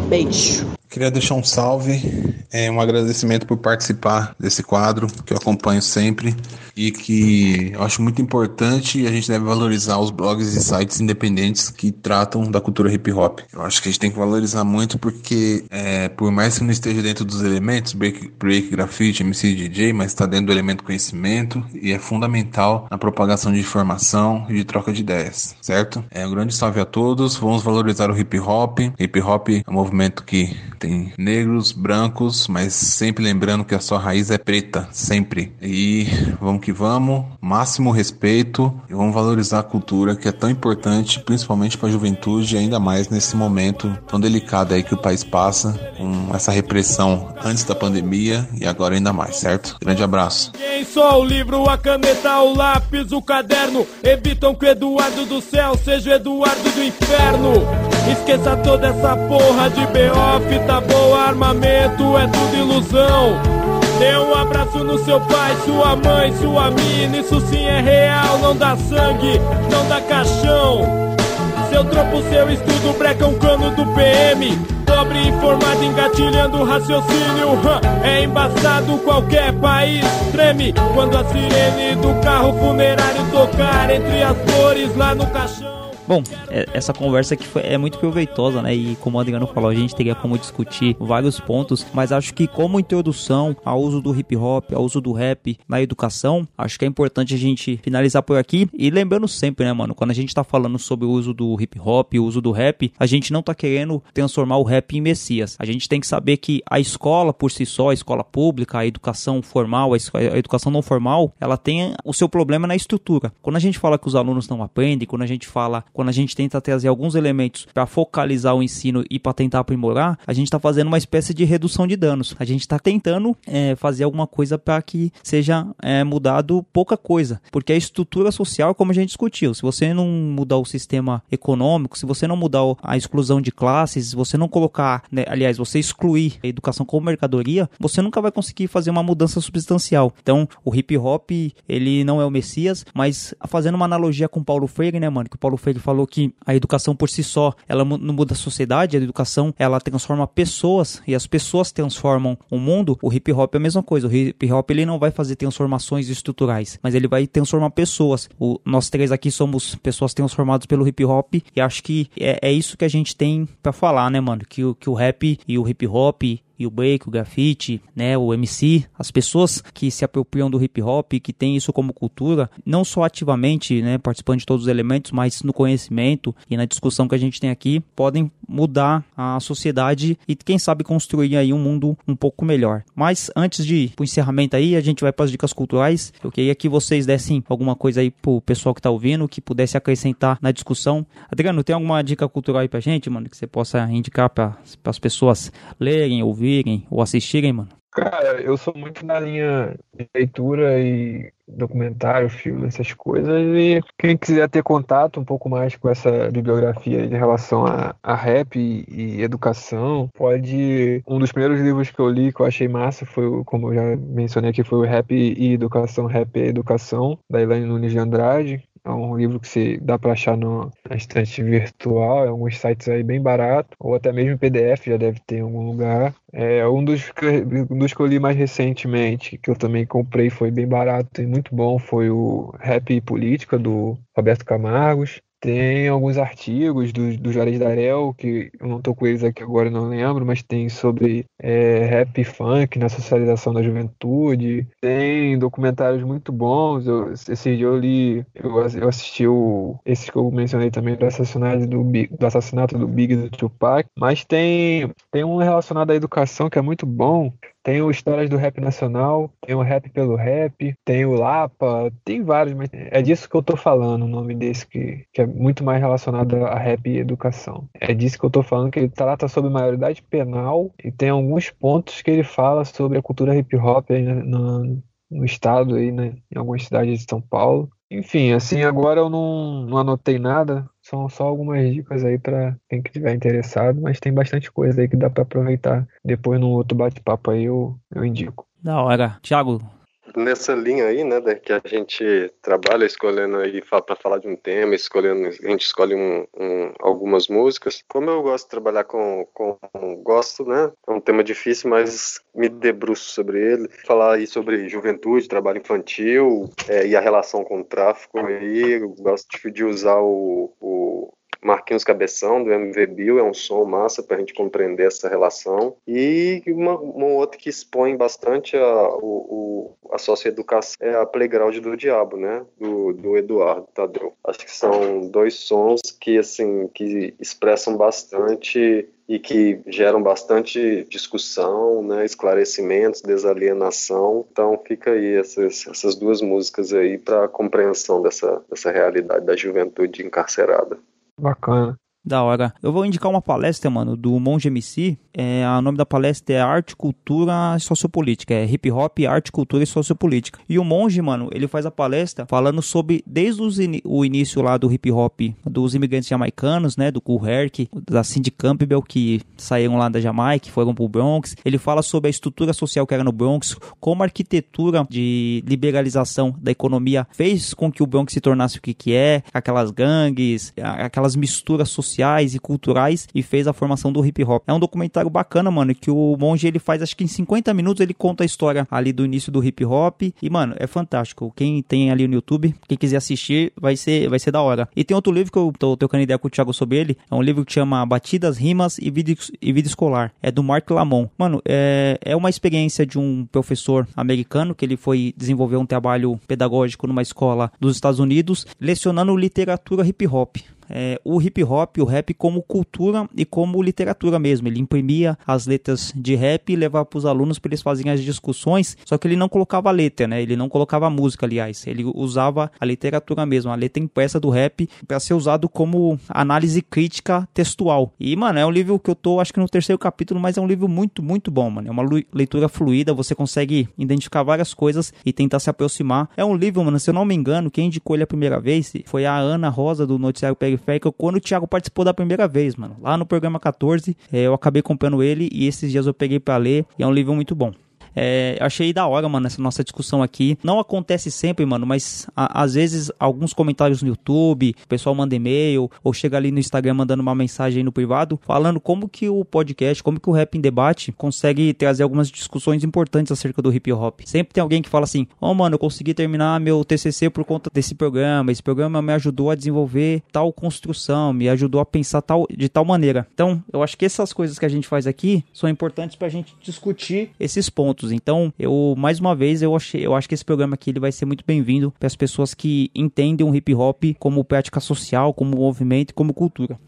Beijo. Queria deixar um salve, é, um agradecimento por participar desse quadro que eu acompanho sempre e que eu acho muito importante e a gente deve valorizar os blogs e sites independentes que tratam da cultura hip hop. Eu acho que a gente tem que valorizar muito porque, é, por mais que não esteja dentro dos elementos, break, break grafite, MC DJ, mas está dentro do elemento conhecimento e é fundamental na propagação de informação e de troca de ideias, certo? É um grande salve a todos, vamos valorizar o hip hop. Hip hop é um movimento que tem negros, brancos, mas sempre lembrando que a sua raiz é preta, sempre. E vamos que vamos, máximo respeito e vamos valorizar a cultura que é tão importante, principalmente para a juventude, ainda mais nesse momento tão delicado aí que o país passa, com essa repressão antes da pandemia e agora ainda mais, certo? Grande abraço. Quem só o livro, a caneta, o lápis, o caderno evitam que o Eduardo do céu seja o Eduardo do inferno. Esqueça toda essa porra de BO, fita boa, armamento, é tudo ilusão. Dê um abraço no seu pai, sua mãe, sua mina, isso sim é real, não dá sangue, não dá caixão. Seu trampo, seu estudo, breca um cano do PM. Pobre informado, engatilhando raciocínio. hã, É embaçado, qualquer país treme. Quando a sirene do carro funerário tocar entre as flores lá no caixão. Bom, é- essa conversa aqui foi, é muito proveitosa, né? E como o Adriano falou, a gente teria como discutir vários pontos, mas acho que como introdução ao uso do hip hop, ao uso do rap na educação, acho que é importante a gente finalizar por aqui. E lembrando sempre, né, mano, quando a gente tá falando sobre o uso do hip hop, o uso do rap, a gente não tá querendo transformar o rap em messias. A gente tem que saber que a escola por si só, a escola pública, a educação formal, a, educação não formal, ela tem o seu problema na estrutura. Quando a gente fala que os alunos não aprendem, quando a gente fala, quando a gente tenta trazer alguns elementos para focalizar o ensino e para tentar aprimorar, a gente está fazendo uma espécie de redução de danos. A gente está tentando é, fazer alguma coisa para que seja é, mudado pouca coisa, porque a estrutura social, como a gente discutiu, se você não mudar o sistema econômico, se você não mudar a exclusão de classes, se você não colocar, né, aliás, você excluir a educação como mercadoria, você nunca vai conseguir fazer uma mudança substancial. Então, o hip hop, ele não é o Messias, mas fazendo uma analogia com Paulo Freire, né, mano, que o Paulo Freire falou que a educação por si só, ela não muda a sociedade, a educação, ela transforma pessoas e as pessoas transformam o mundo. O hip hop é a mesma coisa. O hip hop ele não vai fazer transformações estruturais, mas ele vai transformar pessoas. O, nós três aqui somos pessoas transformadas pelo hip hop e acho que é, é isso que a gente tem pra falar, né, mano? Que, que o rap e o hip hop e o break, o grafite, né, o MC, as pessoas que se apropriam do hip hop, que tem isso como cultura, não só ativamente, né, participando de todos os elementos, mas no conhecimento e na discussão que a gente tem aqui, podem mudar a sociedade e quem sabe construir aí um mundo um pouco melhor. Mas antes de o encerramento aí, a gente vai para as dicas culturais. Eu queria que vocês dessem alguma coisa aí pro pessoal que tá ouvindo, que pudesse acrescentar na discussão. Adriano, tem alguma dica cultural aí pra gente, mano, que você possa indicar para as pessoas lerem, ouvirem ou assistirem, mano? Cara, eu sou muito na linha de leitura e documentário, filme, essas coisas. E quem quiser ter contato um pouco mais com essa bibliografia em relação a, a rap e, e, educação, pode. Um dos primeiros livros que eu li que eu achei massa foi, como eu já mencionei aqui, foi o Rap e Educação, Rap e Educação, da Elaine Nunes de Andrade. É um livro que se dá para achar no, na estante virtual, em alguns sites aí bem barato, ou até mesmo PDF já deve ter em algum lugar. É um dos, que, um dos que eu li mais recentemente, que eu também comprei, foi bem barato e muito bom, foi o Rap e Política, do Roberto Camargos. Tem alguns artigos do, do Juarez Darel, que eu não estou com eles aqui agora, não lembro, mas tem sobre é, rap funk na socialização da juventude. Tem documentários muito bons. Eu, esse dia eu li, eu, eu assisti o, esse que eu mencionei também do assassinato do, do assassinato do Big do Tupac. Mas tem, tem um relacionado à educação que é muito bom, tem o Histórias do Rap Nacional, tem o Rap pelo Rap, tem o Lapa, tem vários, mas é disso que eu tô falando, o nome desse que, que é muito mais relacionado a rap e educação. É disso que eu tô falando, que ele trata sobre maioridade penal e tem alguns pontos que ele fala sobre a cultura hip hop aí no, estado, aí, né, em algumas cidades de São Paulo. Enfim, assim, agora eu não, não anotei nada, são só algumas dicas aí para quem que estiver interessado, mas tem bastante coisa aí que dá para aproveitar. Depois num outro bate-papo aí eu, eu indico. Da hora. Thiago, nessa linha aí, né, que a gente trabalha escolhendo aí para falar de um tema, escolhendo, a gente escolhe um, um, algumas músicas. Como eu gosto de trabalhar com, com, gosto, né, é um tema difícil, mas me debruço sobre ele. Falar aí sobre juventude, trabalho infantil é, e a relação com o tráfico aí, eu gosto de usar o, o Marquinhos Cabeção, do MV Bill, é um som massa para a gente compreender essa relação. E uma, uma outra que expõe bastante a, o, a socioeducação é a Playground do Diabo, né? Do, do Eduardo Tadeu. Acho que são dois sons que, assim, que expressam bastante e que geram bastante discussão, né, esclarecimentos, desalienação. Então fica aí essas, essas duas músicas aí para a compreensão dessa, dessa realidade da juventude encarcerada. Bacana. Da hora. Eu vou indicar uma palestra, mano, do Monge MC. É, o nome da palestra é Arte, Cultura e Sociopolítica. É Hip Hop, Arte, Cultura e Sociopolítica. E o Monge, mano, ele faz a palestra falando sobre, desde in o início lá do hip hop dos imigrantes jamaicanos, né, do Cool Herc, da Cindy Campbell, que saíram lá da Jamaica, foram pro Bronx. Ele fala sobre a estrutura social que era no Bronx, como a arquitetura de liberalização da economia fez com que o Bronx se tornasse o que que é, aquelas gangues, aquelas misturas sociais sociais e culturais e fez a formação do hip hop. É um documentário bacana, mano, que o Monge ele faz acho que em 50 minutos ele conta a história ali do início do hip hop e, mano, é fantástico. Quem tem ali no YouTube, quem quiser assistir, vai ser, vai ser da hora. E tem outro livro que eu tô trocando ideia com o Thiago sobre ele, é um livro que chama Batidas, Rimas e Vida, e Vida Escolar. É do Mark Lamont. Mano, é, é uma experiência de um professor americano que ele foi desenvolver um trabalho pedagógico numa escola dos Estados Unidos, lecionando literatura hip hop é, o hip hop, o rap como cultura e como literatura mesmo. Ele imprimia as letras de rap e levava para os alunos para eles fazerem as discussões, só que ele não colocava letra, né? Ele não colocava música, aliás. Ele usava a literatura mesmo, a letra impressa do rap para ser usado como análise crítica textual. E, mano, é um livro que eu tô, acho que no terceiro capítulo, mas é um livro muito, muito bom, mano. É uma leitura fluida, você consegue identificar várias coisas e tentar se aproximar. É um livro, mano, se eu não me engano, quem indicou ele a primeira vez foi a Ana Rosa do Noticiário Periférico periférica quando o Thiago participou da primeira vez, mano. Lá no programa 14, é, eu acabei comprando ele e esses dias eu peguei para ler e é um livro muito bom. É, achei da hora, mano, essa nossa discussão aqui. Não acontece sempre, mano, mas a, às vezes alguns comentários no YouTube, o pessoal manda e-mail, ou chega ali no Instagram mandando uma mensagem no privado, falando como que o podcast, como que o Rap em Debate consegue trazer algumas discussões importantes acerca do hip hop. Sempre tem alguém que fala assim: Ó, oh, mano, eu consegui terminar meu TCC por conta desse programa. Esse programa me ajudou a desenvolver tal construção, me ajudou a pensar tal, de tal maneira. Então, eu acho que essas coisas que a gente faz aqui são importantes pra gente discutir esses pontos. Então, eu, mais uma vez, eu, achei, eu acho que esse programa aqui ele vai ser muito bem-vindo para as pessoas que entendem o hip hop como prática social, como movimento, como cultura.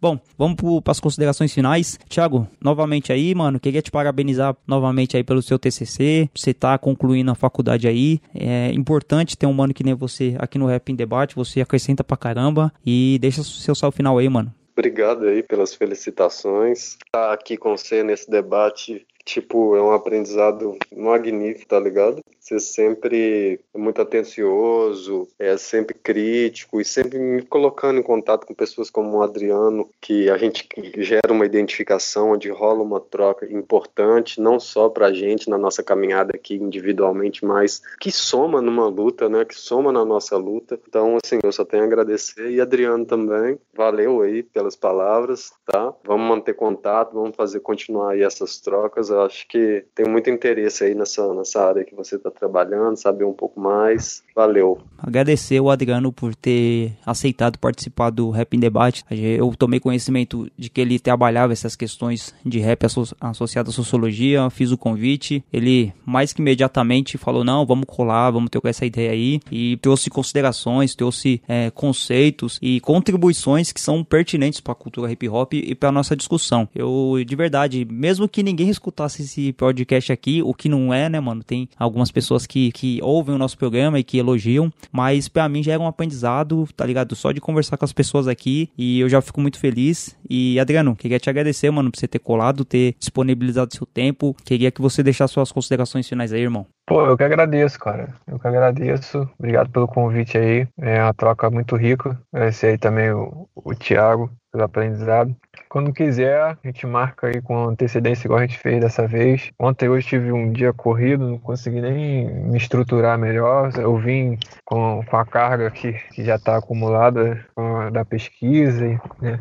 Bom, vamos para as considerações finais. Thiago, novamente aí, mano, queria te parabenizar novamente aí pelo seu TCC. Você tá concluindo a faculdade aí. É importante ter um mano que nem você aqui no Rap em Debate. Você acrescenta pra caramba. E deixa seu salve final aí, mano. Obrigado aí pelas felicitações. Estar tá aqui com você nesse debate tipo, é um aprendizado magnífico, tá ligado? Você sempre é muito atencioso, é sempre crítico e sempre me colocando em contato com pessoas como o Adriano, que a gente gera uma identificação, onde rola uma troca importante, não só pra gente na nossa caminhada aqui individualmente, mas que soma numa luta, né? Que soma na nossa luta. Então, assim, eu só tenho a agradecer e Adriano também. Valeu aí pelas palavras, tá? Vamos manter contato, vamos fazer continuar aí essas trocas eu acho que tem muito interesse aí nessa, nessa área que você está trabalhando, saber um pouco mais. Valeu. Agradecer o Adriano por ter aceitado participar do Rap em Debate. Eu tomei conhecimento de que ele trabalhava essas questões de rap asso associado à sociologia, fiz o convite. Ele, mais que imediatamente, falou: não, vamos colar, vamos ter essa ideia aí. E trouxe considerações, trouxe é, conceitos e contribuições que são pertinentes para a cultura hip hop e para nossa discussão. Eu, de verdade, mesmo que ninguém escutasse escutasse esse podcast aqui, o que não é, né, mano? Tem algumas pessoas que, que ouvem o nosso programa e que elogiam, mas para mim já é um aprendizado, tá ligado? Só de conversar com as pessoas aqui e eu já fico muito feliz. E Adriano, queria te agradecer, mano, por você ter colado, ter disponibilizado seu tempo. Queria que você deixasse suas considerações finais aí, irmão. Pô, eu que agradeço, cara. Eu que agradeço. Obrigado pelo convite aí. É uma troca muito rica. Agradecer aí também o, o Thiago pelo aprendizado. Quando quiser, a gente marca aí com antecedência, igual a gente fez dessa vez. Ontem hoje tive um dia corrido, não consegui nem me estruturar melhor. Eu vim com, com a carga que, que já está acumulada da pesquisa, né?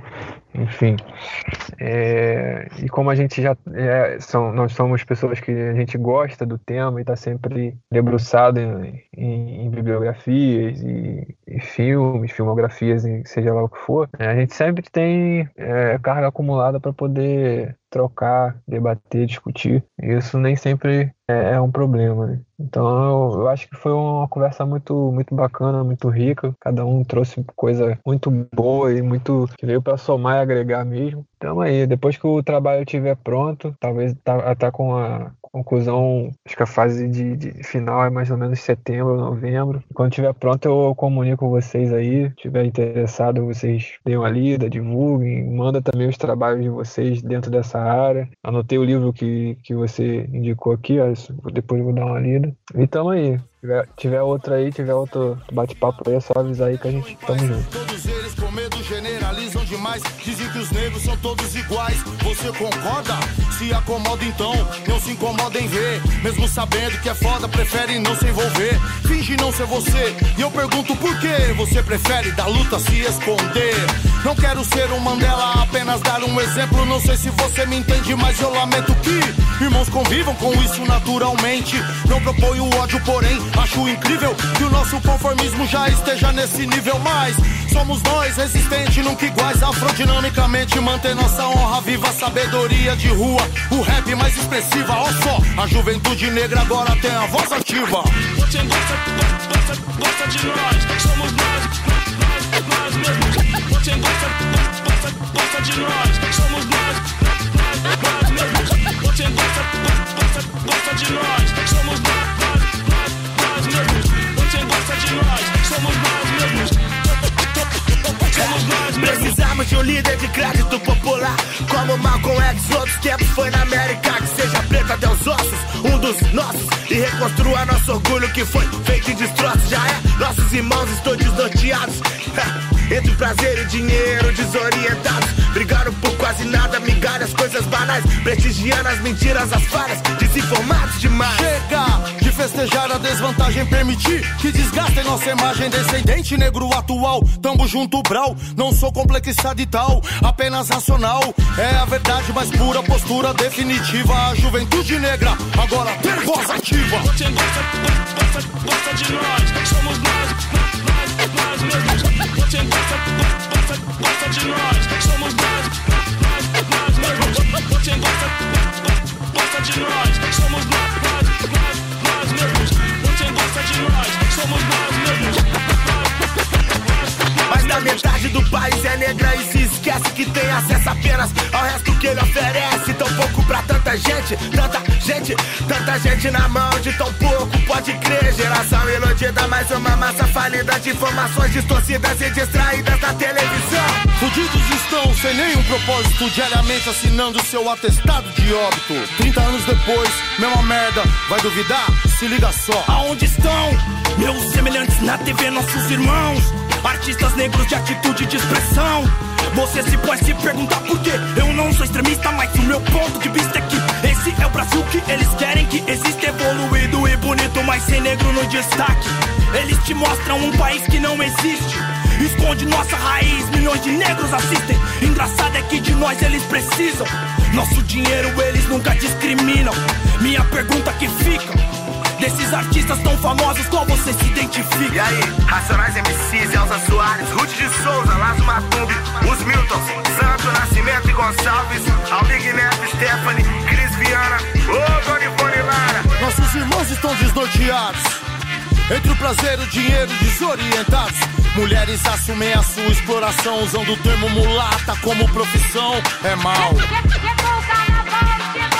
enfim. É, e como a gente já é, são, nós somos pessoas que a gente gosta do tema e está sempre debruçado em, em, em bibliografias e, e, filmes, filmografias, seja lá o que for, né? a gente sempre tem é, carga acumulada para poder trocar, debater, discutir. Isso nem sempre é, é um problema, né? Então eu, acho que foi uma conversa muito, muito bacana, muito rica. Cada um trouxe coisa muito boa e muito que veio para somar e agregar mesmo. Então aí, depois que o trabalho estiver pronto, talvez tá, tá com a conclusão, acho que a fase de, de, final é mais ou menos setembro, novembro. Quando estiver pronto, eu comunico vocês aí. Se estiver interessado, vocês deem uma lida, divulguem, manda também os trabalhos de vocês dentro dessa área. Anotei o livro que, que você indicou aqui, ó, depois eu vou dar uma lida. E tamo aí. Tiver, tiver outra aí, tiver outro bate-papo aí, é só avisar aí que a gente tamo junto. Com medo generalizam demais. Dizem que os negros são todos iguais. Você concorda? Se acomoda então, não se incomoda em ver. Mesmo sabendo que é foda, prefere não se envolver. Finge não ser você. E eu pergunto por que você prefere da luta se esconder. Não quero ser um Mandela, apenas dar um exemplo. Não sei se você me entende, mas eu lamento que irmãos convivam com isso naturalmente. Não proponho ódio, porém, acho incrível que o nosso conformismo já esteja nesse nível. Mas somos nós, resistentes, nunca iguais. Afrodinamicamente, manter nossa honra viva, sabedoria de rua. O rap mais expressiva, ó só. A juventude negra agora tem a voz ativa. Você gosta, gosta, gosta de nós, somos nós, nós, nós mesmos. Você gosta, gosta, gosta de nós, somos nós, nós, nós mesmos. Você gosta, gosta, gosta de nós, somos nós, nós, nós mesmos. Você gosta de nós, somos nós mesmos. Precisamos de um líder de crédito popular Como Malcolm X, outros tempos foi na América Que seja preto até os ossos, um dos nossos E reconstrua nosso orgulho que foi feito em destroços Já é nossos irmãos estão desnorteados. Entre o prazer e dinheiro, desorientados. Brigaram por quase nada, migalhas, coisas banais. Prestigiando as mentiras, as falhas, desinformados demais. Chega festejar a desvantagem, permitir que desgastem nossa imagem. Descendente negro atual, tamo junto, brau. Não sou complexado e tal, apenas racional. É a verdade mais pura, postura definitiva. A juventude negra agora tem voz ativa. Você gosta, gosta, gosta de nós, somos nós, nós, nós mesmos. Você gosta, gosta, gosta de nós, somos nós, nós, nós mesmos. Você gosta, gosta, gosta de nós, somos nós. Você gosta de nós, da metade do país é negra e se esquece que tem acesso apenas ao resto que ele oferece. Tão pouco pra tanta gente, tanta gente, tanta gente na mão de tão pouco. Pode crer, geração iludida, mais uma massa falida de informações distorcidas e distraídas da televisão. Fudidos estão sem nenhum propósito, diariamente assinando seu atestado de óbito. 30 anos depois, mesma merda, vai duvidar? Se liga só. Aonde estão meus semelhantes na TV, nossos irmãos? Artistas negros de atitude de expressão. Você se pode se perguntar por quê. Eu não sou extremista, mas o meu ponto de vista é que esse é o Brasil que eles querem que exista evoluído e bonito, mas sem negro no destaque. Eles te mostram um país que não existe. Esconde nossa raiz, milhões de negros assistem. Engraçado é que de nós eles precisam. Nosso dinheiro eles nunca discriminam. Minha pergunta que fica. Desses artistas tão famosos, qual você se identifica? E aí, Racionais MCs, Elza Soares, Ruth de Souza, Lazo Matumbi, os Miltons, Santo Nascimento e Gonçalves, Almig Neto, Stephanie, Cris Viana, ô Donivone Lara. Nossos irmãos estão desnorteados. Entre o prazer e o dinheiro desorientados. Mulheres assumem a sua exploração, usando o termo mulata como profissão. É mal.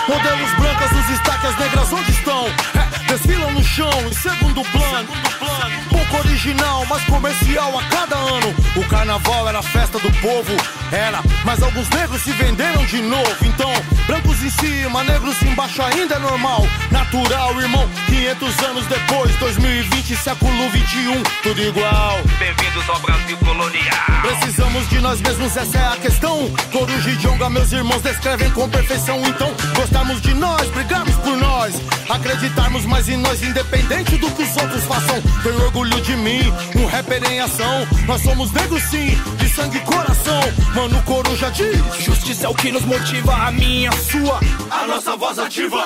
Modelos brancas nos destaques, as negras onde estão? É, desfilam no chão, em segundo plano. Pouco original, mas comercial a cada ano. O carnaval era a festa do povo, era. Mas alguns negros se venderam de novo. Então, brancos em cima, negros embaixo ainda é normal. Natural, irmão, 500 anos depois, 2020, século 21, tudo igual. Bem-vindos ao Brasil colonial. Precisamos de nós mesmos, essa é a questão. Coruja e Djonga, meus irmãos, descrevem com perfeição. Então, gostarmos de nós, brigamos por nós. Acreditarmos mais em nós, independente do que os outros façam. Tenho orgulho de mim, um rapper em ação. Nós somos negros sim, de sangue e coração. Mano, Coruja diz: Justiça é o que nos motiva, a minha, a sua, a nossa voz ativa.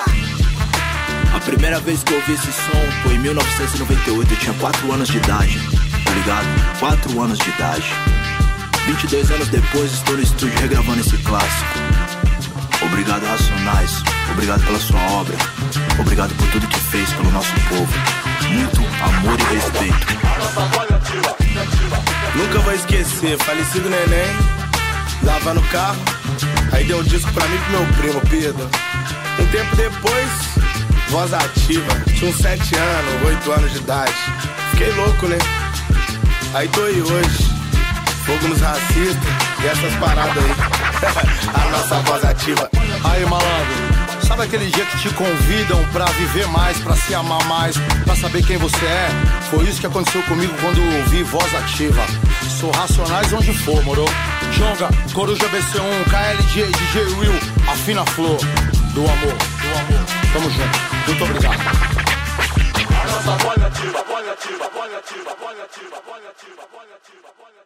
A primeira vez que eu ouvi esse som foi em 1998, eu tinha 4 anos de idade, tá ligado? 4 anos de idade. 22 anos depois estou no estúdio regravando esse clássico. Obrigado, Racionais. Obrigado pela sua obra. Obrigado por tudo que fez pelo nosso povo. Muito amor e respeito. Nunca vou esquecer, falecido neném, lavando o carro, aí deu um disco pra mim e pro meu primo, Pedro. Um tempo depois, voz ativa, tinha uns 7 anos, 8 anos de idade. Fiquei louco, né? Aí tô aí hoje, fogo nos racistas e essas paradas aí. A nossa voz ativa. Aí, malandro, sabe aquele dia que te convidam pra viver mais, pra se amar mais, pra saber quem você é? Foi isso que aconteceu comigo quando ouvi voz ativa. Sou racionais onde for, moro? Jonga, Coruja BC1, KLJ, DJ Will, Afina Flor, do amor, do amor. Tamo junto. Muito obrigado. A nossa voz ativa, voz ativa, voz ativa, voz ativa, voz ativa, voz ativa, voz ativa.